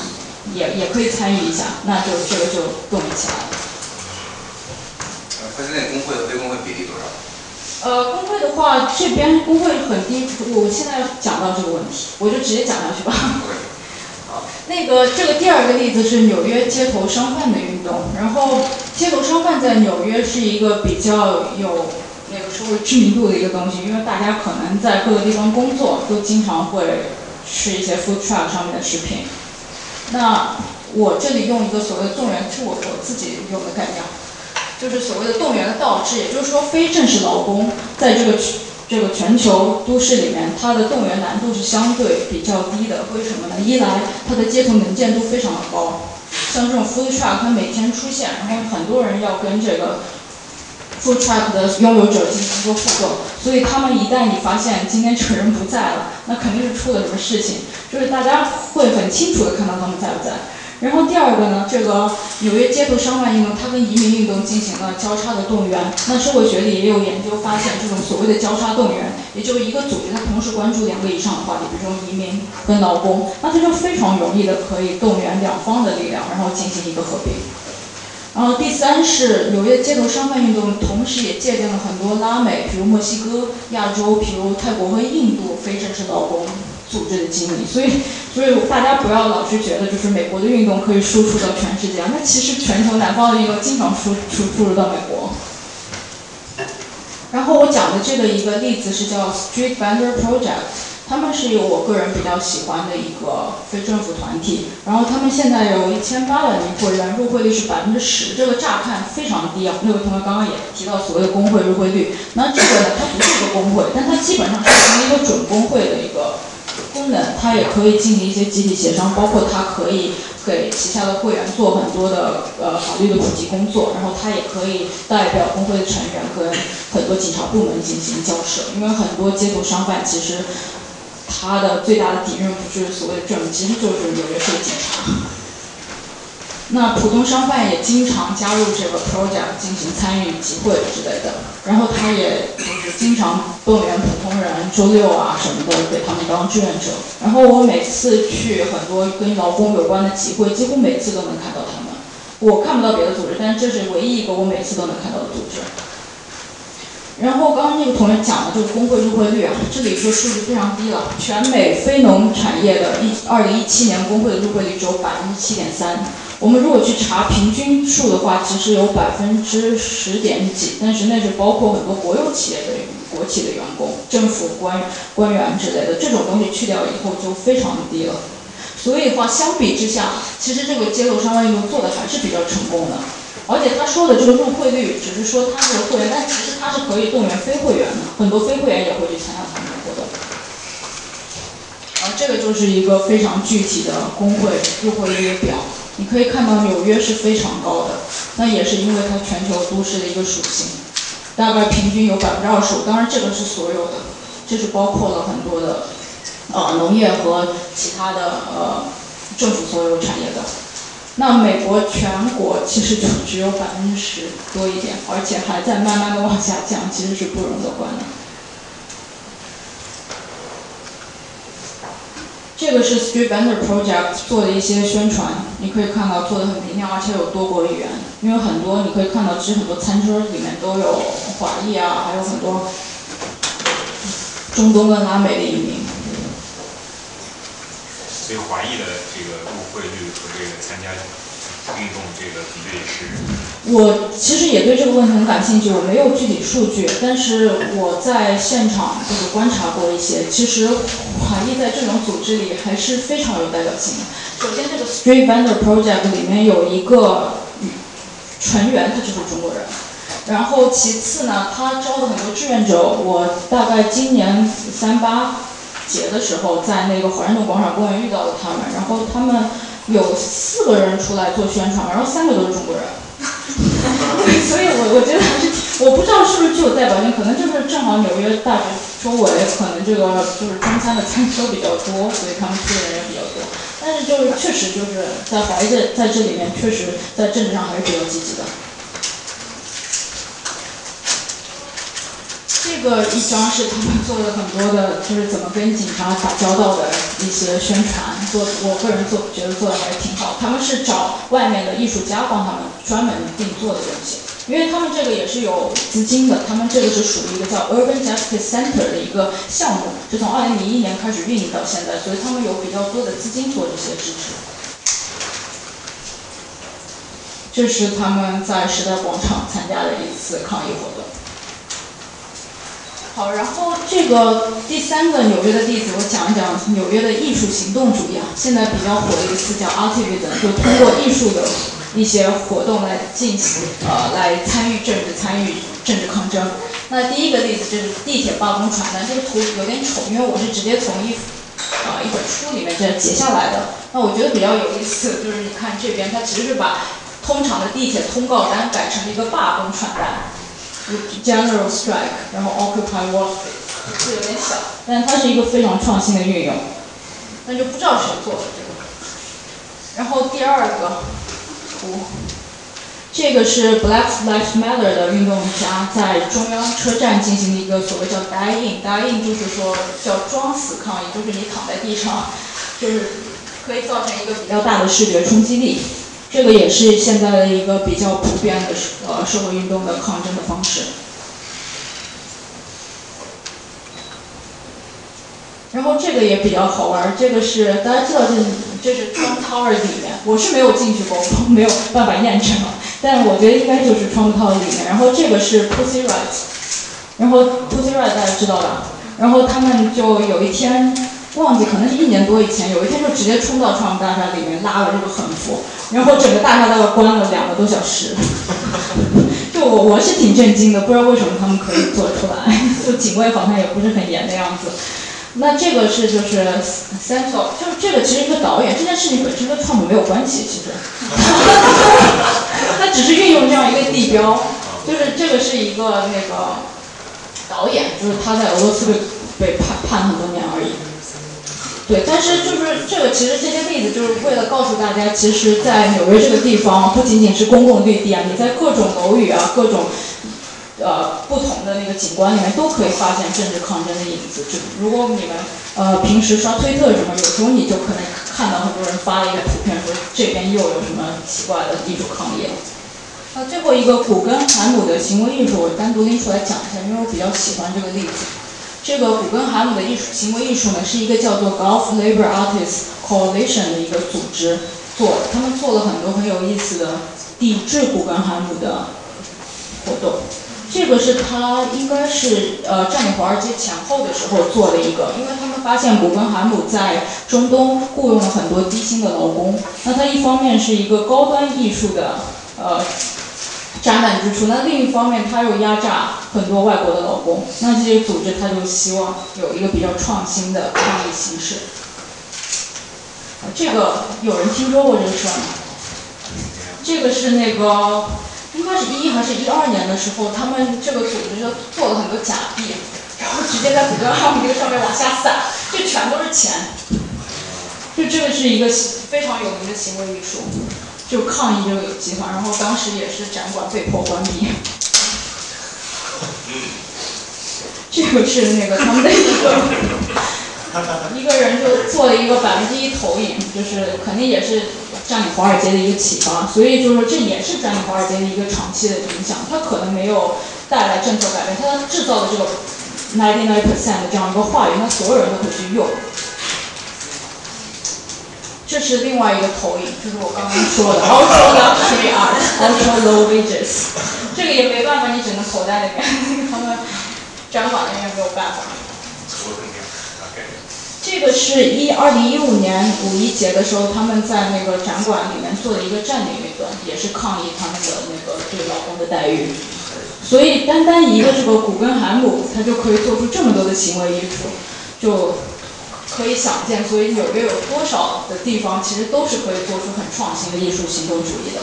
Speaker 12: 也也可以参与一下，那就这个就动员起来了。
Speaker 7: 呃，快餐店工会和非工会比例多少？
Speaker 12: 呃，工会的话，这边工会很低。我现在要讲到这个问题，我就直接讲下去吧。好，那个这个第二个例子是纽约街头商贩的运动。然后，街头商贩在纽约是一个比较有那社会知名度的一个东西，因为大家可能在各个地方工作，都经常会吃一些 food truck 上面的食品。那我这里用一个所谓的动员，是我我自己用的概念。就是所谓的动员的倒置，也就是说，非正式劳工在这个这个全球都市里面，它的动员难度是相对比较低的。为什么呢？一来，它的街头能见度非常的高，像这种 food truck 它每天出现，然后很多人要跟这个 food truck 的拥有者进行一个互动，所以他们一旦你发现今天这个人不在了，那肯定是出了什么事情，就是大家会很清楚的看到他们在不在。然后第二个呢，这个纽约街头商贩运动，它跟移民运动进行了交叉的动员。那社会学里也有研究发现，这种所谓的交叉动员，也就是一个组织它同时关注两个以上的话题，比如说移民跟劳工，那它就非常容易的可以动员两方的力量，然后进行一个合并。然后第三是纽约街头商贩运动，同时也借鉴了很多拉美，比如墨西哥、亚洲，比如泰国和印度非正式劳工。组织的经历，所以，所以大家不要老是觉得就是美国的运动可以输出到全世界，那其实全球南方的运动经常输输输入到美国。然后我讲的这个一个例子是叫 Street Vendor Project，他们是有我个人比较喜欢的一个非政府团体，然后他们现在有一千八百名会员，入会率是百分之十，这个乍看非常低啊。那位同学刚刚也提到所谓的工会入会率，那这个呢，它不是一个工会，但它基本上是一个准工会的一个功能，它也可以进行一些集体协商，包括它可以给旗下的会员做很多的呃法律的普及工作，然后它也可以代表工会的成员跟很多警察部门进行交涉，因为很多街头商贩其实。他的最大的敌人不是所谓的政，其实就是纽约市的警察。那普通商贩也经常加入这个 project 进行参与集会之类的，然后他也就是经常动员普通人周六啊什么的给他们当志愿者。然后我每次去很多跟劳工有关的集会，几乎每次都能看到他们。我看不到别的组织，但这是唯一一个我每次都能看到的组织。然后刚刚那个同学讲的就是工会入会率啊，这里说数据非常低了。全美非农产业的一二零一七年工会的入会率只有百分之七点三。我们如果去查平均数的话，其实有百分之十点几，但是那是包括很多国有企业的国企的员工、政府官官员之类的，这种东西去掉以后就非常的低了。所以的话，相比之下，其实这个街头商贩运动做的还是比较成功的。而且他说的这个入会率，只是说他是会员，但其实他是可以动员非会员的，很多非会员也会去参加他们的活动。然后这个就是一个非常具体的工会入会率表，你可以看到纽约是非常高的，那也是因为它全球都市的一个属性，大概平均有百分之二十五，当然这个是所有的，这是包括了很多的，呃，农业和其他的呃政府所有产业的。那美国全国其实就只有百分之十多一点，而且还在慢慢的往下降，其实是不容乐观的。这个是 Street Vendor Project 做的一些宣传，你可以看到做的很明亮，而且有多国语言，因为很多你可以看到，其实很多餐桌里面都有华裔啊，还有很多中东跟拉美的移民。
Speaker 4: 所以华裔的这个汇率和这个参加运动这个比例是？
Speaker 12: 我其实也对这个问题很感兴趣，我没有具体数据，但是我在现场就是观察过一些，其实华裔在这种组织里还是非常有代表性的。首先，这个 Street Vendor Project 里面有一个成员，他就是中国人。然后其次呢，他招的很多志愿者，我大概今年三八。节的时候，在那个华盛顿广场公园遇到了他们，然后他们有四个人出来做宣传，然后三个都是中国人，所以我我觉得还是我不知道是不是具有代表性，可能就是正好纽约大学周围可能这个就是中餐的餐车比较多，所以他们去的人也比较多，但是就是确实就是在华裔在这里面确实在政治上还是比较积极的。这个一张是他们做了很多的，就是怎么跟警察打交道的一些宣传，做我个人做觉得做的还是挺好。他们是找外面的艺术家帮他们专门定做的东西，因为他们这个也是有资金的，他们这个是属于一个叫 Urban Justice Center 的一个项目，是从二零零一年开始运营到现在，所以他们有比较多的资金做这些支持。这是他们在时代广场参加的一次抗议活动。好，然后这个第三个纽约的例子，我讲一讲纽约的艺术行动主义啊。现在比较火的一个词叫 activism，就通过艺术的一些活动来进行呃来参与政治、参与政治抗争。那第一个例子就是地铁罢工传单，这个图有点丑，因为我是直接从一啊一本书里面这截下来的。那我觉得比较有意思，就是你看这边，它其实是把通常的地铁通告单改成了一个罢工传单。General strike，然后 Occupy Wall Street，字有点小，但它是一个非常创新的运用，那就不知道谁做的这个。然后第二个图，这个是 Black Lives Matter 的运动家在中央车站进行的一个所谓叫 Die In，Die In 就是说叫装死抗议，就是你躺在地上，就是可以造成一个比较大的视觉冲击力。这个也是现在的一个比较普遍的呃社会运动的抗争的方式。然后这个也比较好玩，这个是大家知道这这是 Trump Tower 里面，我是没有进去过，我没有办法验证，但我觉得应该就是 Trump Tower 里面。然后这个是 Pussy Riot，然后 Pussy Riot 大家知道吧？然后他们就有一天忘记，可能是一年多以前，有一天就直接冲到创大厦里面拉了这个横幅，然后整个大厦大概关了两个多小时。就我我是挺震惊的，不知道为什么他们可以做出来，就警卫好像也不是很严的样子。那这个是就是 Central，就是这个其实一个导演，这件事情本身跟川普没有关系，其实，他只是运用这样一个地标，就是这个是一个那个导演，就是他在俄罗斯被被判判很多年而已。对，但是就是这个，其实这些例子就是为了告诉大家，其实，在纽约这个地方，不仅仅是公共绿地啊，你在各种楼宇啊，各种呃不同的那个景观里面，都可以发现政治抗争的影子。就如果你们呃平时刷推特什么，有时候你就可能看到很多人发了一个图片，说这边又有什么奇怪的艺术抗议了。那最后一个古根海姆的行为艺术，我单独拎出来讲一下，因为我比较喜欢这个例子。这个古根海姆的艺术行为艺术呢，是一个叫做 Gulf Labor Artists Coalition 的一个组织做。他们做了很多很有意思的抵制古根海姆的活动。这个是他应该是呃占领华尔街前后的时候做的一个，因为他们发现古根海姆在中东雇佣了很多低薪的劳工。那他一方面是一个高端艺术的呃。展览之处，那另一方面，他又压榨很多外国的劳工，那这些组织他就希望有一个比较创新的抗议形式。这个有人听说过这个事儿吗？这个是那个应该是一还是一二年的时候，他们这个组织就做了很多假币，然后直接在古根海姆这个上面往下撒，这全都是钱。就这个是一个非常有名的行为艺术。就抗议这个计划，然后当时也是展馆被迫关闭。这个是那个他们的一个一个人就做了一个百分之一投影，就是肯定也是占领华尔街的一个启发，所以就是说这也是占领华尔街的一个长期的影响。它可能没有带来政策改变，它制造的这个 ninety nine percent 的这样一个话语，那所有人都会去用。这是另外一个投影，就是我刚刚说的 art, ultra low wages。这个也没办法，你只能口袋里面，他们展馆那边没有办法。这个是一二零一五年五一节的时候，他们在那个展馆里面做的一个占领运动，也是抗议他们的那个对劳工的待遇。所以单单一个这个古根海姆，他就可以做出这么多的行为艺术，就。可以想见，所以纽约有多少的地方，其实都是可以做出很创新的艺术行动主义的。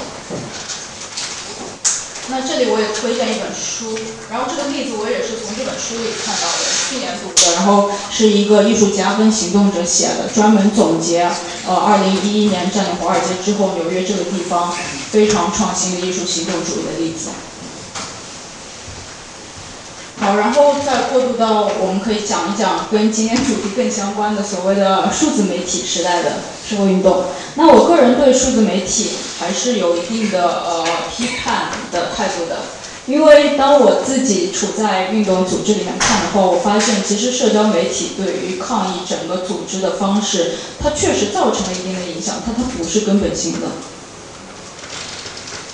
Speaker 12: 那这里我也推荐一本书，然后这个例子我也是从这本书里看到的，去年读的，然后是一个艺术家跟行动者写的，专门总结呃二零一一年占领华尔街之后，纽约这个地方非常创新的艺术行动主义的例子。好，然后再过渡到我们可以讲一讲跟今天主题更相关的所谓的数字媒体时代的社会运动。那我个人对数字媒体还是有一定的呃批判的态度的，因为当我自己处在运动组织里面看的话，我发现其实社交媒体对于抗议整个组织的方式，它确实造成了一定的影响，它它不是根本性的。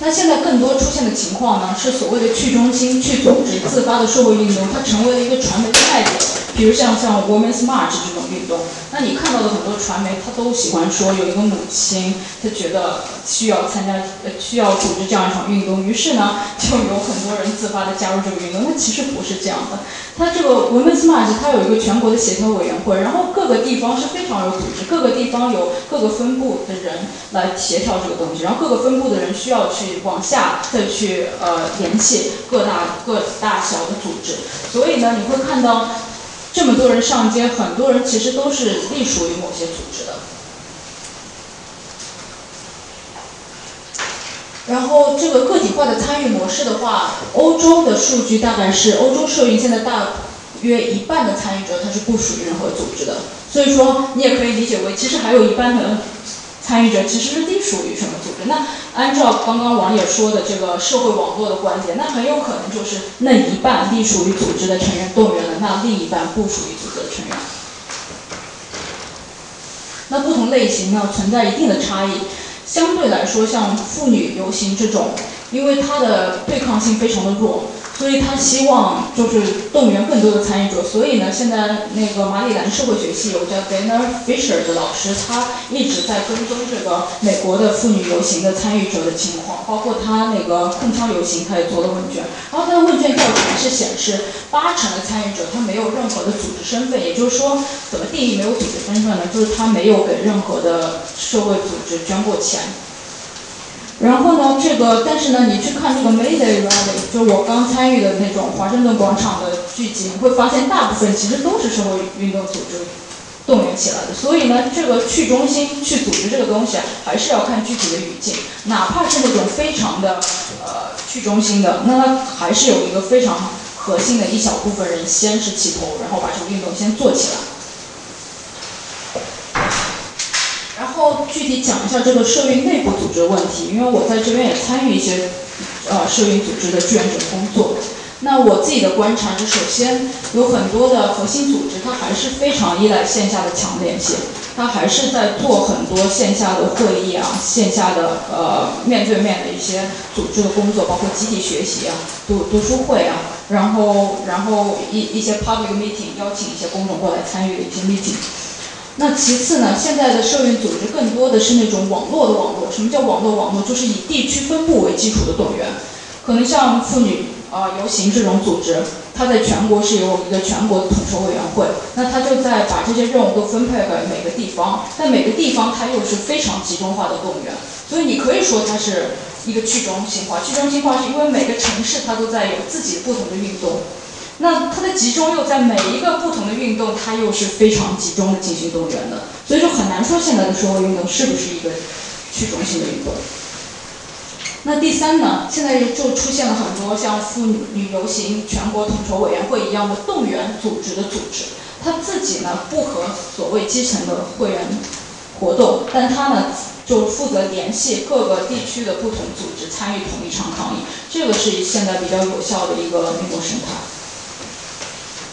Speaker 12: 那现在更多出现的情况呢，是所谓的去中心、去组织、自发的社会运动，它成为了一个传媒的卖点。比如像像 Women's March 这种运动，那你看到的很多传媒，他都喜欢说有一个母亲，她觉得需要参加，需要组织这样一场运动，于是呢，就有很多人自发的加入这个运动。那其实不是这样的，它这个 Women's March 它有一个全国的协调委员会，然后各个地方是非常有组织，各个地方有各个分部的人来协调这个东西，然后各个分部的人需要去往下再去呃联系各大各大小的组织，所以呢，你会看到。这么多人上街，很多人其实都是隶属于某些组织的。然后这个个体化的参与模式的话，欧洲的数据大概是欧洲社运现在大约一半的参与者他是不属于任何组织的，所以说你也可以理解为，其实还有一半的。参与者其实是隶属于什么组织？那按照刚刚网友说的这个社会网络的观点，那很有可能就是那一半隶属于组织的成员动员了，那另一半不属于组织的成员。那不同类型呢存在一定的差异。相对来说，像妇女游行这种，因为它的对抗性非常的弱，所以他希望就是动员更多的参与者。所以呢，现在那个马里兰社会学系有叫 Dana Fisher 的老师，他一直在跟踪这个美国的妇女游行的参与者的情况，包括他那个控枪游行，他也做了问卷。然后他的问卷调查是显示，八成的参与者他没有任何的组织身份，也就是说，怎么定义没有组织身份呢？就是他没有给任何的社会组织捐过钱。然后呢，这个但是呢，你去看这个 Mayday Rally，就我刚参与的那种华盛顿广场的聚集，你会发现大部分其实都是社会运动组织动员起来的。所以呢，这个去中心去组织这个东西啊，还是要看具体的语境，哪怕是那种非常的呃去中心的，那它还是有一个非常核心的一小部分人先是起头，然后把这个运动先做起来。然后具体讲一下这个社运内部组织问题，因为我在这边也参与一些呃社运组织的志愿者工作。那我自己的观察是，首先有很多的核心组织，它还是非常依赖线下的强联系，它还是在做很多线下的会议啊，线下的呃面对面的一些组织的工作，包括集体学习啊、读读书会啊，然后然后一一些 public meeting 邀请一些公众过来参与的一些 meeting。那其次呢，现在的社运组织更多的是那种网络的网络。什么叫网络网络？就是以地区分布为基础的动员。可能像妇女啊游行这种组织，它在全国是有一个全国的统筹委员会，那它就在把这些任务都分配给每个地方。但每个地方它又是非常集中化的动员，所以你可以说它是一个去中心化。去中心化是因为每个城市它都在有自己不同的运动。那它的集中又在每一个不同的运动，它又是非常集中的进行动员的，所以说很难说现在的社会运动是不是一个去中心的运动。那第三呢，现在就出现了很多像妇女游行全国统筹委员会一样的动员组织的组织，它自己呢不和所谓基层的会员活动，但它呢就负责联系各个地区的不同组织参与同一场抗议，这个是现在比较有效的一个运动生态。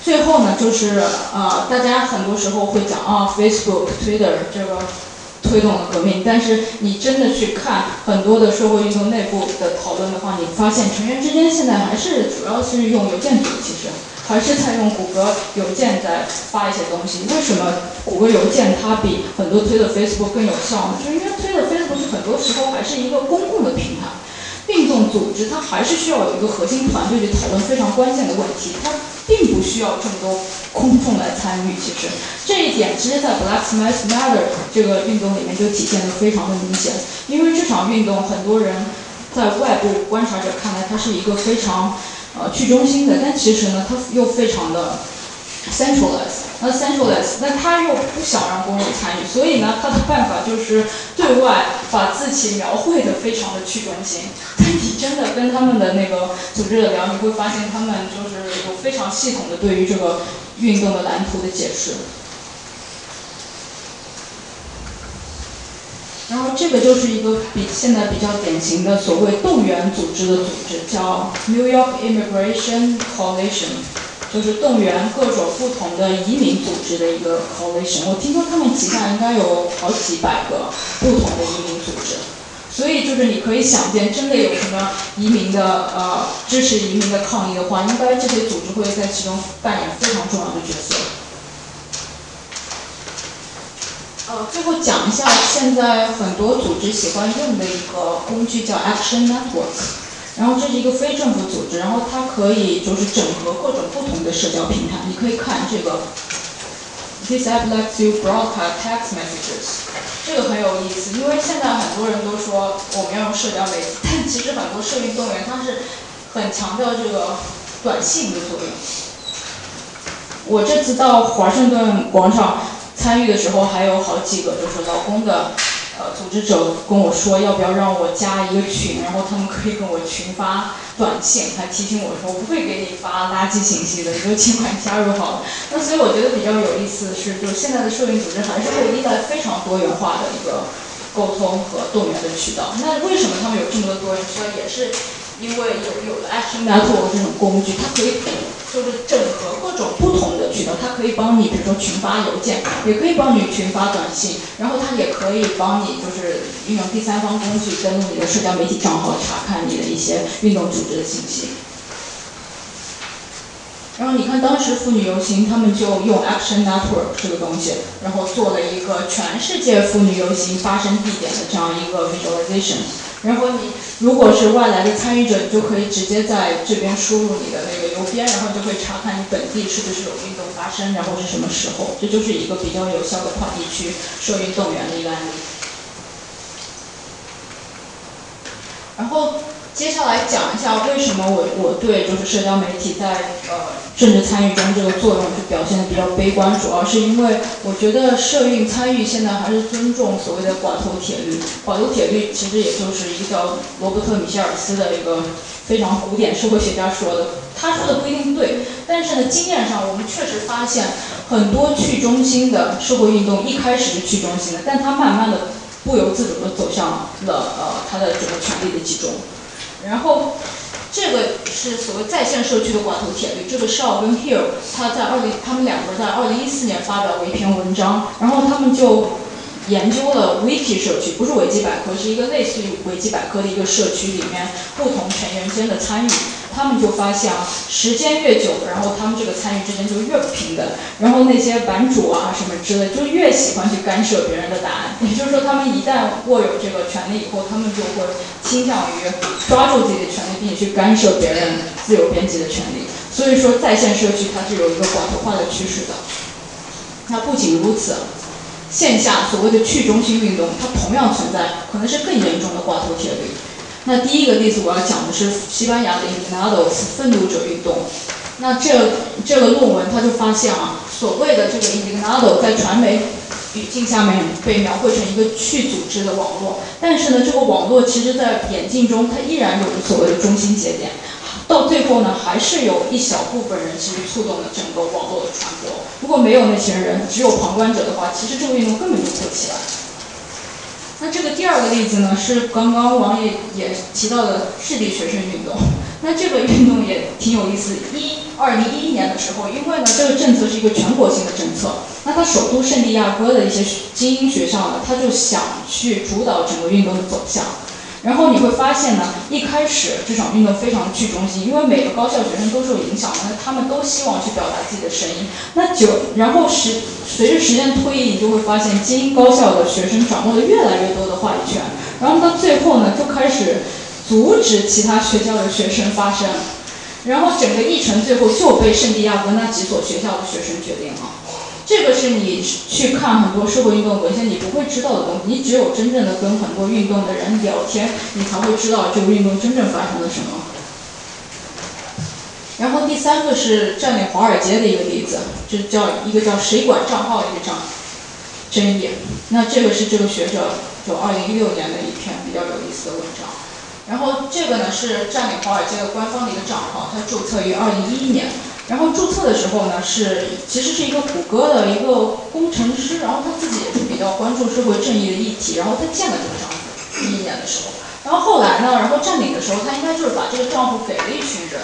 Speaker 12: 最后呢，就是呃，大家很多时候会讲啊，Facebook、Twitter 这个推动了革命，但是你真的去看很多的社会运动内部的讨论的话，你发现成员之间现在还是主要是用邮件组，其实还是在用谷歌邮件在发一些东西。为什么谷歌邮件它比很多推的 Facebook 更有效呢？就是因为推的 Facebook 很多时候还是一个公共的平台，运动组织它还是需要有一个核心团队去讨论非常关键的问题，它。并不需要这么多公众来参与，其实这一点其实，在 Black Lives Matter 这个运动里面就体现的非常的明显。因为这场运动，很多人在外部观察者看来，它是一个非常呃去中心的，但其实呢，它又非常的 centralized。那 centralized，那他又不想让公众参与，所以呢，他的办法就是对外把自己描绘的非常的去中心。但你真的跟他们的那个组织者聊，你会发现他们就是有非常系统的对于这个运动的蓝图的解释。然后这个就是一个比现在比较典型的所谓动员组织的组织，叫 New York Immigration Coalition。就是动员各种不同的移民组织的一个 coalition。我听说他们旗下应该有好几百个不同的移民组织，所以就是你可以想见，真的有什么移民的呃支持移民的抗议的话，应该这些组织会在其中扮演非常重要的角色。呃，最后讲一下现在很多组织喜欢用的一个工具叫 Action Network。然后这是一个非政府组织，然后它可以就是整合各种不同的社交平台。你可以看这个，This app lets you broadcast text messages，这个很有意思，因为现在很多人都说我们要用社交媒体，但其实很多社运动员他是很强调这个短信的作用。我这次到华盛顿广场参与的时候，还有好几个就是劳工的。呃，组织者跟我说要不要让我加一个群，然后他们可以跟我群发短信，还提醒我说我不会给你发垃圾信息的，你就尽管加入好了。那所以我觉得比较有意思的是，就是现在的社运组织还是会依赖非常多元化的一个沟通和动员的渠道。那为什么他们有这么多多元渠道？也是。因为有有了 Action Network 这种工具，它可以就是整合各种不同它可以帮你，比如说群发邮件，也可以帮你群发短信，然后它也可以帮你就是运用第三方工具登录你的社交媒体账号，查看你的一些运动组织的信息。然后你看当时妇女游行，他们就用 Action Network 这个东西，然后做了一个全世界妇女游行发生地点的这样一个 visualization。然后你如果是外来的参与者，你就可以直接在这边输入你的那个邮编，然后就会查看你本地是不是有运动发生，然后是什么时候。这就是一个比较有效的跨地区社运动员的一个案例。然后接下来讲一下为什么我我对就是社交媒体在呃政治参与中这个作用就表现的比较悲观，主要是因为我觉得社运参与现在还是尊重所谓的寡头铁律。寡头铁律其实也就是一个罗伯特·米歇尔斯的一个非常古典社会学家说的，他说的不一定对，但是呢经验上我们确实发现很多去中心的社会运动一开始是去中心的，但它慢慢的。不由自主地走向了呃它的整个权力的集中，然后这个是所谓在线社区的寡头铁律，这个 Shaw 跟 Hill 他在二零他们两个在二零一四年发表过一篇文章，然后他们就研究了 Wiki 社区，不是维基百科，是一个类似于维基百科的一个社区里面不同成员间的参与。他们就发现啊，时间越久，然后他们这个参与之间就越不平等，然后那些版主啊什么之类，就越喜欢去干涉别人的答案。也就是说，他们一旦握有这个权利以后，他们就会倾向于抓住自己的权利，并且去干涉别人自由编辑的权利。所以说，在线社区它是有一个寡头化的趋势的。那不仅如此，线下所谓的去中心运动，它同样存在可能是更严重的寡头铁律。那第一个例子我要讲的是西班牙的 Ignados 愤怒者运动。那这这个论文他就发现啊，所谓的这个 ignado 在传媒语境下面被描绘成一个去组织的网络，但是呢，这个网络其实在演进中，它依然有着所谓的中心节点，到最后呢，还是有一小部分人其实触动了整个网络的传播。如果没有那些人，只有旁观者的话，其实这个运动根本就不起来。那这个第二个例子呢，是刚刚王爷也提到的智力学生运动。那这个运动也挺有意思。一二零一一年的时候，因为呢这个政策是一个全国性的政策，那他首都圣地亚哥的一些精英学校呢，他就想去主导整个运动的走向。然后你会发现呢，一开始这场运动非常去中心，因为每个高校学生都受影响的，那他们都希望去表达自己的声音。那久，然后时随着时间推移，你就会发现精英高校的学生掌握了越来越多的话语权。然后到最后呢，就开始阻止其他学校的学生发声。然后整个议程最后就被圣地亚哥那几所学校的学生决定了。这个是你去看很多社会运动文献你不会知道的东西，你只有真正的跟很多运动的人聊天，你才会知道这个运动真正发生了什么。然后第三个是占领华尔街的一个例子，就叫一个叫谁管账号的一个账争议。那这个是这个学者就二零一六年的一篇比较有意思的文章。然后这个呢是占领华尔街的官方的一个账号，它注册于二零一一年。然后注册的时候呢，是其实是一个谷歌的一个工程师，然后他自己也是比较关注社会正义的议题，然后他建了这个账户，一一年的时候，然后后来呢，然后占领的时候，他应该就是把这个账户给了一群人，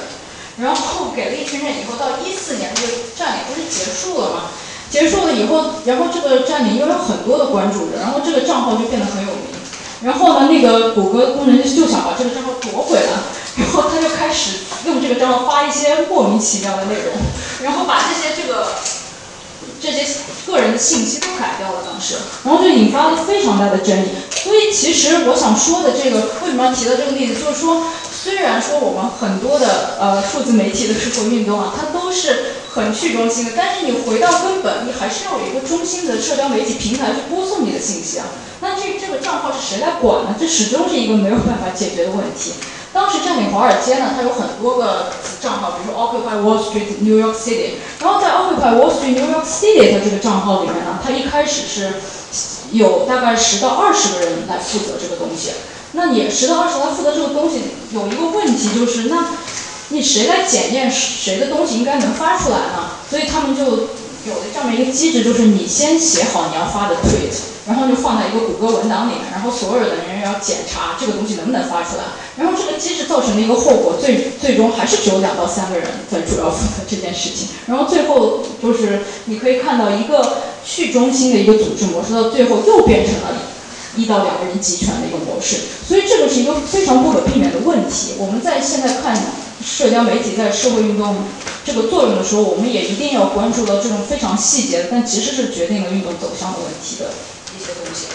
Speaker 12: 然后给了一群人以后，到一四年这个占领不是结束了吗？结束了以后，然后这个占领因为有很多的关注者，然后这个账号就变得很有名，然后呢，那个谷歌工程师就想把这个账号夺回来。然后开始用这个账号发一些莫名其妙的内容，然后把这些这个这些个人的信息都改掉了当时，然后就引发了非常大的争议。所以其实我想说的这个为什么要提到这个例子，就是说虽然说我们很多的呃数字媒体的社会运动啊，它都是很去中心的，但是你回到根本，你还是要有一个中心的社交媒体平台去播送你的信息啊。那这这个账号是谁来管呢？这始终是一个没有办法解决的问题。当时占领华尔街呢，它有很多个账号，比如说 Occupy Wall Street New York City。然后在 Occupy Wall Street New York City 的这个账号里面呢，它一开始是有大概十到二十个人来负责这个东西。那你十到二十来负责这个东西，有一个问题就是，那你谁来检验谁的东西应该能发出来呢？所以他们就有了这么一个机制，就是你先写好你要发的 tweet。然后就放在一个谷歌文档里面，然后所有的人要检查这个东西能不能发出来。然后这个机制造成的一个后果，最最终还是只有两到三个人在主要负责这件事情。然后最后就是你可以看到一个去中心的一个组织模式，到最后又变成了一到两个人集权的一个模式。所以这个是一个非常不可避免的问题。我们在现在看社交媒体在社会运动这个作用的时候，我们也一定要关注到这种非常细节，但其实是决定了运动走向的问题的一些东西。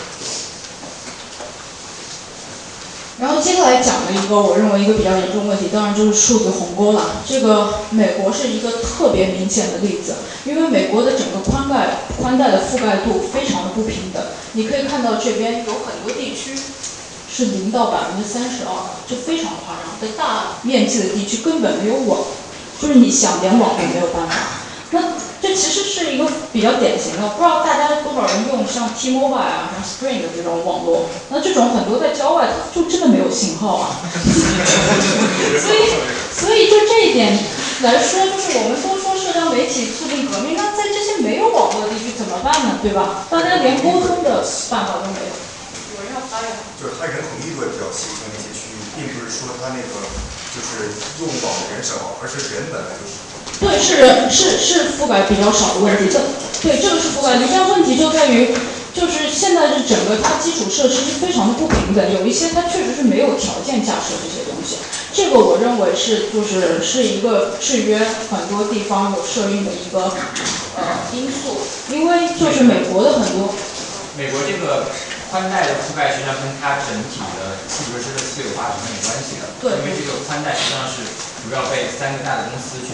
Speaker 12: 然后接下来讲的一个我认为一个比较严重问题，当然就是数字鸿沟了。这个美国是一个特别明显的例子，因为美国的整个宽带宽带的覆盖度非常的不平等。你可以看到这边有很多地区是零到百分之三十二，这非常夸张。在大面积的地区根本没有网，就是你想连网都没有办法。那这其实是一个比较典型的，不知道大家多少人用像 T-Mobile 啊、像 Spring 的这种网络，那这种很多在郊外，它就真的没有信号啊。所以，所以就这一点来说，就是我们都说社交媒体促进革命，那在这些没有网络的地区怎么办呢？对吧？大家连沟通的办法都没有。有人要发言？
Speaker 13: 就是它人口密度也比较稀疏的那些区域，并不是说它那个就是用网的人少，而是人本来就是。
Speaker 12: 对，是是是覆盖比较少的问题。这对这个是覆盖，现在问题就在于，就是现在是整个它基础设施是非常的不平等，有一些它确实是没有条件架设这些东西。这个我认为是就是是一个制约很多地方有设运的一个呃因素，因为就是美国的很多。
Speaker 14: 美国这个宽带的覆盖实际上跟它整体的基础设施的私有化是很有关系的。
Speaker 12: 对。
Speaker 14: 因为这个宽带实际上是主要被三个大的公司去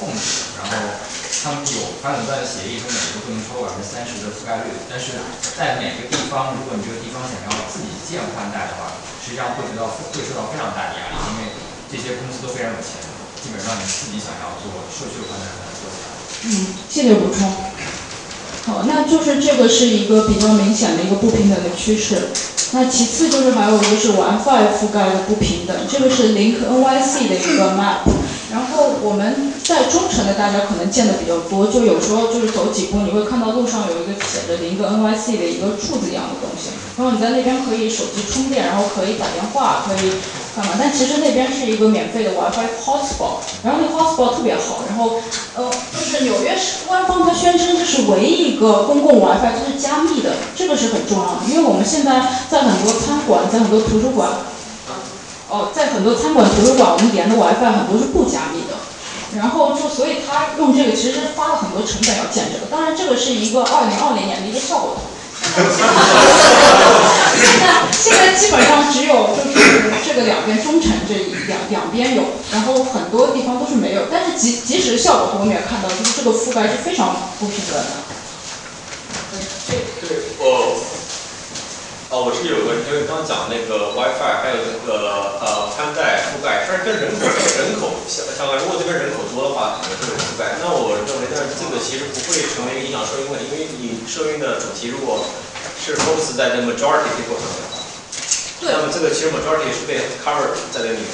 Speaker 14: 控制，然后他们有反垄断的协议，说每个不能超过百分之三十的覆盖率。但是在每个地方，如果你这个地方想要自己建宽带的话，实际上会得到会受到非常大的压力，因为这些公司都非常有钱，基本上你自己想要做社区宽带很难做起来。
Speaker 12: 嗯，谢谢补充。好，那就是这个是一个比较明显的一个不平等的趋势。那其次就是还有一个是 WiFi 覆盖的不平等，这个是 Link NYC 的一个 map。然后我们在中城的大家可能见的比较多，就有时候就是走几步，你会看到路上有一个写着一个 NYC 的一个柱子一样的东西，然后你在那边可以手机充电，然后可以打电话，可以干嘛？但其实那边是一个免费的 WiFi hotspot，然后那个 hotspot 特别好，然后呃，就是纽约市官方它宣称这是唯一一个公共 WiFi，它是加密的，这个是很重要的，因为我们现在在很多餐馆，在很多图书馆。哦，在很多餐馆、图书馆，我们连的 WiFi 很多是不加密的，然后就所以他用这个其实花了很多成本要建这个，当然这个是一个二零二零年的一个效果图。现 在现在基本上只有就是这个两边中城这一两两边有，然后很多地方都是没有，但是即即使效果图我们也看到，就是这个覆盖是非常不平等的。
Speaker 15: 对，对。哦，我是有个，因为刚讲那个 WiFi，还有那个呃宽带覆盖，它是跟人口人口相相关。如果这边人口多的话，可能会覆盖。那我认为，但是这个其实不会成为一个影响收音问题，因为你收音的主题如果是 focus 在 the majority people 上面的话，那么这个其实 majority 是被 cover 在这里面，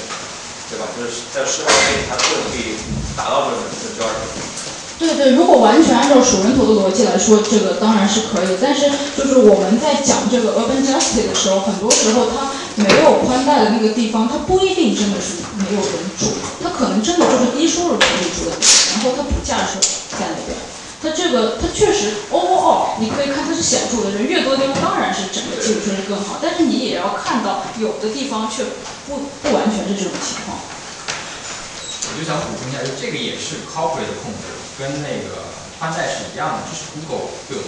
Speaker 15: 对吧？就是在室外内，它不能可以达到这种 majority。
Speaker 12: 对对，如果完全按照数人头的逻辑来说，这个当然是可以。但是就是我们在讲这个 urban justice 的时候，很多时候它没有宽带的那个地方，它不一定真的是没有人住，它可能真的就是低收入群体住的地方，然后它不架设在那边。它这个它确实 overall 你可以看它是显著的，人越多地方当然是整个基础设施更好，但是你也要看到有的地方却不不完全是这种情况。
Speaker 14: 我就想补充一下，就这个也是 corporate 的控制。跟那个宽带是一样的，这是 Google build，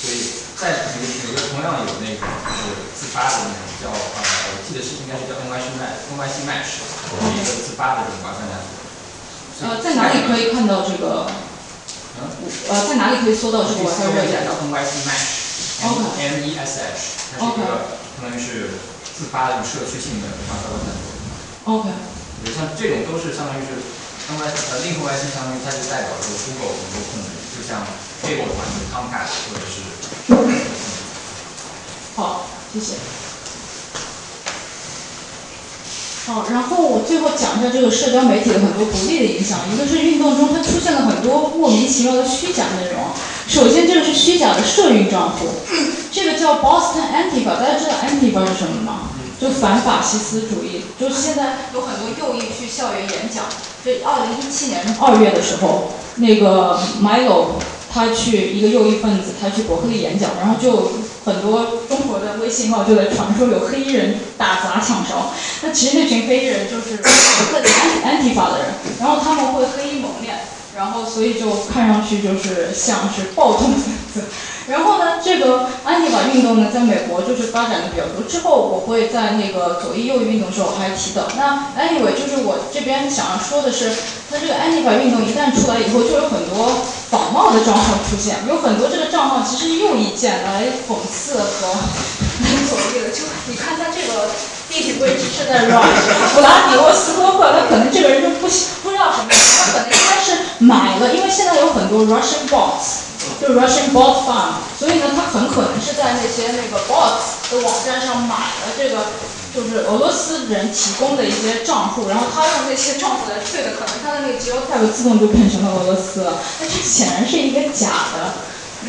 Speaker 14: 所以在纽纽约同样有那个就是自发的那种叫呃，我记得是应该是叫 NYC Match，NYC Match，是一个自发的这种 WiFi
Speaker 12: 呃，在哪里可以看到这个？
Speaker 14: 嗯，
Speaker 12: 呃，在哪里可以搜到这个 WiFi 热点？
Speaker 14: 叫 NYC Match，M E S H，它是一个相当于是自发的社区性的 WiFi 站。
Speaker 12: OK。
Speaker 14: 像这种都是相当于是。另外，呃，另外相当于它就代表着 Google 能够控制，就像 Cable 团队 Comcast 或者是。
Speaker 12: 好，谢谢。好，然后我最后讲一下这个社交媒体的很多不利的影响。一个是运动中它出现了很多莫名其妙的虚假内容。首先，这个是虚假的社运账户，这个叫 Boston Antifa，大家知道 Antifa 是什么吗？就反法西斯主义，就是现在有很多右翼去校园演讲。这二零一七年二月的时候，那个 Milo 他去一个右翼分子，他去伯克利演讲，然后就很多中国的微信号就在传说有黑衣人打砸抢烧。那其实那群黑衣人就是伯克利安 Antifa 的人，然后他们会黑衣蒙面，然后所以就看上去就是像是暴动分子。然后呢，这个安妮法运动呢，在美国就是发展的比较多。之后我会在那个左翼右翼运动时候还提到。那 anyway，就是我这边想要说的是，它这个安妮法运动一旦出来以后，就有很多仿冒的账号出现，有很多这个账号其实是右翼建来讽刺和来左翼的。就你看它这个地理位置是在 Rush，布拉迪沃斯托克，他可能这个人就不不知道什么，他可能应该是买了，因为现在有很多 Russian bots。就 Russian bot farm，所以呢，他很可能是在那些那个 bots 的网站上买了这个，就是俄罗斯人提供的一些账户，然后他用那些账户来退的，可能他的那个 geotab 自动就变成了俄罗斯了。那这显然是一个假的，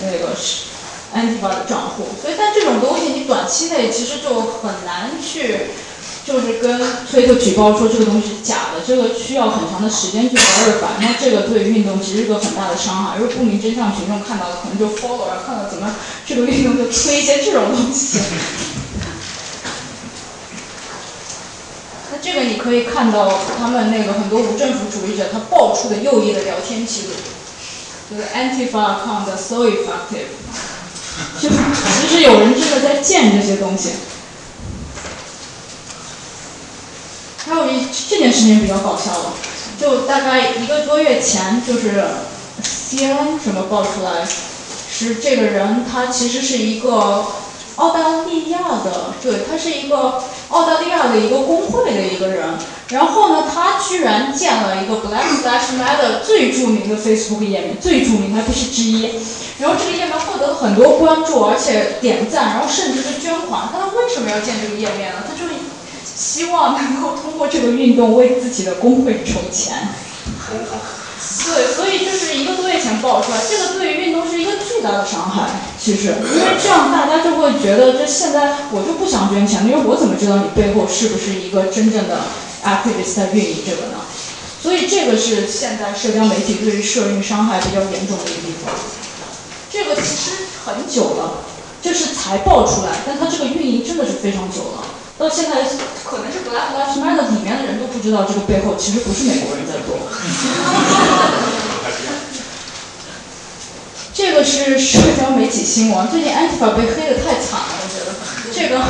Speaker 12: 那个是 Antifa 的账户。所以，但这种东西你短期内其实就很难去。就是跟推特举报说这个东西是假的，这个需要很长的时间去 verify，那这个对运动其实是个很大的伤害。如果不明真相群众看到了，可能就 follow，然后看到怎么这个运动就推一些这种东西。那这个你可以看到他们那个很多无政府主义者他爆出的右翼的聊天记录，就是 Antifa account so effective，就是其实有人真的在建这些东西。还有一这件事情比较搞笑了，就大概一个多月前，就是 CNN 什么爆出来，是这个人他其实是一个澳大利亚的，对他是一个澳大利亚的一个工会的一个人，然后呢，他居然建了一个 Black Lives Matter 最著名的 Facebook 页面，最著名，还不是之一，然后这个页面获得了很多关注，而且点赞，然后甚至是捐款，他为什么要建这个页面呢？他就。希望能够通过这个运动为自己的工会筹钱。对，所以就是一个多月前爆出来，这个对于运动是一个巨大的伤害。其实，因为这样大家就会觉得，这现在我就不想捐钱，因为我怎么知道你背后是不是一个真正的 activist 在运营这个呢？所以这个是现在社交媒体对于社运伤害比较严重的一个地方。这个其实很久了，就是才爆出来，但它这个运营真的是非常久了。到现在，可能是 Black Lives Matter 里面的人都不知道这个背后其实不是美国人在做。这个是社交媒体新闻，最近 Antifa 被黑的太惨了，我觉得。这个，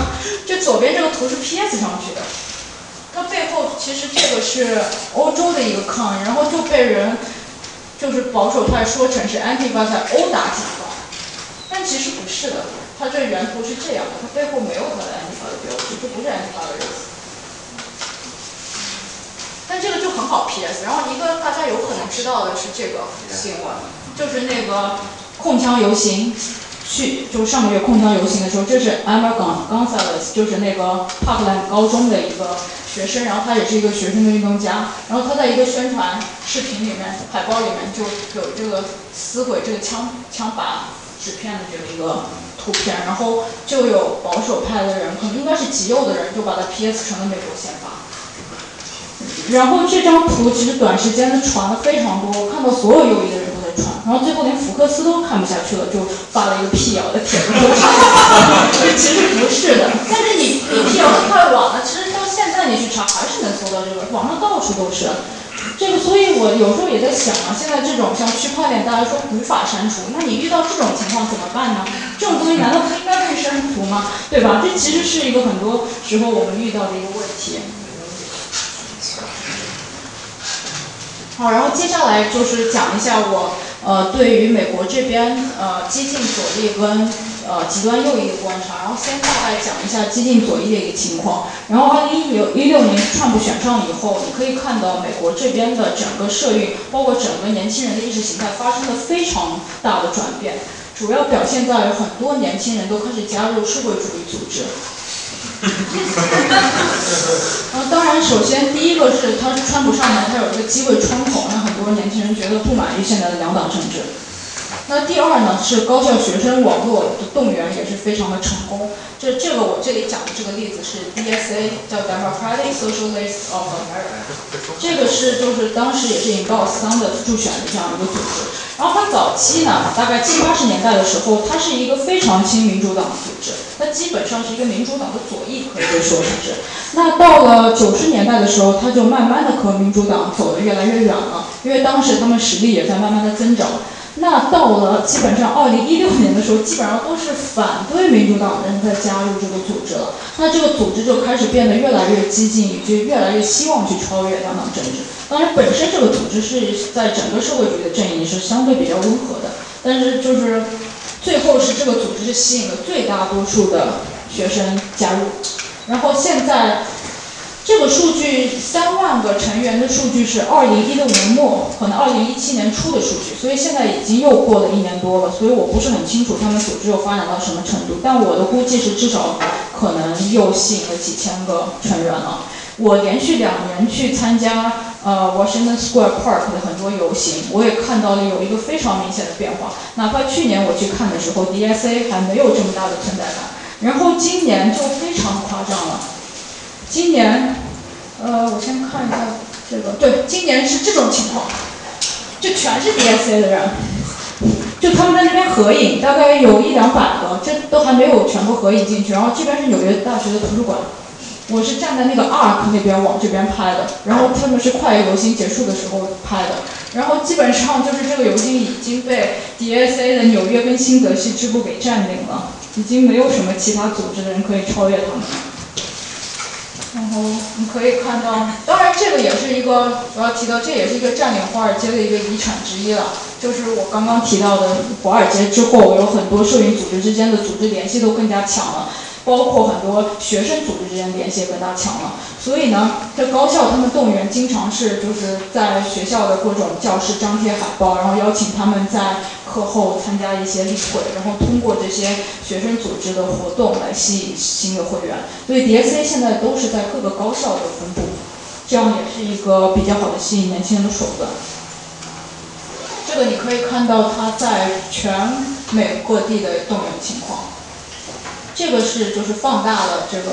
Speaker 12: 这左边这个图是 PS 上去的，它背后其实这个是欧洲的一个抗议，然后就被人就是保守派说成是 Antifa 在殴打警方，但其实不是的。它这原图是这样的，它背后没有他的志，这不是 Antifa 的意思。但这个就很好 PS。然后一个大家有可能知道的是这个新闻，就是那个控枪游行，去就是上个月控枪游行的时候，这是 Emma Gonzalez，就是那个帕克兰高中的一个学生，然后他也是一个学生的运动家，然后他在一个宣传视频里面、海报里面就有这个撕毁这个枪枪把纸片的这么一个。图片，然后就有保守派的人，可能应该是极右的人，就把它 PS 成了美国宪法。然后这张图其实短时间的传了非常多，我看到所有右翼的人都在传，然后最后连福克斯都看不下去了，就发了一个辟谣的帖子。其实不是的，但是你你辟谣的太晚了，你去查还是能搜到这个，网上到处都是。这个，所以我有时候也在想啊，现在这种像区块链，大家说无法删除，那你遇到这种情况怎么办呢？这种东西难道不应该被删除吗？对吧？这其实是一个很多时候我们遇到的一个问题。好，然后接下来就是讲一下我呃对于美国这边呃激进左翼跟。呃，极端右翼的观察，然后先大概讲一下激进左翼的一个情况。然后，二零一六一六年川普选上以后，你可以看到美国这边的整个社运，包括整个年轻人的意识形态发生了非常大的转变。主要表现在很多年轻人都开始加入社会主义组织。然 后，当然，首先第一个是他是川普上台，他有一个机会窗口，让很多年轻人觉得不满意现在的两党政治。那第二呢，是高校学生网络的动员也是非常的成功。这这个我这里讲的这个例子是 DSA，叫 Democratic Socialists of America。这个是就是当时也是引爆桑的助选的这样一个组织。然后它早期呢，大概七八十年代的时候，它是一个非常亲民主党的组织，它基本上是一个民主党的左翼，可以说是。那到了九十年代的时候，它就慢慢的和民主党走得越来越远了，因为当时他们实力也在慢慢的增长。那到了基本上二零一六年的时候，基本上都是反对民主党人在加入这个组织了。那这个组织就开始变得越来越激进，以及越来越希望去超越两党政治。当然，本身这个组织是在整个社会主义的阵营是相对比较温和的，但是就是最后是这个组织是吸引了最大多数的学生加入。然后现在。这个数据三万个成员的数据是二零一六年末，可能二零一七年初的数据，所以现在已经又过了一年多了，所以我不是很清楚他们组织又发展到什么程度，但我的估计是至少可能又吸引了几千个成员了。我连续两年去参加呃 Washington Square Park 的很多游行，我也看到了有一个非常明显的变化。哪怕去年我去看的时候，DSA 还没有这么大的存在感，然后今年就非常夸张了。今年，呃，我先看一下这个，对，今年是这种情况，就全是 DSA 的人，就他们在那边合影，大概有一两百个，这都还没有全部合影进去。然后这边是纽约大学的图书馆，我是站在那个 Arc 那边往这边拍的，然后他们是快游行结束的时候拍的，然后基本上就是这个游行已经被 DSA 的纽约跟新泽西支部给占领了，已经没有什么其他组织的人可以超越他们。了你可以看到，当然这个也是一个我要提到，这也是一个占领华尔街的一个遗产之一了。就是我刚刚提到的，华尔街之后有很多社运组织之间的组织联系都更加强了。包括很多学生组织之间联系也更加强了，所以呢，这高校他们动员经常是就是在学校的各种教室张贴海报，然后邀请他们在课后参加一些例会，然后通过这些学生组织的活动来吸引新的会员。所以 DSA 现在都是在各个高校的分布，这样也是一个比较好的吸引年轻人的手段。这个你可以看到它在全美各地的动员情况。这个是就是放大了这个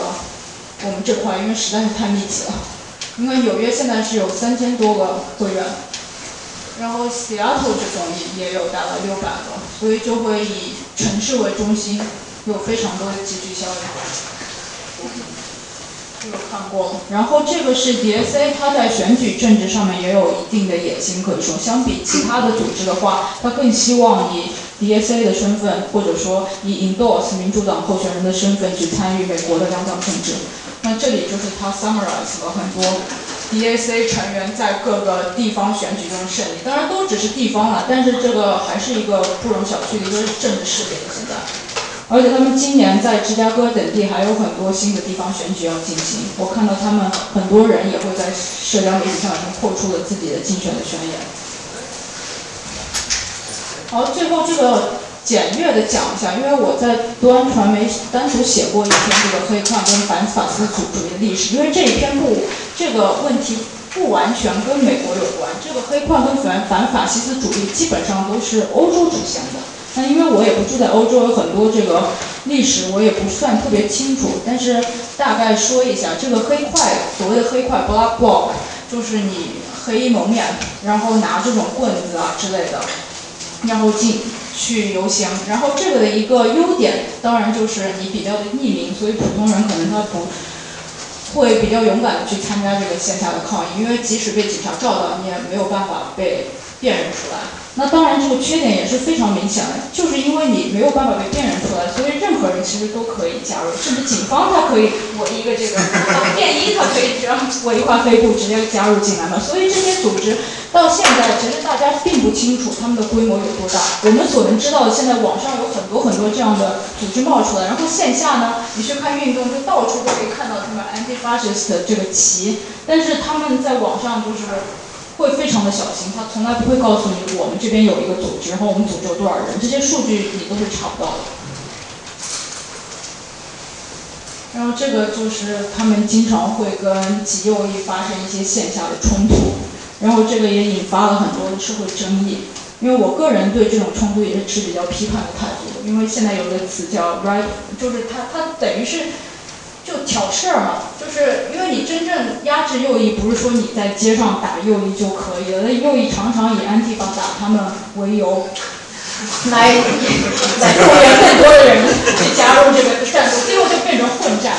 Speaker 12: 我们这块，因为实在是太密集了。因为纽约现在是有三千多个会员，然后 Seattle 这种也也有达到六百个，所以就会以城市为中心，有非常多的集聚效应。这个看过，然后这个是 DSA，它在选举政治上面也有一定的野心，可以说相比其他的组织的话，它更希望以。DSA 的身份，或者说以 endorse 民主党候选人的身份去参与美国的两党政治。那这里就是他 summarize 了很多 DSA 成员在各个地方选举中的胜利，当然都只是地方了，但是这个还是一个不容小觑的一个政治事件。现在，而且他们今年在芝加哥等地还有很多新的地方选举要进行。我看到他们很多人也会在社交媒体上已经破出了自己的竞选的宣言。好，最后这个简略的讲一下，因为我在端传媒单独写过一篇这个黑矿跟反法西斯主义的历史，因为这一篇不这个问题不完全跟美国有关，这个黑矿跟反反法西斯主义基本上都是欧洲出现的。那因为我也不住在欧洲，有很多这个历史我也不算特别清楚，但是大概说一下，这个黑块所谓的黑块 （black bloc） 就是你黑衣蒙面，然后拿这种棍子啊之类的。然后进去游行，然后这个的一个优点，当然就是你比较的匿名，所以普通人可能他不会比较勇敢的去参加这个线下的抗议，因为即使被警察照到，你也没有办法被辨认出来。那当然，这个缺点也是非常明显的，就是因为你没有办法被辨认出来，所以任何人其实都可以加入，甚至警方他可以我一个这个便衣，他可以这样围一块黑布直接加入进来嘛。所以这些组织到现在其实大家并不清楚他们的规模有多大。我们所能知道的，现在网上有很多很多这样的组织冒出来，然后线下呢，你去看运动，就到处都可以看到他们 anti-fascist 的这个旗，但是他们在网上就是。会非常的小心，他从来不会告诉你我们这边有一个组织，然后我们组织有多少人，这些数据你都是查不到的。然后这个就是他们经常会跟极右翼发生一些线下的冲突，然后这个也引发了很多的社会争议。因为我个人对这种冲突也是持比较批判的态度，因为现在有个词叫 right，就是它它等于是。就挑事儿嘛，就是因为你真正压制右翼，不是说你在街上打右翼就可以了，那右翼常常以安提法打他们为由，来来动员更多的人去加入这个战斗，最后就变成混战。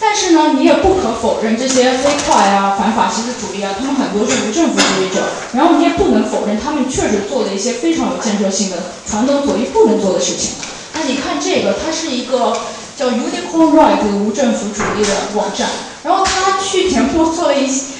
Speaker 12: 但是呢，你也不可否认这些黑块啊、反法西斯主义啊，他们很多是无政府主义者。然后你也不能否认他们确实做了一些非常有建设性的传统左翼不能做的事情。那你看这个，它是一个叫 Unicorn Right 无政府主义的网站。然后他去年末做了一些，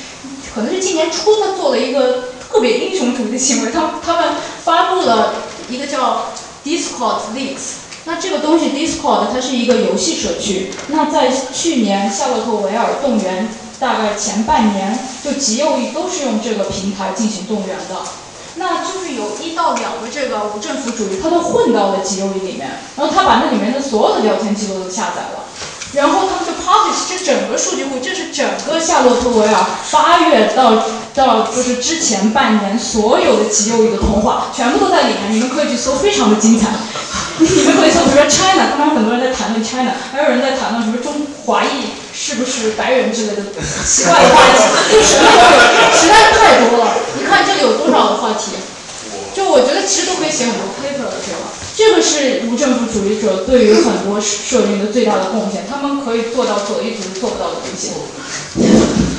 Speaker 12: 可能是今年初他做了一个特别英雄主义的行为，他他们发布了一个叫 Discord Leaks。那这个东西 Discord 它是一个游戏社区。那在去年夏洛特维尔动员大概前半年，就极右翼都是用这个平台进行动员的。那就是有一到两个这个无政府主义，他都混到了极右翼里面，然后他把那里面的所有的聊天记录都下载了。然后他们就 publish 这整个数据库，这是整个夏洛特维尔八月到到就是之前半年所有的极右翼的通话，全部都在里面，你们可以去搜，非常的精彩。你们可以搜，比如说 China，他们很多人在谈论 China，还有人在谈论什么中华裔是不是白人之类的奇怪的话题，实在是太多了。你看这里有多少个话题？就我觉得其实都可以写很多 paper 的，对吧？这个是无政府主义者对于很多社运的最大的贡献，他们可以做到左翼组织做不到的东西。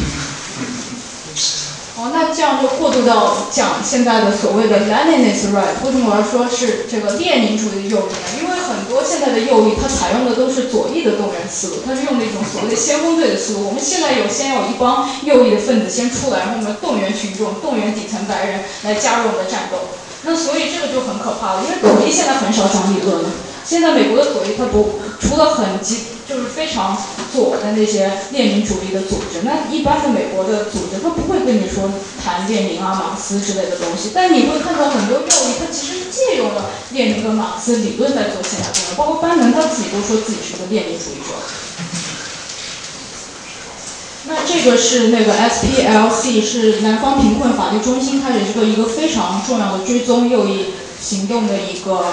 Speaker 12: 那这样就过渡到讲现在的所谓的 Leninist right。为什么我要说是这个列宁主义的右翼呢？因为很多现在的右翼，它采用的都是左翼的动员思路，它是用那种所谓的先锋队的思路。我们现在有先有一帮右翼的分子先出来，然后我们动员群众、动员底层白人来加入我们的战斗。那所以这个就很可怕了，因为左翼现在很少讲理论了。现在美国的左翼它不除了很极就是非常左的那些列宁主义的组织，那一般的美国的组织它不会跟你说谈列宁啊、马克思之类的东西。但你会看到很多右翼，它其实是借用了列宁跟马克思理论在做现代动员，包括班农他自己都说自己是个列宁主义者。那这个是那个 SPLC 是南方贫困法律中心，它也是个一个非常重要的追踪右翼行动的一个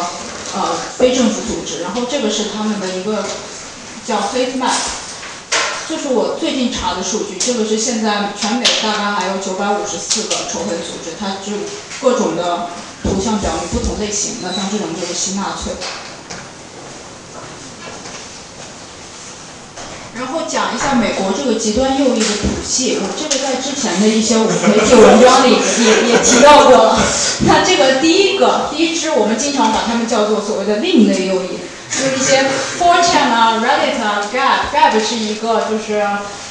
Speaker 12: 呃非政府组织。然后这个是他们的一个叫 Hate Map，这是我最近查的数据。这个是现在全美大概还有九百五十四个仇恨组织，它就各种的图像表明不同类型的，像这种就是新纳粹。然后讲一下美国这个极端右翼的谱系，我这个在之前的一些媒体文章里也也提到过了。那这个第一个第一支，我们经常把它们叫做所谓的另类右翼，就是一些 Fortune 啊、Reddit 啊、Gab，Gab 是一个就是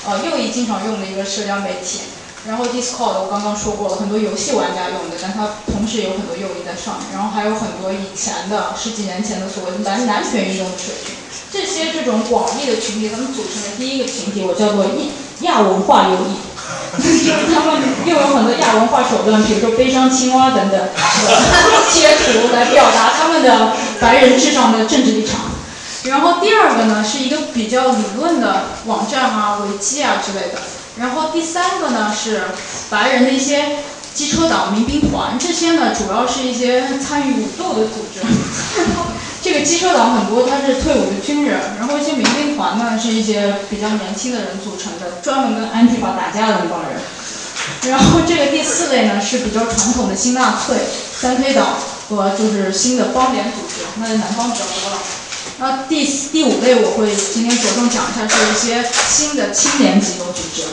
Speaker 12: 呃右翼经常用的一个社交媒体。然后 Discord 我刚刚说过了，很多游戏玩家用的，但它同时有很多右翼在上面。然后还有很多以前的十几年前的所谓的男男权运动的社群。这些这种广义的群体，他们组成的第一个群体，我叫做亚亚文化右翼，就 是他们又有很多亚文化手段，比如说悲伤青蛙等等贴 图来表达他们的白人至上的政治立场。然后第二个呢，是一个比较理论的网站啊、维基啊之类的。然后第三个呢，是白人的一些机车党、民兵团，这些呢主要是一些参与武斗的组织。这个机车党很多，他是退伍的军人，然后一些民兵团呢是一些比较年轻的人组成的，专门跟安提法打架的那帮人。然后这个第四类呢是比较传统的新纳粹、三 K 党和就是新的邦联组织，那南方比较多了。那第第五类我会今天着重讲一下，是一些新的青年机构组织。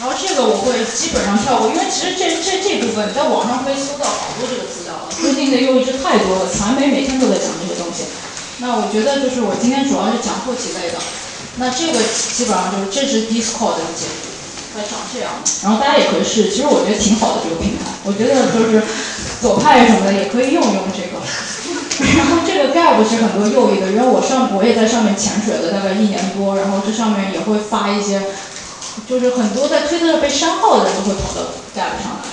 Speaker 12: 然后这个我会基本上跳过，因为其实这这这部分在网上可以搜到好多这个资料了。最近的又一直太多了，传媒每天都在讲这些东西。那我觉得就是我今天主要是讲后几类的。那这个基本上就是这是 Discord 的结局，它长这样。然后大家也可以试，其实我觉得挺好的这个平台。我觉得就是左派什么的也可以用用这个。然后这个 Gab 是很多右翼的，因为我上我也在上面潜水了大概一年多，然后这上面也会发一些。就是很多在推特上被删号的人都会跑到 Gab 上来，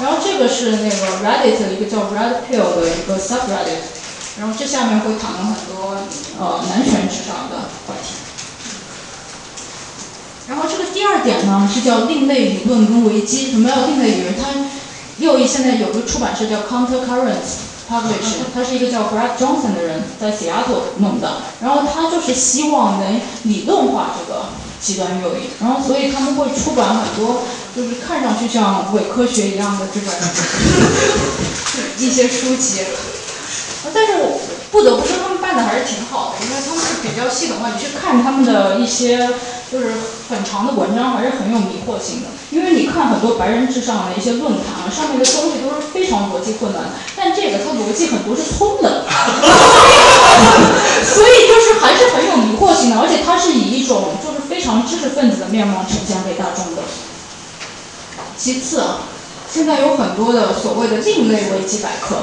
Speaker 12: 然后这个是那个 Reddit 一个叫 Red Pill 的一个 subreddit，然后这下面会讨论很多呃男权至上的话题。然后这第二点呢是叫另类理论跟危机，什么叫另类理论？它右翼现在有个出版社叫 Counter Currents，publish，他是一个叫 Brad Johnson 的人在 Seattle 弄的，然后他就是希望能理论化这个极端右翼，然后所以他们会出版很多就是看上去像伪科学一样的这种 一些书籍，但是我不得不说他们办的还是挺好的，因为他们是比较系统化，你去看他们的一些就是很长的文章，还是很有迷惑性的。因为你看很多白人至上的一些论坛啊，上面的东西都是非常逻辑混乱的，但这个它逻辑很多是通的，所以就是还是很有迷惑性的，而且它是以一种就是非常知识分子的面貌呈现给大众的。其次啊，现在有很多的所谓的另类维基百科，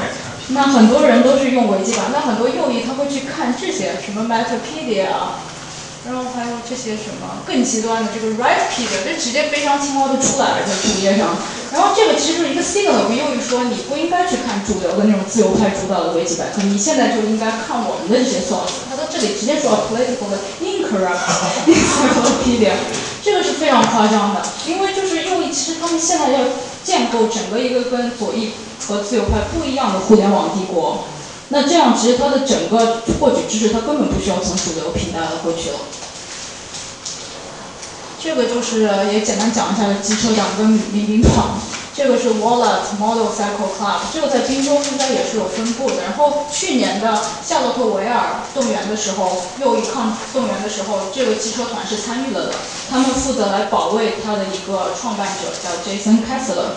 Speaker 12: 那很多人都是用维基百科，那很多右翼他会去看这些什么 Metapedia 啊。然后还有这些什么更极端的这个 Rightpedia，这直接悲伤青蛙都出来了在主页上。然后这个其实就是一个 signal，跟右翼说你不应该去看主流的那种自由派主导的维基百科，你现在就应该看我们的这些 source。他在这里直接说 political 的 incorrect encyclopedia，这个是非常夸张的，因为就是因为其实他们现在要建构整个一个跟左翼和自由派不一样的互联网帝国。那这样，其实它的整个获取知识，它根本不需要从主流平台来获取了。这个就是也简单讲一下机车党跟民兵党。这个是 Wallet Model Cycle Club，这个在滨州应该也是有分布的。然后去年的夏洛特维尔动员的时候，右翼抗动员的时候，这个汽车团是参与了的。他们负责来保卫他的一个创办者叫 Jason Kessler。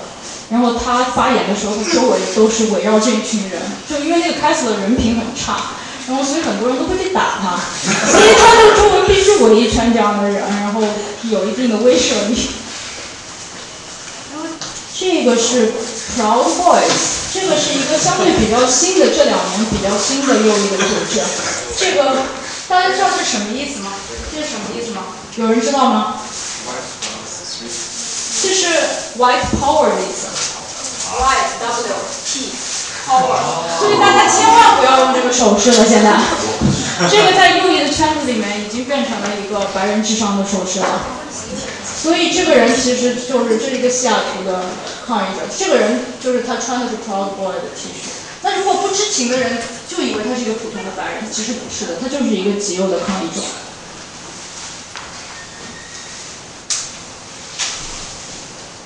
Speaker 12: 然后他发言的时候，他周围都是围绕这一群人，就因为那个开始的人品很差，然后所以很多人都会去打他，所以他的周围必须围一圈这样的人，然后有一定的威慑力。这个是 Proud Boys，这个是一个相对比较新的，这两年比较新的右翼的组织。这个大家知道是什么意思吗？这是什么意思吗？有人知道吗？这是 white power 的意思，white W P power，所以大家千万不要用这个手势了。现在，这个在右翼的圈子里面已经变成了一个白人智商的手势了。所以这个人其实就是这一个西雅图的抗议者，这个人就是他穿的是 Proud Boy 的 T 恤。那如果不知情的人就以为他是一个普通的白人，其实不是的，他就是一个极右的抗议者。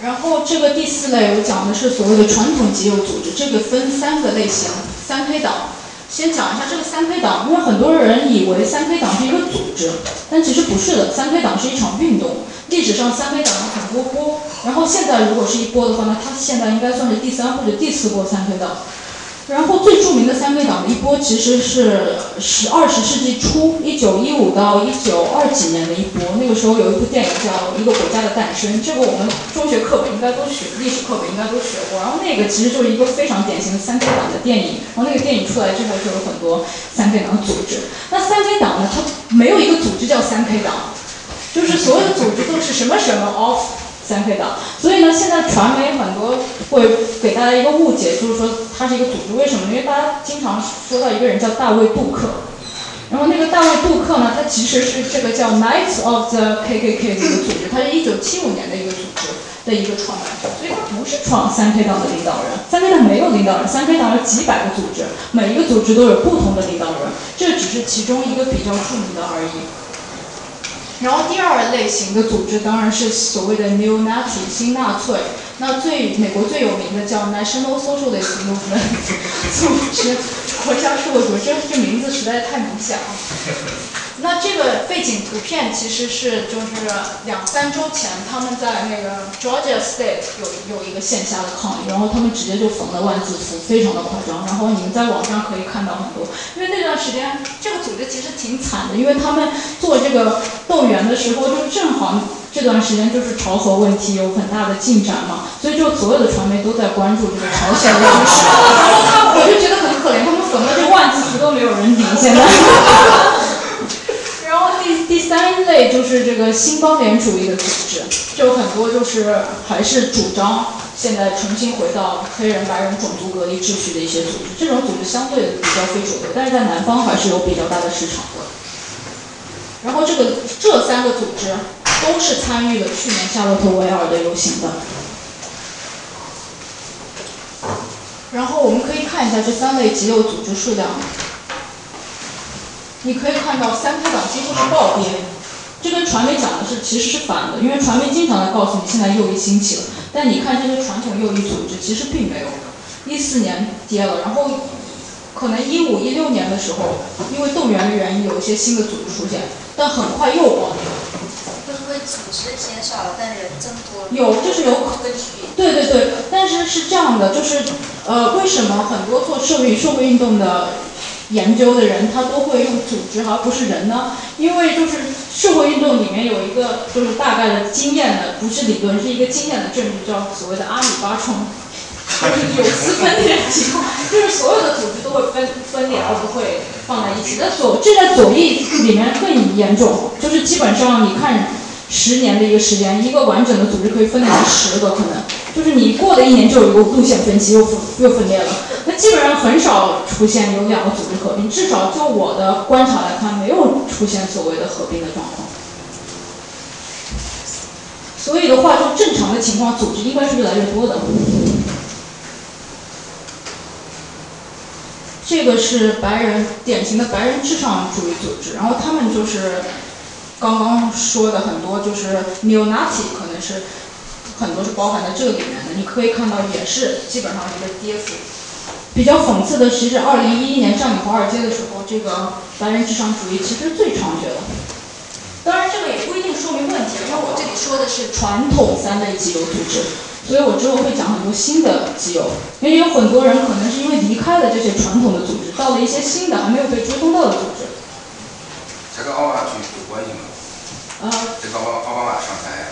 Speaker 12: 然后这个第四类我讲的是所谓的传统极右组织，这个分三个类型，三 K 党。先讲一下这个三 K 党，因为很多人以为三 K 党是一个组织，但其实不是的，三 K 党是一场运动。历史上三 K 党有很多波，然后现在如果是一波的话，那它现在应该算是第三或者第四波三 K 党。然后最著名的三 K 党的一波其实是十二十世纪初，一九一五到一九二几年的一波。那个时候有一部电影叫《一个国家的诞生》，这个我们中学课本应该都学，历史课本应该都学过。然后那个其实就是一个非常典型的三 K 党的电影。然后那个电影出来之后，就有很多三 K 党的组织。那三 K 党呢，它没有一个组织叫三 K 党，就是所有的组织都是什么什么 of。三 K 党，所以呢，现在传媒很多会给大家一个误解，就是说它是一个组织，为什么？因为大家经常说到一个人叫大卫杜克，然后那个大卫杜克呢，他其实是这个叫 Knights of the KKK 的一个组织，他是一九七五年的一个组织的一个创办者，所以他不是创三 K 党的领导人，三 K 党没有领导人，三 K 党有几百个组织，每一个组织都有不同的领导人，这只是其中一个比较著名的而已。然后第二类型的组织当然是所谓的 New Nazi 新纳粹，那最美国最有名的叫 National Socialist Movement 组织，国家社会组织，这这名字实在太明显了。那这个背景图片其实是就是两三周前他们在那个 Georgia State 有有一个线下的抗议，然后他们直接就缝了万字符，非常的夸张。然后你们在网上可以看到很多，因为那段时间这个组织其实挺惨的，因为他们做这个动员的时候，就正好这段时间就是朝核问题有很大的进展嘛，所以就所有的传媒都在关注这个朝鲜的问题。然后他我就觉得很可怜，他们缝了这万字符都没有人理现在。三类就是这个新邦联主义的组织，就很多就是还是主张现在重新回到黑人白人种族隔离秩序的一些组织，这种组织相对比较非主流，但是在南方还是有比较大的市场的。然后这个这三个组织都是参与了去年夏洛特维尔的游行的。然后我们可以看一下这三类极右组织数量。你可以看到三开党几乎是暴跌，这跟传媒讲的是其实是反的，因为传媒经常在告诉你现在右翼兴起了，但你看这些传统右翼组织其实并没有。一四年跌了，然后可能一五一六年的时候，因为动员的原因，有一些新的组织出现，但很快又暴跌。
Speaker 16: 会不会组织减少了，但人增多了？
Speaker 12: 有，就是有。对对对，但是是这样的，就是呃，为什么很多做社会社会运动的研究的人，他都会用组织而不是人呢？因为就是社会运动里面有一个就是大概的经验的，不是理论，是一个经验的证据，叫所谓的阿米巴冲。就是有丝分裂情况，就是所有的组织都会分分裂，而不会放在一起。那左这在左翼里面更严重，就是基本上你看十年的一个时间，一个完整的组织可以分裂成十个，可能就是你过了一年就有一个路线分歧，又分又分裂了。那基本上很少出现有两个组织合并，至少就我的观察来看，没有出现所谓的合并的状况。所以的话，就正常的情况，组织应该是越来越多的。这个是白人典型的白人至上主义组织，然后他们就是刚刚说的很多就是 neo-Nazi，可能是很多是包含在这个里面的。你可以看到也是基本上一个跌幅。比较讽刺的其实，二零一一年占领华尔街的时候，这个白人至上主义其实最猖獗的。当然，这个也不一定说明问题，因为我这里说的是传统三类极右组织。所以我之后会讲很多新的基友，因为有很多人可能是因为离开了这些传统的组织，到了一些新的还没有被追踪到的组织。
Speaker 7: 这跟奥巴马有关系吗？
Speaker 12: 啊。
Speaker 7: 这个奥奥巴马上台。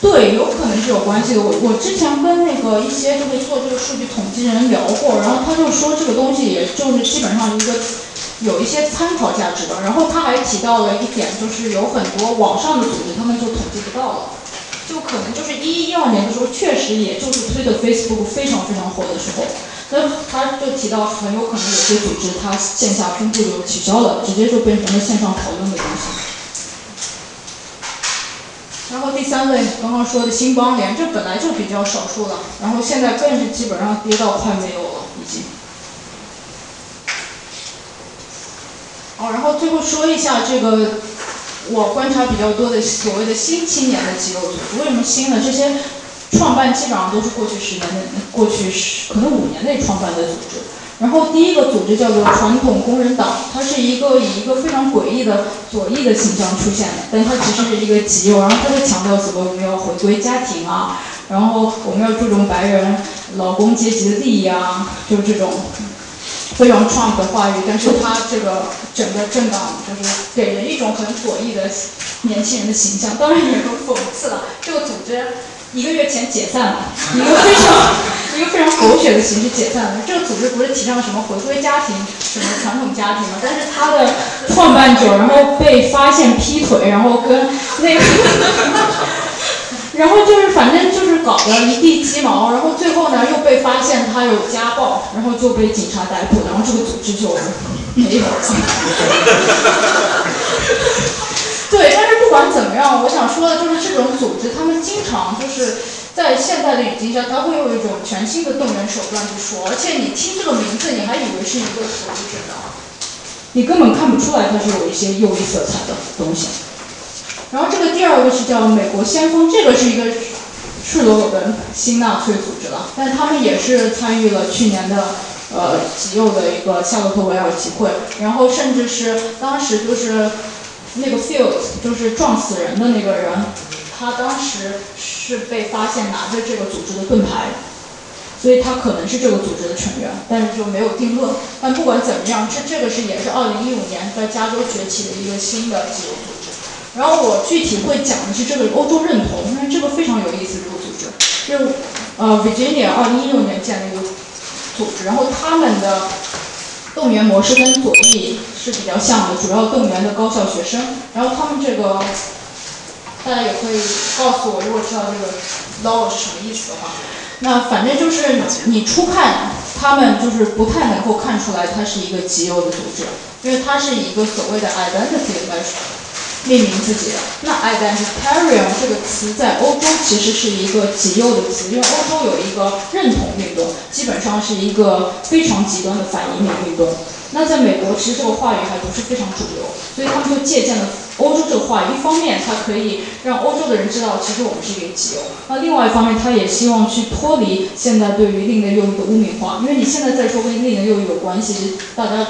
Speaker 12: 对，有可能是有关系的。我我之前跟那个一些就是做这个数据统计人聊过，然后他就说这个东西也就是基本上一个有一些参考价值的。然后他还提到了一点，就是有很多网上的组织他们就统计不到了。就可能就是一一二年的时候，确实也就是推的 Facebook 非常非常火的时候，那他就提到很有可能有些组织它线下分布就取消了，直接就变成了线上讨论的东西。然后第三类刚刚说的新邦联，这本来就比较少数了，然后现在更是基本上跌到快没有了已经。好，然后最后说一下这个。我观察比较多的所谓的新青年的机构组织，为什么新呢？这些创办基本上都是过去十年的、过去十可能五年内创办的组织。然后第一个组织叫做传统工人党，它是一个以一个非常诡异的左翼的形象出现的，但它其实是一个极右，然后它在强调什么？我们要回归家庭啊，然后我们要注重白人劳工阶级的利益啊，就这种。非常 Trump 的话语，但是他这个整个政党就是给人一种很左翼的年轻人的形象，当然也很讽刺了。这个组织一个月前解散了，一个非常 一个非常狗血的形式解散了。这个组织不是提倡什么回归家庭、什么传统家庭吗？但是他的创办者然后被发现劈腿，然后跟那个。然后就是反正就是搞得一地鸡毛，然后最后呢又被发现他有家暴，然后就被警察逮捕，然后这个组织就没有了。对，但是不管怎么样，我想说的就是这种组织，他们经常就是在现在的语境下，他会用一种全新的动员手段去说，而且你听这个名字，你还以为是一个组织呢，你根本看不出来它是有一些右翼色彩的东西。然后这个第二个是叫美国先锋，这个是一个赤裸裸的新纳粹组织了，但他们也是参与了去年的呃极右的一个夏洛特维尔集会，然后甚至是当时就是那个 Fields 就是撞死人的那个人，他当时是被发现拿着这个组织的盾牌，所以他可能是这个组织的成员，但是就没有定论。但不管怎么样，这这个是也是二零一五年在加州崛起的一个新的自由组织。然后我具体会讲的是这个欧洲认同，因为这个非常有意思。这个组织，就呃，Virginia 二零一六年建的一个组织，然后他们的动员模式跟左翼是比较像的，主要动员的高校学生。然后他们这个，大家也可以告诉我，如果知道这个 law 是什么意思的话，那反正就是你初看他们就是不太能够看出来他是一个极右的组织，因为他是一个所谓的 identity 来。命名自己的。那 identitarian 这个词在欧洲其实是一个极右的词，因为欧洲有一个认同运动，基本上是一个非常极端的反移民运动。那在美国，其实这个话语还不是非常主流，所以他们就借鉴了欧洲这个话。一方面，它可以让欧洲的人知道，其实我们是一个极右；那另外一方面，他也希望去脱离现在对于另类右翼的污名化，因为你现在在说跟另类右翼有关系，大家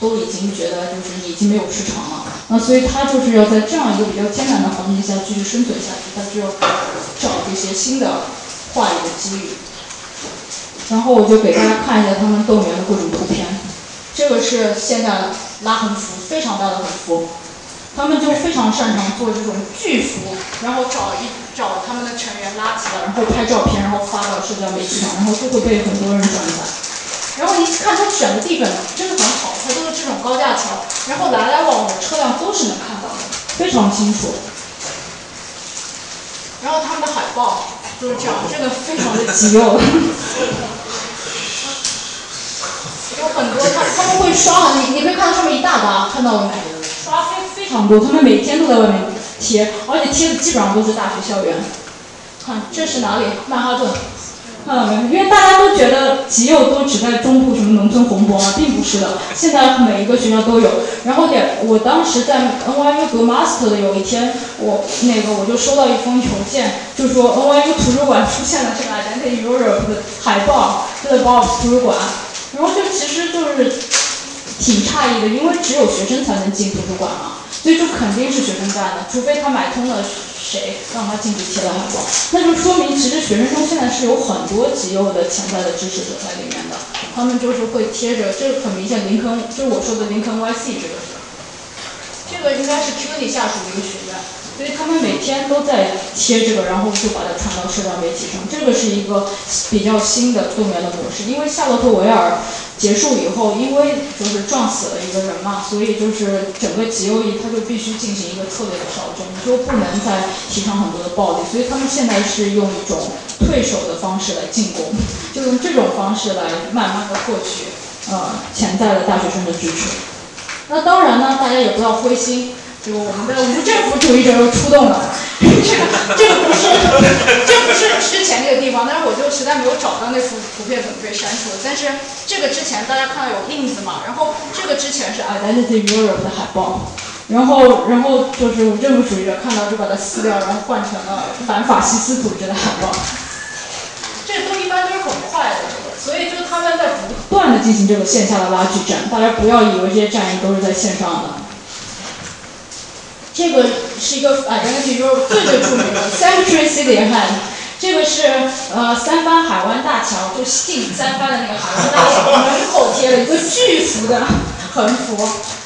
Speaker 12: 都已经觉得就是已经没有市场了。那所以他就是要在这样一个比较艰难的环境下继续生存下去，他就要找这些新的话语的机遇。然后我就给大家看一下他们动员的各种图片。这个是现在拉横幅，非常大的横幅，他们就非常擅长做这种巨幅，然后找一找他们的成员拉起来，然后拍照片，然后发到社交媒体上，然后就会被很多人转载。然后你看他选的地方真的很好，它都是这种高架桥，然后来来往往的车辆都是能看到的，非常清楚。然后他们的海报就是这样，真的非常的极右。有很多他他们会刷，你你可以看到上面一大沓，看到了没？刷非非常多，他们每天都在外面贴，而且贴的基本上都是大学校园。看这是哪里？曼哈顿，看到没？因为大家都觉得极右都只在中部什么农村红博啊，并不是的，现在每一个学校都有。然后点我当时在 NYU 读 master 的有一天，我那个我就收到一封邮件，就说 NYU 图书馆出现了这个 Identity Europe 的海报，就在 Bob 图书馆。然后就其实就是挺诧异的，因为只有学生才能进图书馆嘛，所以就肯定是学生干的，除非他买通了谁让他进去贴了海报，那就说明其实学生中现在是有很多极右的潜在的支持者在里面的，他们就是会贴着，这个很明显林肯，就是我说的林肯 YC 这个是，这个应该是 QD 下属的一个学。所以他们每天都在贴这个，然后就把它传到社交媒体上。这个是一个比较新的动员的模式。因为夏洛特维尔结束以后，因为就是撞死了一个人嘛，所以就是整个极右翼他就必须进行一个策略的调整，就不能再提倡很多的暴力。所以他们现在是用一种退守的方式来进攻，就用这种方式来慢慢的获取呃潜在的大学生的支持。那当然呢，大家也不要灰心。就我们的无政府主义者又出动了，这 个这个不是，这不是之前那个地方，但是我就实在没有找到那幅图片，怎么被删除了。但是这个之前大家看到有印子嘛，然后这个之前是 Identity Europe 的海报，然后然后就是无政府主义者看到就把它撕掉，然后换成了反法西斯组织的海报。这都一般都是很快的，所以就是他们在不断的进行这个线下的拉锯战，大家不要以为这些战役都是在线上的。这个是一个啊，就是最最著名的 Cemetery City Hand，这个是呃三藩海湾大桥，就进三藩的那个海湾大桥门口贴了一个巨幅的横幅，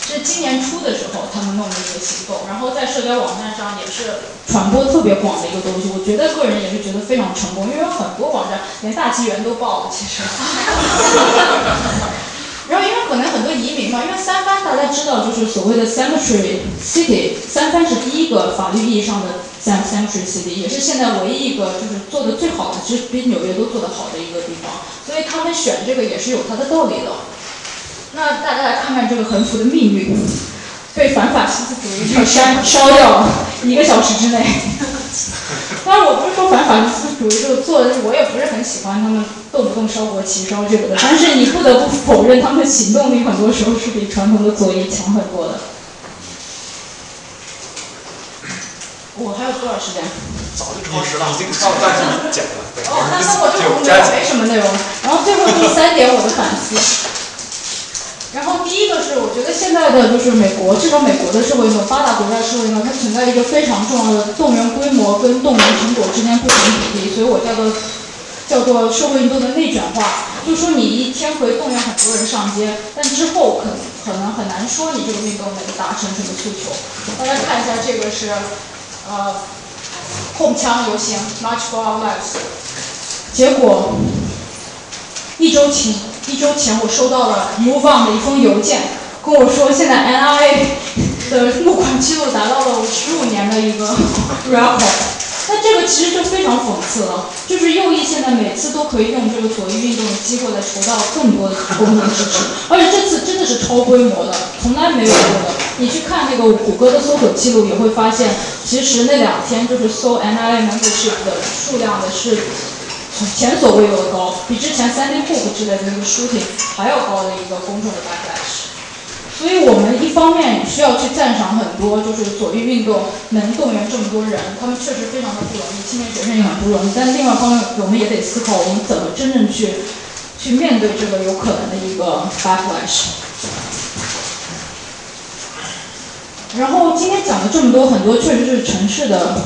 Speaker 12: 是今年初的时候他们弄的一个行动，然后在社交网站上也是传播特别广的一个东西，我觉得个人也是觉得非常成功，因为有很多网站连大纪元都报了，其实。然后因为可能很多移民嘛，因为三藩大家知道就是所谓的 cemetery city，三藩是第一个法律意义上的 cemetery city，也是现在唯一一个就是做的最好的，其实比纽约都做的好的一个地方，所以他们选这个也是有它的道理的。那大家来看看这个横幅的命运，被反法西斯主义者烧烧掉了，一个小时之内。当然我不是说反法西斯主义者做的，我也不是很喜欢他们动不动烧国旗烧这个的，但是你不得不否认他们的行动力很多时候是比传统的左翼强很多的。我还有多少时间？
Speaker 5: 早就超时了，已经到半讲了。
Speaker 12: 哦，那那我就没有没什么内容。然后最后第三点我的反思。然后第一个是，我觉得现在的就是美国，至少美国的社会运动，发达国家的社会运动，它存在一个非常重要的动员规模跟动员成果之间不成比例，所以我叫做叫做社会运动的内卷化。就说你一天可以动员很多人上街，但之后可可能很难说你这个运动能达成什么诉求。大家看一下，这个是。呃，控枪游行，March for Our Lives。结果一周前，一周前我收到了 MoveOn 的一封邮件，跟我说现在 NRA 的募款记录达到了十五年的一个 record。那这个其实就非常讽刺了，就是右翼现在每次都可以用这个左翼运动的机会来筹到更多的公众支持，而且这次真的是超规模的，从来没有过的。你去看那个谷歌的搜索记录，也会发现，其实那两天就是搜 NIA membership 的数量的是前所未有的高，比之前 Sandy Hook 之类的那个 shooting 还要高的一个公众的 backlash。所以我们一方面需要去赞赏很多，就是左翼运动能动员这么多人，他们确实非常的不容易，青年学生也很不容易。但另外方面，我们也得思考，我们怎么真正去去面对这个有可能的一个 backlash。然后今天讲了这么多，很多确实是城市的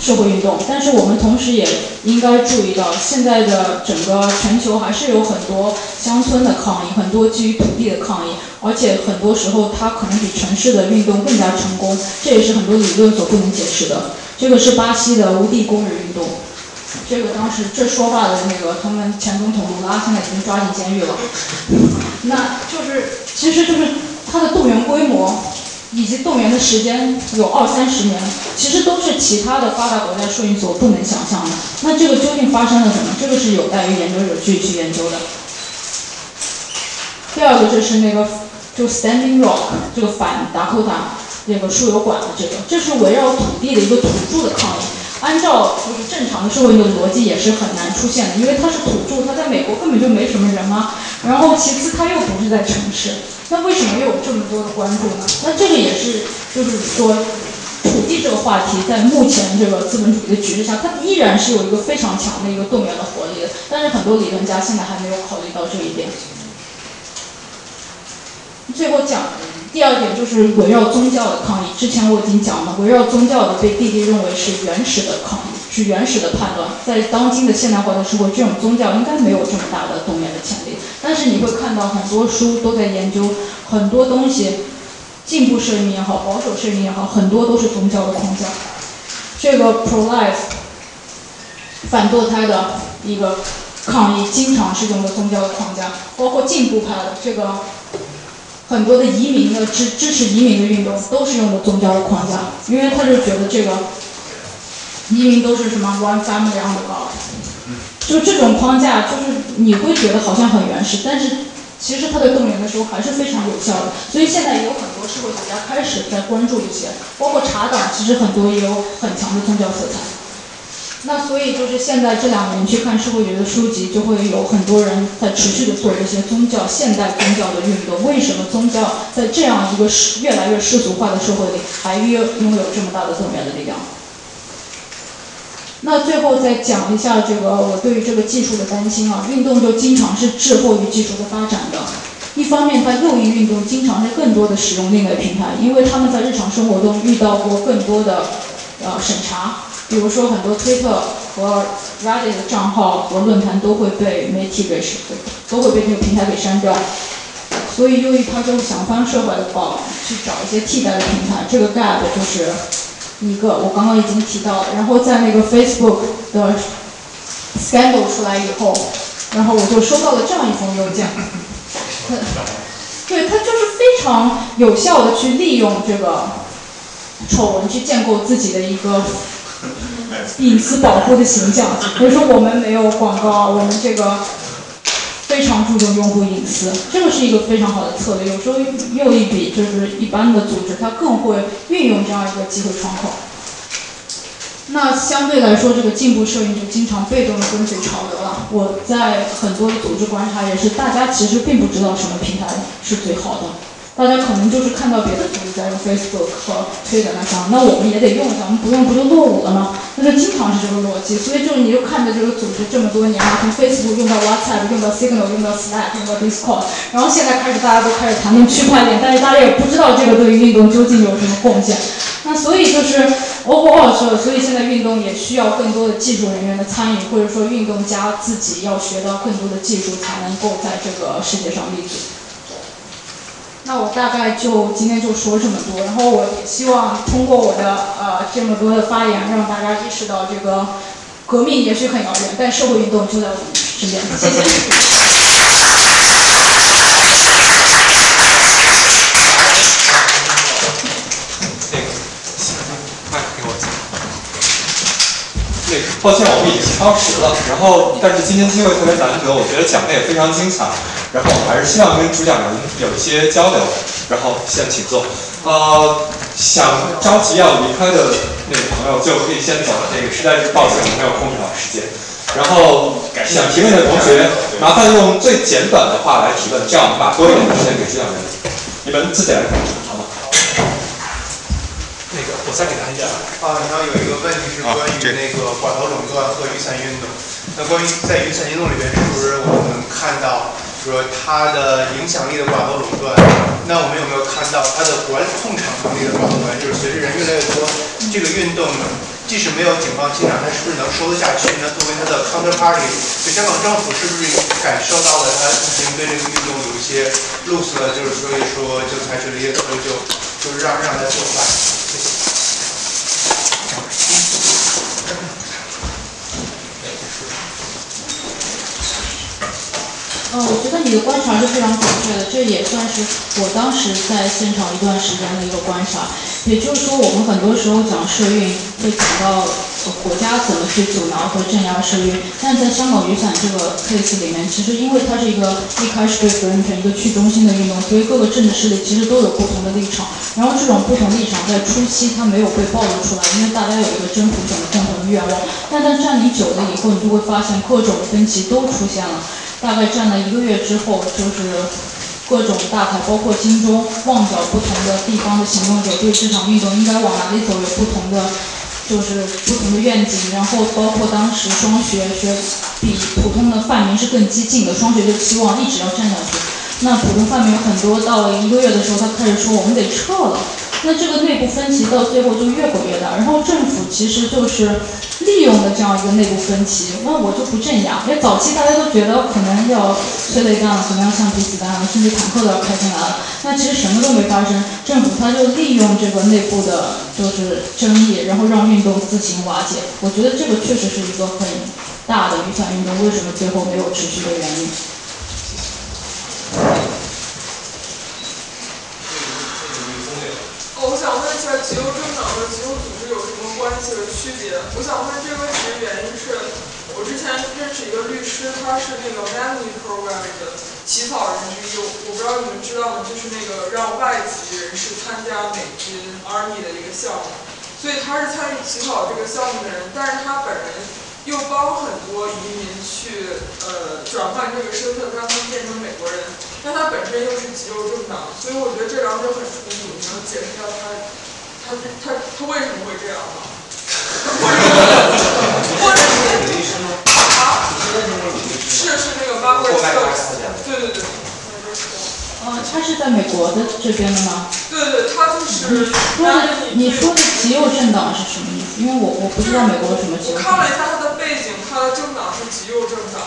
Speaker 12: 社会运动，但是我们同时也应该注意到，现在的整个全球还是有很多乡村的抗议，很多基于土地的抗议，而且很多时候它可能比城市的运动更加成功，这也是很多理论所不能解释的。这个是巴西的无地工人运动，这个当时这说话的那个他们前总统卢拉现在已经抓进监狱了，那就是其实就是它的动员规模。以及动员的时间有二三十年，其实都是其他的发达国家数运所不能想象的。那这个究竟发生了什么？这个是有待于研究者去去研究的。第二个就是那个就 Standing Rock 这个反达科塔那个输油管的这个，这是围绕土地的一个土著的抗议。按照就是正常的社会运动逻辑也是很难出现的，因为他是土著，他在美国根本就没什么人啊。然后其次他又不是在城市。那为什么又有这么多的关注呢？那这个也是，就是说，土地这个话题在目前这个资本主义的局势下，它依然是有一个非常强的一个动员的活力的。但是很多理论家现在还没有考虑到这一点。最后讲第二点就是围绕宗教的抗议。之前我已经讲了，围绕宗教的被弟弟认为是原始的抗议。是原始的判断，在当今的现代化的社会，这种宗教应该没有这么大的动员的潜力。但是你会看到很多书都在研究很多东西，进步社运也好，保守社运也好，很多都是宗教的框架。这个 pro-life 反堕胎的一个抗议，经常是用的宗教的框架，包括进步派的这个很多的移民的支支持移民的运动，都是用的宗教的框架，因为他就觉得这个。移民都是什么 one family on the God，就这种框架，就是你会觉得好像很原始，但是其实它的动员的时候还是非常有效的。所以现在有很多社会学家开始在关注这些，包括茶党，其实很多也有很强的宗教色彩。那所以就是现在这两年去看社会学的书籍，就会有很多人在持续的做这些宗教现代宗教的运动。为什么宗教在这样一个世越来越世俗化的社会里，还拥拥有这么大的动员的力量？那最后再讲一下这个我对于这个技术的担心啊，运动就经常是滞后于技术的发展的。一方面，它右翼运动经常是更多的使用另类平台，因为他们在日常生活中遇到过更多的呃审查，比如说很多推特和 Reddit 的账号和论坛都会被媒体给都会被这个平台给删掉，所以右翼他就想方设法的保去找一些替代的平台，这个 Gap 就是。一个我刚刚已经提到了，然后在那个 Facebook 的 scandal 出来以后，然后我就收到了这样一封邮件，对他就是非常有效的去利用这个丑闻去建构自己的一个 隐私保护的形象，比如说我们没有广告，我们这个。非常注重用户隐私，这个是一个非常好的策略。有时候又一笔就是一般的组织，它更会运用这样一个机会窗口。那相对来说，这个进步摄影就经常被动的跟随潮流了。我在很多的组织观察也是，大家其实并不知道什么平台是最好的。大家可能就是看到别的组织在用 Facebook 和 Twitter 那上，那我们也得用一下，我们不用不就落伍了吗？那就经常是这个逻辑，所以就是你就看着这个组织这么多年了，从 Facebook 用到 WhatsApp，用到 Signal，用到 Slack，用到 Discord，然后现在开始大家都开始谈论区块链，但是大家也不知道这个对于运动究竟有什么贡献。那所以就是 overall 说，所以现在运动也需要更多的技术人员的参与，或者说运动家自己要学到更多的技术，才能够在这个世界上立足。那我大概就今天就说这么多，然后我也希望通过我的呃这么多的发言，让大家意识到这个革命也许很遥远，但社会运动就在我们身边。谢谢。
Speaker 1: 那个，快给我。那抱歉，我们已经超时了。然后，但是今天机会特别难得，我觉得讲的也非常精彩。然后，我还是希望跟主讲人有一些交流。然后，先请坐。呃，想着急要离开的那个朋友就可以先走了，这个实在是抱歉，我没有控制好时间。然后，想提问的同学，麻烦用最简短的话来提问，这样我们把多一点的时间给主讲人。你们自己来
Speaker 17: 再给他一下。啊，然后，有一个问题是关于那个寡头垄断和雨伞运动。那关于在雨伞运动里面，是不是我们能看到说它的影响力的寡头垄断？那我们有没有看到它的管控场能力的寡头垄断？就是随着人越来越多，这个运动即使没有警方进场，它是不是能收得下去？那作为它的 counterparty，就香港政府是不是感受到了它已经对这个运动有一些 loose 了？就是所以说就采取了一些策略，就就是让让它作罢。
Speaker 12: 我觉得你的观察是非常准确的，这也算是我当时在现场一段时间的一个观察。也就是说，我们很多时候讲社运，会讲到国家怎么去阻挠和镇压社运，但在香港雨伞这个 case 里面，其实因为它是一个一开始对责任权一个去中心的运动，所以各个政治势力其实都有不同的立场。然后这种不同立场在初期它没有被暴露出来，因为大家有一个征服整个共同的愿望。但在占领久了以后，你就会发现各种分歧都出现了。大概站了一个月之后，就是各种大牌，包括京东、旺角不同的地方的行动者，对这场运动应该往哪里走有不同的，就是不同的愿景。然后包括当时双学学比普通的泛民是更激进的，双学就期望一直要站下去。那普通泛民有很多到了一个月的时候，他开始说我们得撤了。那这个内部分歧到最后就越滚越大，然后政府其实就是利用了这样一个内部分歧，那我就不镇压。因为早期大家都觉得可能要催泪弹了，可能要橡皮子弹，甚至坦克都要开进来了。那其实什么都没发生，政府他就利用这个内部的就是争议，然后让运动自行瓦解。我觉得这个确实是一个很大的雨伞运动为什么最后没有持续的原因。
Speaker 18: 哦，我极右政党和极右组织有什么关系和区别？我想问这个问题的原因是，我之前认识一个律师，他是那个 Manly Program 的起草人之一，我不知道你们知道吗？就是那个让外籍人士参加美军 Army 的一个项目，所以他是参与起草这个项目的人，但是他本人又帮很多移民去呃转换这个身份，让他们变成美国人。但他本身又是极右政党，所以我觉得这两者很冲突。你能解释一下他，他他他为什么会这样呢？或者啊？是是那个 Margaret Stokes，对对对。
Speaker 12: 嗯，他是在美国的这边的吗？
Speaker 18: 对对，他就是。
Speaker 12: 那你说的极右政党是什么意思？因为我我不知道美国有什么极右政党。
Speaker 18: 看了一下他的背景，他的政党是极右政党。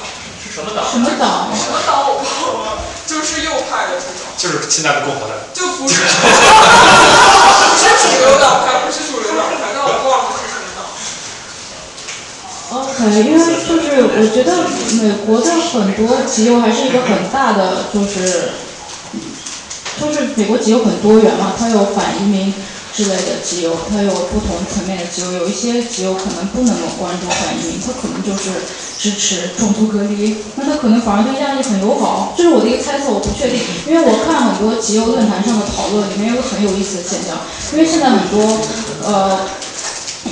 Speaker 17: 是什么党？
Speaker 12: 什么党？
Speaker 18: 什么党我忘了，就是右派的这种。
Speaker 17: 就是现在的共和党。
Speaker 18: 就不是，不是主流党派，不是主流党派，但我忘了是什么党。
Speaker 12: OK，因为就是我觉得美国的很多极右还是一个很大的，就是就是美国极右很多元嘛，它有反移民之类的极右，它有不同层面的极右，有一些极右可能不能够关注反移民，他可能就是支持种族隔离，那他可能反而对亚裔很友好，这是我的一个猜测，我不确定，因为我看很多极右论坛上的讨论，里面有个很有意思的现象，因为现在很多呃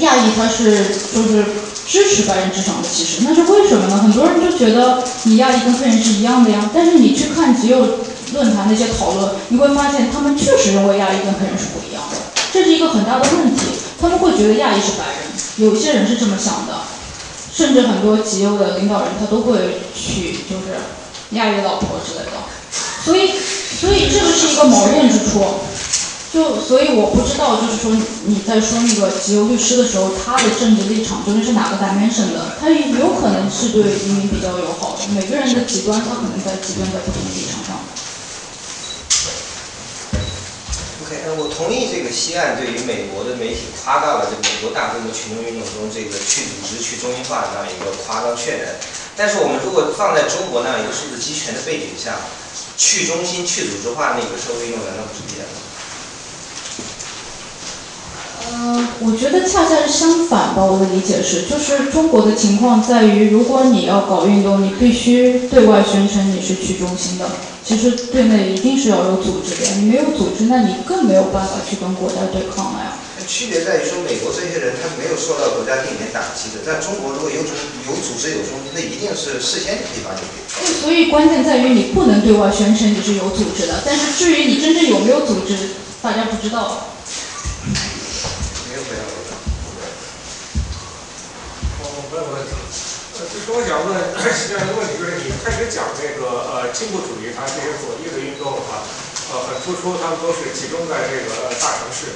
Speaker 12: 亚裔他是就是支持白人至上的歧视，那是为什么呢？很多人就觉得你亚裔跟黑人是一样的呀，但是你去看极右论坛那些讨论，你会发现他们确实认为亚裔跟黑人是不一样的，这是一个很大的问题。他们会觉得亚裔是白人，有些人是这么想的，甚至很多极右的领导人他都会娶就是亚裔老婆之类的，所以所以这个是一个矛盾之处。就所以我不知道，就是说你在说那个极右律师的时候，他的政治立场究竟是哪个 dimension 的？他有可能是对移民比较友好的，每个人的极端，他可能在极端在不同的立场上。
Speaker 19: OK，我同意这个西岸对于美国的媒体夸大了这美国大规模群众运动中这个去组织、去中心化的这样一个夸张渲染。但是我们如果放在中国那样一个数字集权的背景下，去中心、去组织化那个社会运动难道不是必然的吗？
Speaker 12: 呃，呃，我觉得恰恰是相反吧。我的理解是，就是中国的情况在于，如果你要搞运动，你必须对外宣称你是去中心的。其实对内一定是要有组织的，你没有组织，那你更没有办法去跟国家对抗了呀。
Speaker 19: 区别在于说，美国这些人他没有受到国家定点打击的，在中国如果有组有组织有中心，那一定是事先就可以把你给。
Speaker 12: 对，所以关键在于你不能对外宣称你是有组织的，但是至于你真正有没有组织，大家不知道。
Speaker 19: 没有回答我的。
Speaker 8: 我我问个问题，呃，就是我想问实际上一个问题，就是你开始讲那个呃进步主义，它这些左翼的运动的话，呃，很突出，他们都是集中在这个大城市。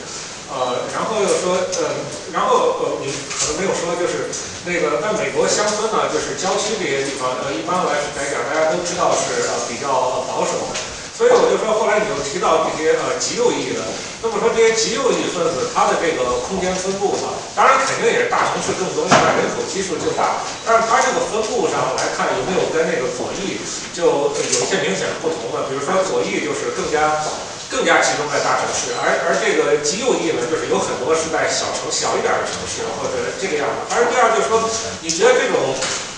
Speaker 8: 呃，然后又说，呃，然后呃，你可能没有说，就是那个在美国乡村呢，就是郊区这些地方，呃，一般来来讲，大家都知道是呃比较保守的，所以我就说，后来你又提到这些呃极右翼的，那么说这些极右翼分子，他的这个空间分布吧，当然肯定也是大城市更多，因为人口基数就大，但是它这个分布上来看，有没有跟那个左翼就有些明显不同的？比如说左翼就是更加。更加集中在大城市，而而这个极右翼呢，就是有很多是在小城小一点的城市或者这个样子。而第二就是说，你觉得这种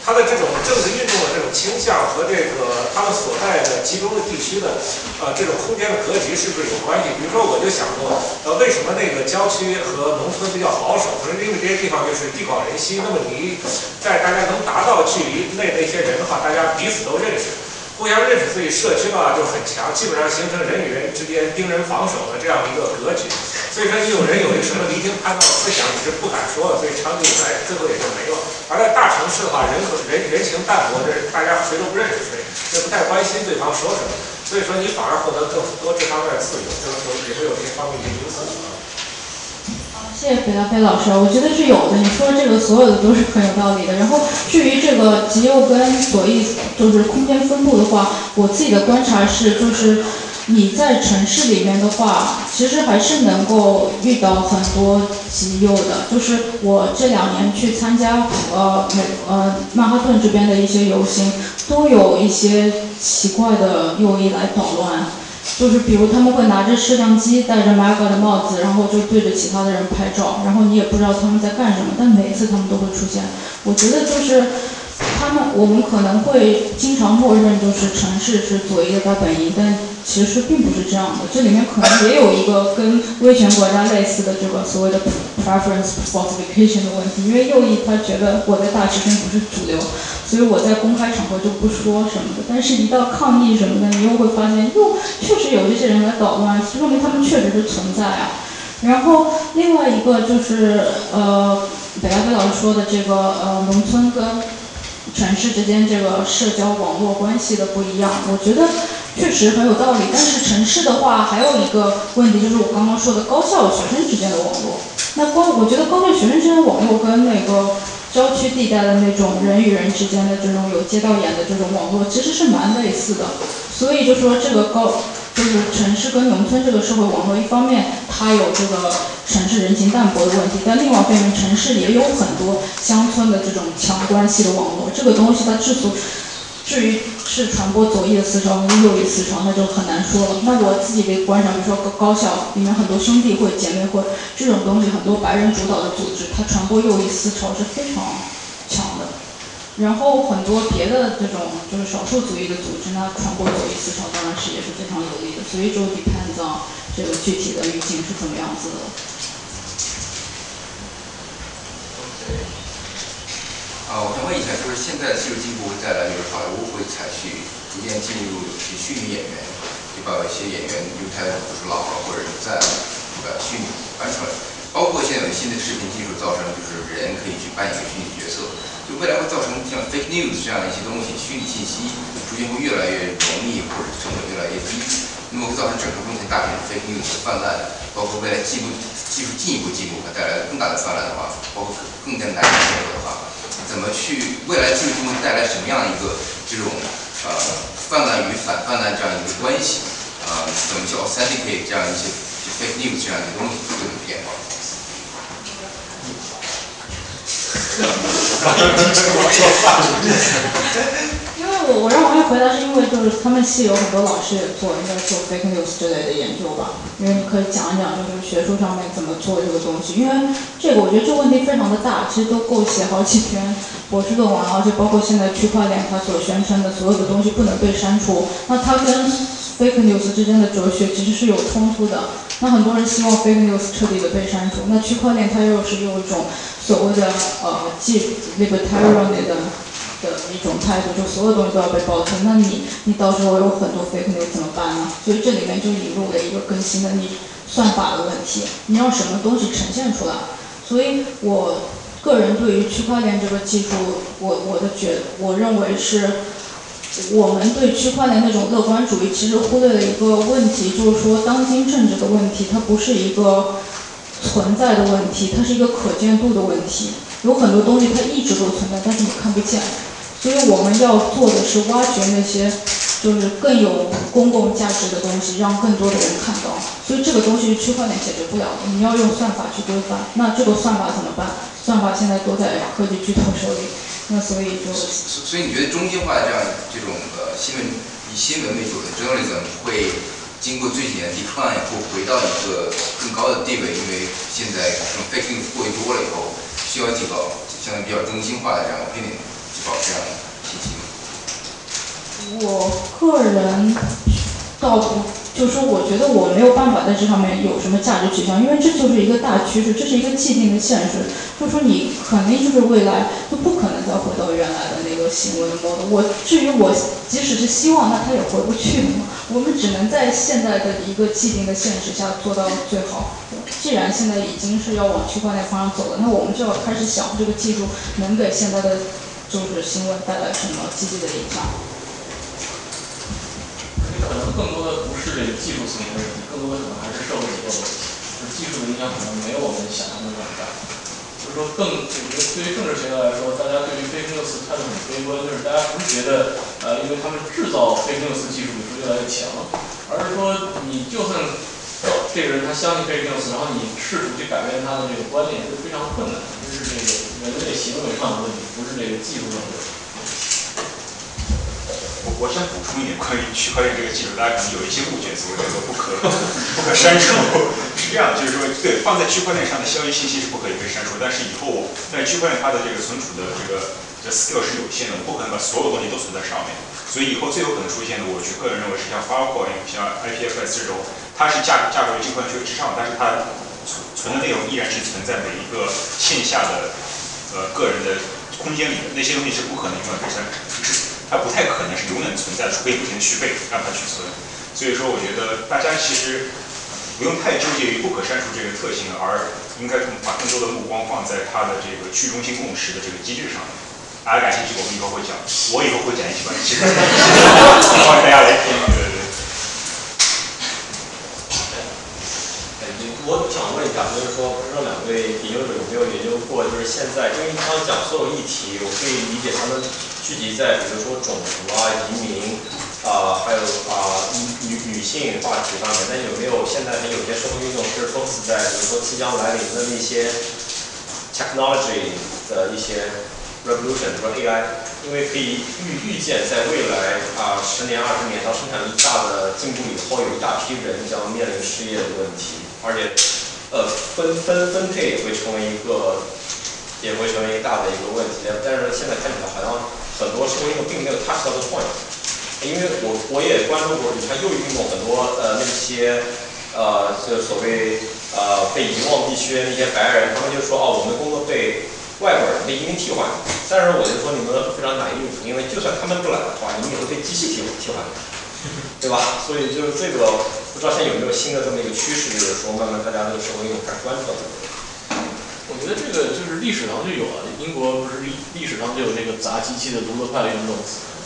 Speaker 8: 他的这种政治运动的这种倾向和这个他们所在的集中的地区的呃这种空间的格局是不是有关系？比如说，我就想过，呃，为什么那个郊区和农村比较保守？可能因为这些地方就是地广人稀，那么你在大家能达到距离内的一些人的话，大家彼此都认识。互相认识，所以社区吧就很强，基本上形成人与人之间盯人防守的这样一个格局。所以说，你有人有一个什么离经叛道思想，你是不敢说的，所以长久以来最后也就没了。而在大城市的话，人和人人情淡薄，这大家谁都不认识谁，也不太关心对方说什么。所以说，你反而获得更多这方面的自由，就是说也会有这方面的因素。
Speaker 12: 谢谢北大飞老师，我觉得是有的。你说这个所有的都是很有道理的。然后至于这个极右跟左翼，就是空间分布的话，我自己的观察是，就是你在城市里面的话，其实还是能够遇到很多极右的。就是我这两年去参加呃美呃曼哈顿这边的一些游行，都有一些奇怪的右翼来捣乱。就是比如他们会拿着摄像机，戴着 MAGA 的帽子，然后就对着其他的人拍照，然后你也不知道他们在干什么，但每次他们都会出现。我觉得就是他们，我们可能会经常默认就是城市是左翼的大本营，但其实并不是这样的。这里面可能也有一个跟威权国家类似的这个所谓的 preference falsification 的问题，因为右翼他觉得我在大学生不是主流。所以我在公开场合就不说什么的，但是一到抗议什么的，你又会发现，又，确实有这些人来捣乱，说明他们确实是存在啊。然后另外一个就是，呃，北大飞老师说的这个，呃，农村跟城市之间这个社交网络关系的不一样，我觉得确实很有道理。但是城市的话，还有一个问题就是我刚刚说的高校学生之间的网络。那高，我觉得高校学生之间的网络跟那个。郊区地带的那种人与人之间的这种有街道眼的这种网络，其实是蛮类似的。所以就说这个高，就是城市跟农村这个社会网络，一方面它有这个城市人情淡薄的问题，但另外一方面城市也有很多乡村的这种强关系的网络。这个东西它之所至于是传播左翼的思潮还是右翼思潮，那就很难说了。那我自己的观察，比如说高高校里面很多兄弟会、姐妹会这种东西，很多白人主导的组织，它传播右翼思潮是非常强的。然后很多别的这种就是少数族裔的组织，那传播左翼思潮当然是也是非常有利的。所以就 depends on 这个具体的语境是怎么样子的。
Speaker 7: 啊，我想问一下，就是现在技术进步带来，就是好莱坞会采取逐渐进入去虚拟演员，就把一些演员因为他就是老了或者是在把虚拟搬出来，包括现在有新的视频技术造成就是人可以去扮演虚拟角色，未来会造成像 fake news 这样的一些东西，虚拟信息逐渐会越来越容易，或者成本越来越低，那么会造成整个中间大片 fake news 的泛滥，包括未来技术技术进一步进步和带来更大的泛滥的话，包括更加难以解决的话。怎么去未来技术中带来什么样一个这种呃泛滥与反泛滥这样一个关系？啊，怎么去 authenticate 这样一些 fake news 这样一些东西会有变化？
Speaker 12: 因为我我让我还回答是因为就是他们系有很多老师也做应该做 fake news 之类的研究吧，因为你可以讲一讲就是学术上面怎么做这个东西，因为这个我觉得这个问题非常的大，其实都够写好几篇博士论文，而且包括现在区块链它所宣称的所有的东西不能被删除，那它跟 fake news 之间的哲学其实是有冲突的。那很多人希望 fake news 彻底的被删除，那区块链它又是用一种所谓的呃技 libertarian 的的一种态度，就所有东西都要被保存。那你你到时候有很多 fake news 怎么办呢？所以这里面就引入了一个更新的你算法的问题，你让什么东西呈现出来？所以我个人对于区块链这个技术，我我的觉我认为是。我们对区块链那种乐观主义，其实忽略了一个问题，就是说当今政治的问题，它不是一个存在的问题，它是一个可见度的问题。有很多东西它一直都存在，但是你看不见。所以我们要做的是挖掘那些就是更有公共价值的东西，让更多的人看到。所以这个东西是区块链解决不了的，你要用算法去规范。那这个算法怎么办？算法现在都在科技巨头手里。那所以就，
Speaker 7: 所以你觉得中心化的这样这种呃新闻以新闻为主的 journalism 会经过这几年 decline 后回到一个更高的地位，因为现在这种 fake news 过于多了以后，需要几个相对比较中心化的这样 opinion 去保持这样的信息。
Speaker 12: 我个人到。就是说，我觉得我没有办法在这上面有什么价值取向，因为这就是一个大趋势，这是一个既定的现实。就说，你肯定就是未来就不可能再回到原来的那个行为的 model。我至于我即使是希望，那它也回不去了嘛。我们只能在现在的一个既定的现实下做到最好。既然现在已经是要往区块链方向走了，那我们就要开始想这个技术能给现在的就是新闻带来什么积极的影响。
Speaker 3: 可能更多的不是这个技术层面的问题，更多的可能还是社会结构的问题。就是技术的影响可能没有我们想象的那么大。就是说，更我觉得对于政治学家来说，大家对于 fake news 态度很悲观，就是大家不是觉得呃，因为他们制造 fake news 技术比说越来越强，而是说你就算这个人他相信 fake news，然后你试图去改变他的这个观念，是非常困难的。这是这个人类行为上的问题，不是这个技术上的问题。
Speaker 4: 我我想补充一点关于区块链这个技术，大家可能有一些误解，所谓叫做不可不可删除，是这样，就是说，对，放在区块链上的消息信息是不可以被删除，但是以后在区块链它的这个存储的这个这 scale 是有限的，我不可能把所有东西都存在上面，所以以后最有可能出现的，我去个人认为是像 Filecoin、像 IPFS 这种，它是架架构于区块链之上，但是它存存的内容依然是存在每一个线下的呃个人的空间里的，那些东西是不可能永远被删除。它不太可能是永远存在，除非不停续费让它去存。所以说，我觉得大家其实不用太纠结于不可删除这个特性，而应该把更多的目光放在它的这个去中心共识的这个机制上。大家感兴趣，我们以后会讲，我以后会讲一些关于区块链，欢迎大家来听。对对对。
Speaker 15: 我想问一下，就是说，不知道两位研究者有没有研究过，就是现在，因为刚刚讲所有议题，我可以理解他们。聚集在比如说种族啊、移民啊，还有啊女女女性话题上面，那有没有现在有些社会运动是 focs 在比如说即将来临的那些 technology 的一些 revolution，比如说 AI，因为可以预预见在未来啊十年、二十年，当生产力大的进步以后，有一大批人将面临失业的问题，而且呃分分分配也会成为一个也会成为一个大的一个问题，但是现在看起来好像。很多社会运动并没有 touch 到的 point，因为我我也关注过，你看右翼运动很多呃那些呃就所谓呃被遗忘地区那些白人，他们就说哦我们的工作被外国人被移民替换，但是我就说你们非常难应付，因为就算他们不来的话，你们也会被机器替替换，对吧？所以就是这个不知道现在有没有新的这么一个趋势，就是说慢慢大家对社会运动开始关注到这个。
Speaker 3: 我觉得这个就是历史上就有啊，英国不是历历史上就有这个砸机器的独乐派运动，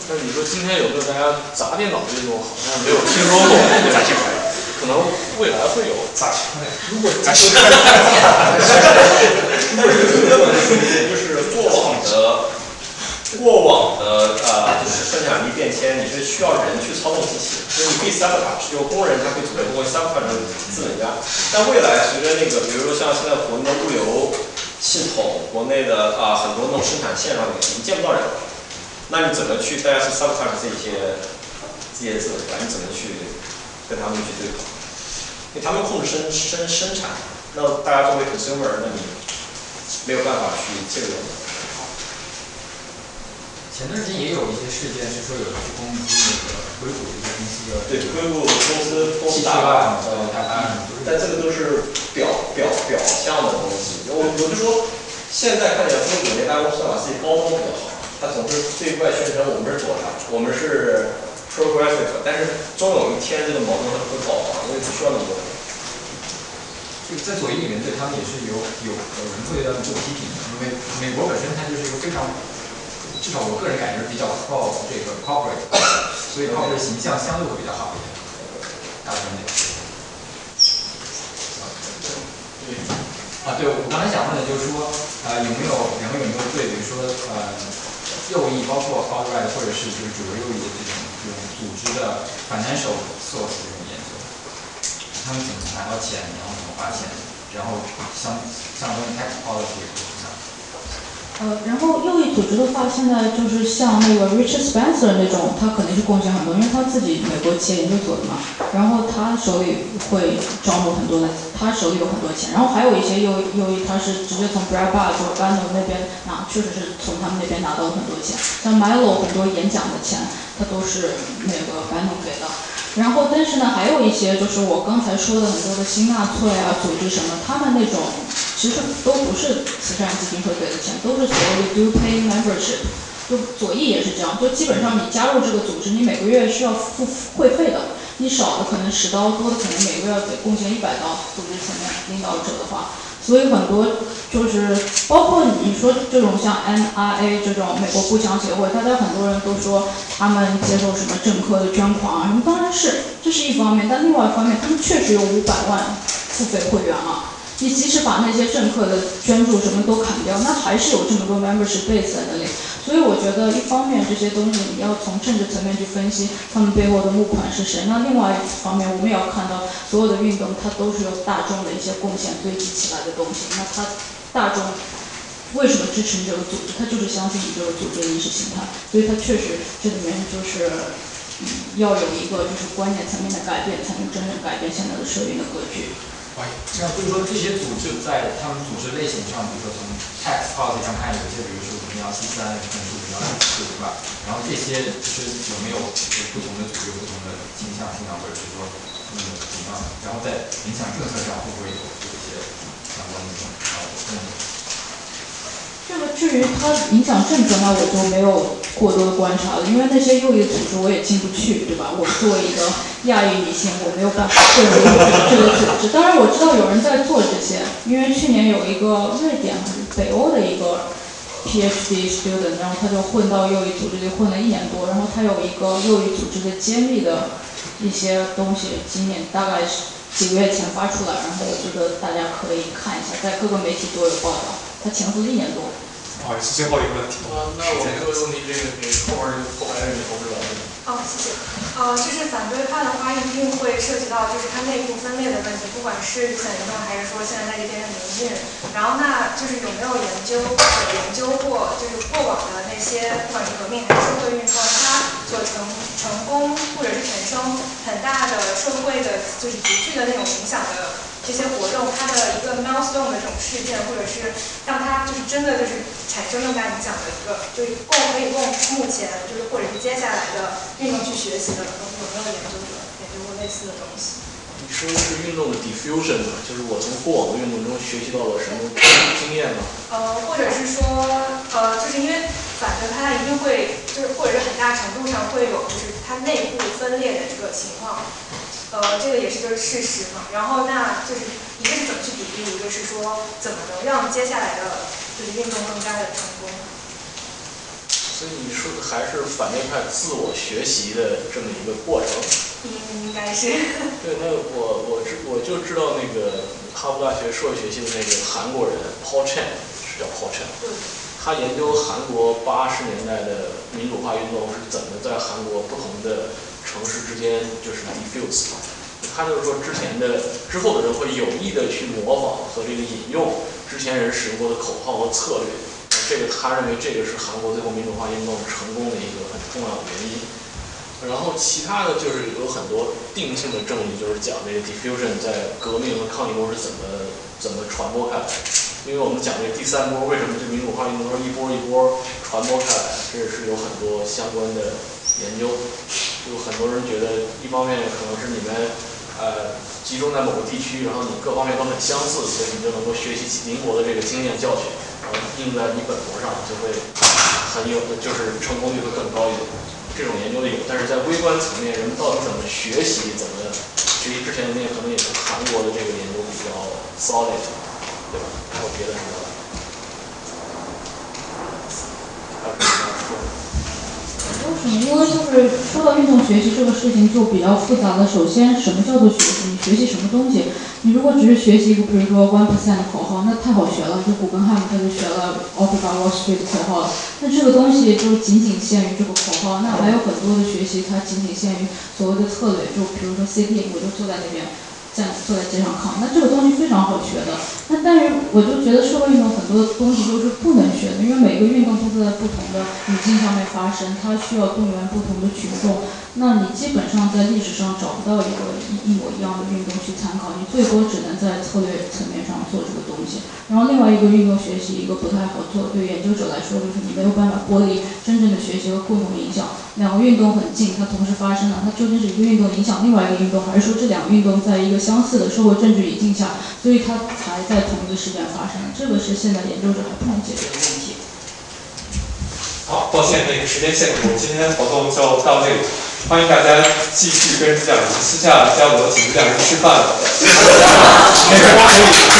Speaker 3: 但是你说今天有没有大家砸电脑的运动，好像没有听说过。砸键盘，可能未来会有。
Speaker 13: 砸键盘，
Speaker 3: 如果
Speaker 15: 砸键盘，就是过往的。过往的呃，就是生产力变迁，你是需要人去操纵机器，所以你可以 sabotage，有工人他可以通过 sabotage 资本家。但未来随着那个，比如说像现在国内的物流系统，国内的啊很多那种生产线上面，你见不到人了，那你怎么去大家去 sabotage 这些这些资本家？你怎么去跟他们去对抗？因为他们控制生生生产，那大家作为 consumer，那你没有办法去介入。
Speaker 14: 前段时间也有一些事件是说有人去攻击那个硅谷一个公司的，
Speaker 15: 对硅谷公司公司大
Speaker 14: 案，
Speaker 15: 案，
Speaker 14: 大案，
Speaker 15: 但这个都是表表表象的东西。我我就说，现在看起来硅谷那家公司把自己包装比较好，他总是对外宣称我们是左派，我们是 progressive，但是终有一天这个矛盾它会爆发，因为不需要那么多人。
Speaker 14: 这个在左翼里面对他们也是有有有人会要做批评的，因为美国本身它就是一个非常。至少我个人感觉比较靠这个 corporate，所以 corporate 形象相对会比较好一点。大部分点。啊，对，我刚才想问的就是说，呃，有没有两位有没有对，比如说呃，右翼包括 alt-right 或者是就是主流右翼的这种这种组织的 financial source 这种研究，他们怎么拿到钱，然后怎么花钱，然后相相关的 tax policy。
Speaker 12: 呃，然后右翼组织的话，现在就是像那个 Richard Spencer 那种，他肯定是贡献很多，因为他自己美国企业研究所的嘛，然后他手里会招募很多的，他手里有很多钱，然后还有一些右右翼，他是直接从 Breitbart 或者 Bannon 那边拿，确实是从他们那边拿到了很多钱，像 Milo 很多演讲的钱，他都是那个 Bannon 给的。然后，但是呢，还有一些就是我刚才说的很多的新纳粹啊组织什么，他们那种其实都不是慈善基金会给的钱，都是所谓的 do pay membership，就左翼也是这样，就基本上你加入这个组织，你每个月是要付会费的，你少的可能十刀，多的可能每个月要得贡献一百刀，组织层面领导者的话。所以很多就是包括你说这种像 NRA 这种美国步枪协会，大家很多人都说他们接受什么政客的捐款啊什么，当然是这是一方面，但另外一方面他们确实有五百万付费会员啊。你即使把那些政客的捐助什么都砍掉，那还是有这么多 membership base 在那里。所以我觉得一方面这些东西你要从政治层面去分析他们背后的募款是谁，那另外一方面我们也要看到所有的运动它都是由大众的一些贡献堆积起来的东西。那他大众为什么支持你这个组织？他就是相信你这个组织的意识形态。所以他确实这里面就是嗯要有一个就是观念层面的改变，才能真正改变现在的社运的格局。
Speaker 14: 这样就是说这些组织在他们组织类型上，比如说从 tax policy 上看，有些比如说比较 C 三，可能是比较类似，对吧？然后这些就是有没有就不同的组织不同的倾向性啊，或者是说嗯怎么样？然后在影响政策上会不会有一些相关的这种啊嗯。
Speaker 12: 这个至于它影响政策，那我就没有过多的观察了，因为那些右翼组织我也进不去，对吧？我作为一个亚裔女性，我没有办法进入这个组织。当然我知道有人在做这些，因为去年有一个瑞典还是北欧的一个 PhD student，然后他就混到右翼组织里混了一年多，然后他有一个右翼组织的揭秘的一些东西，今年大概是几个月前发出来，然后我觉得大家可以看一下，在各个媒体都有报道。他潜伏了一年多。
Speaker 1: 不好意思，最后一个问题。
Speaker 2: 啊，那我们就问题这个给后面这个后排的女同志来问。
Speaker 20: 哦，谢谢。呃，就是反对派的话，一定会涉及到就是它内部分裂的问题，不管是雨伞运动还是说现在在这边的民运。然后，那就是有没有研究有研究过，就是过往的那些不管是革命还是社会运动，它所成成功或者是产生很大的社会的，就是急剧的那种影响的。这些活动，它的一个 milestone 的这种事件，或者是让它就是真的就是产生更大影响的一个，就是供可以供目前就是或者是接下来的运动去学习的，有没有研究者研究过类似的东西？
Speaker 3: 你说的是运动的 diffusion 吗？就是我从过往的运动中学习到了什么经验吗？
Speaker 20: 呃，或者是说，呃，就是因为反正它一定会，就是或者是很大程度上会有，就是它内部分裂的一个情况。呃，这个也是就是事实嘛。然后那就是一个是怎么去比例，一个是说怎么能让接下来的就是运动更加的成功。
Speaker 3: 所以你说的还是反对派自我学习的这么一个过程。
Speaker 20: 应应该是。
Speaker 3: 对，那我我知我就知道那个哈佛大学社会学系的那个韩国人 Paul Chen 是叫 Paul Chen，他研究韩国八十年代的民主化运动是怎么在韩国不同的。城市之间就是 diffuse，他就是说之前的之后的人会有意的去模仿和这个引用之前人使用过的口号和策略，这个他认为这个是韩国最后民主化运动成功的一个很重要的原因。然后其他的就是有很多定性的证据，就是讲这个 diffusion 在革命和抗议中是怎么怎么传播开来。因为我们讲这个第三波，为什么这民主化运动是一波一波传播开来，这也是有很多相关的研究。就很多人觉得，一方面可能是你们呃集中在某个地区，然后你各方面都很相似，所以你就能够学习邻国的这个经验教训，然后应在你本国上就会很有，就是成功率会更高一点。这种研究的有，但是在微观层面，人们到底怎么学习，怎么学习之前的那可能也是韩国的这个研究比较 solid，对吧？还有别的什么？
Speaker 12: 为什么？为什么因为就是说到运动学习这个事情就比较复杂了。首先，什么叫做学习？你学习什么东西？你如果只是学习一个，比如说 one percent 的口号，那太好学了，就古根汉姆他就学了 Occupy Wall Street 的口号了。那这个东西就仅仅限于这个口号，那还有很多的学习，它仅仅限于所谓的策略，就比如说 CT，我就坐在那边。站坐在街上抗，那这个东西非常好学的。那但是我就觉得社会运动很多东西都是不能学的，因为每个运动都是在不同的语境上面发生，它需要动员不同的群众。那你基本上在历史上找不到一个一一模一样的运动去参考，你最多只能在策略层面上做这个东西。然后另外一个运动学习一个不太好做，对研究者来说就是你没有办法剥离真正的学习和共同影响。两个运动很近，它同时发生了，它究竟是一个运动影响另外一个运动，还是说这两个运动在一个相似的社会政治语境下，所以它才在同一个时间发生？这个是现在研究者还不能解决的问题。
Speaker 1: 好，抱歉，那个时间限制，我们今天活动就到这里，欢迎大家继续跟主讲人私下交流，请主讲人吃饭。那个可以。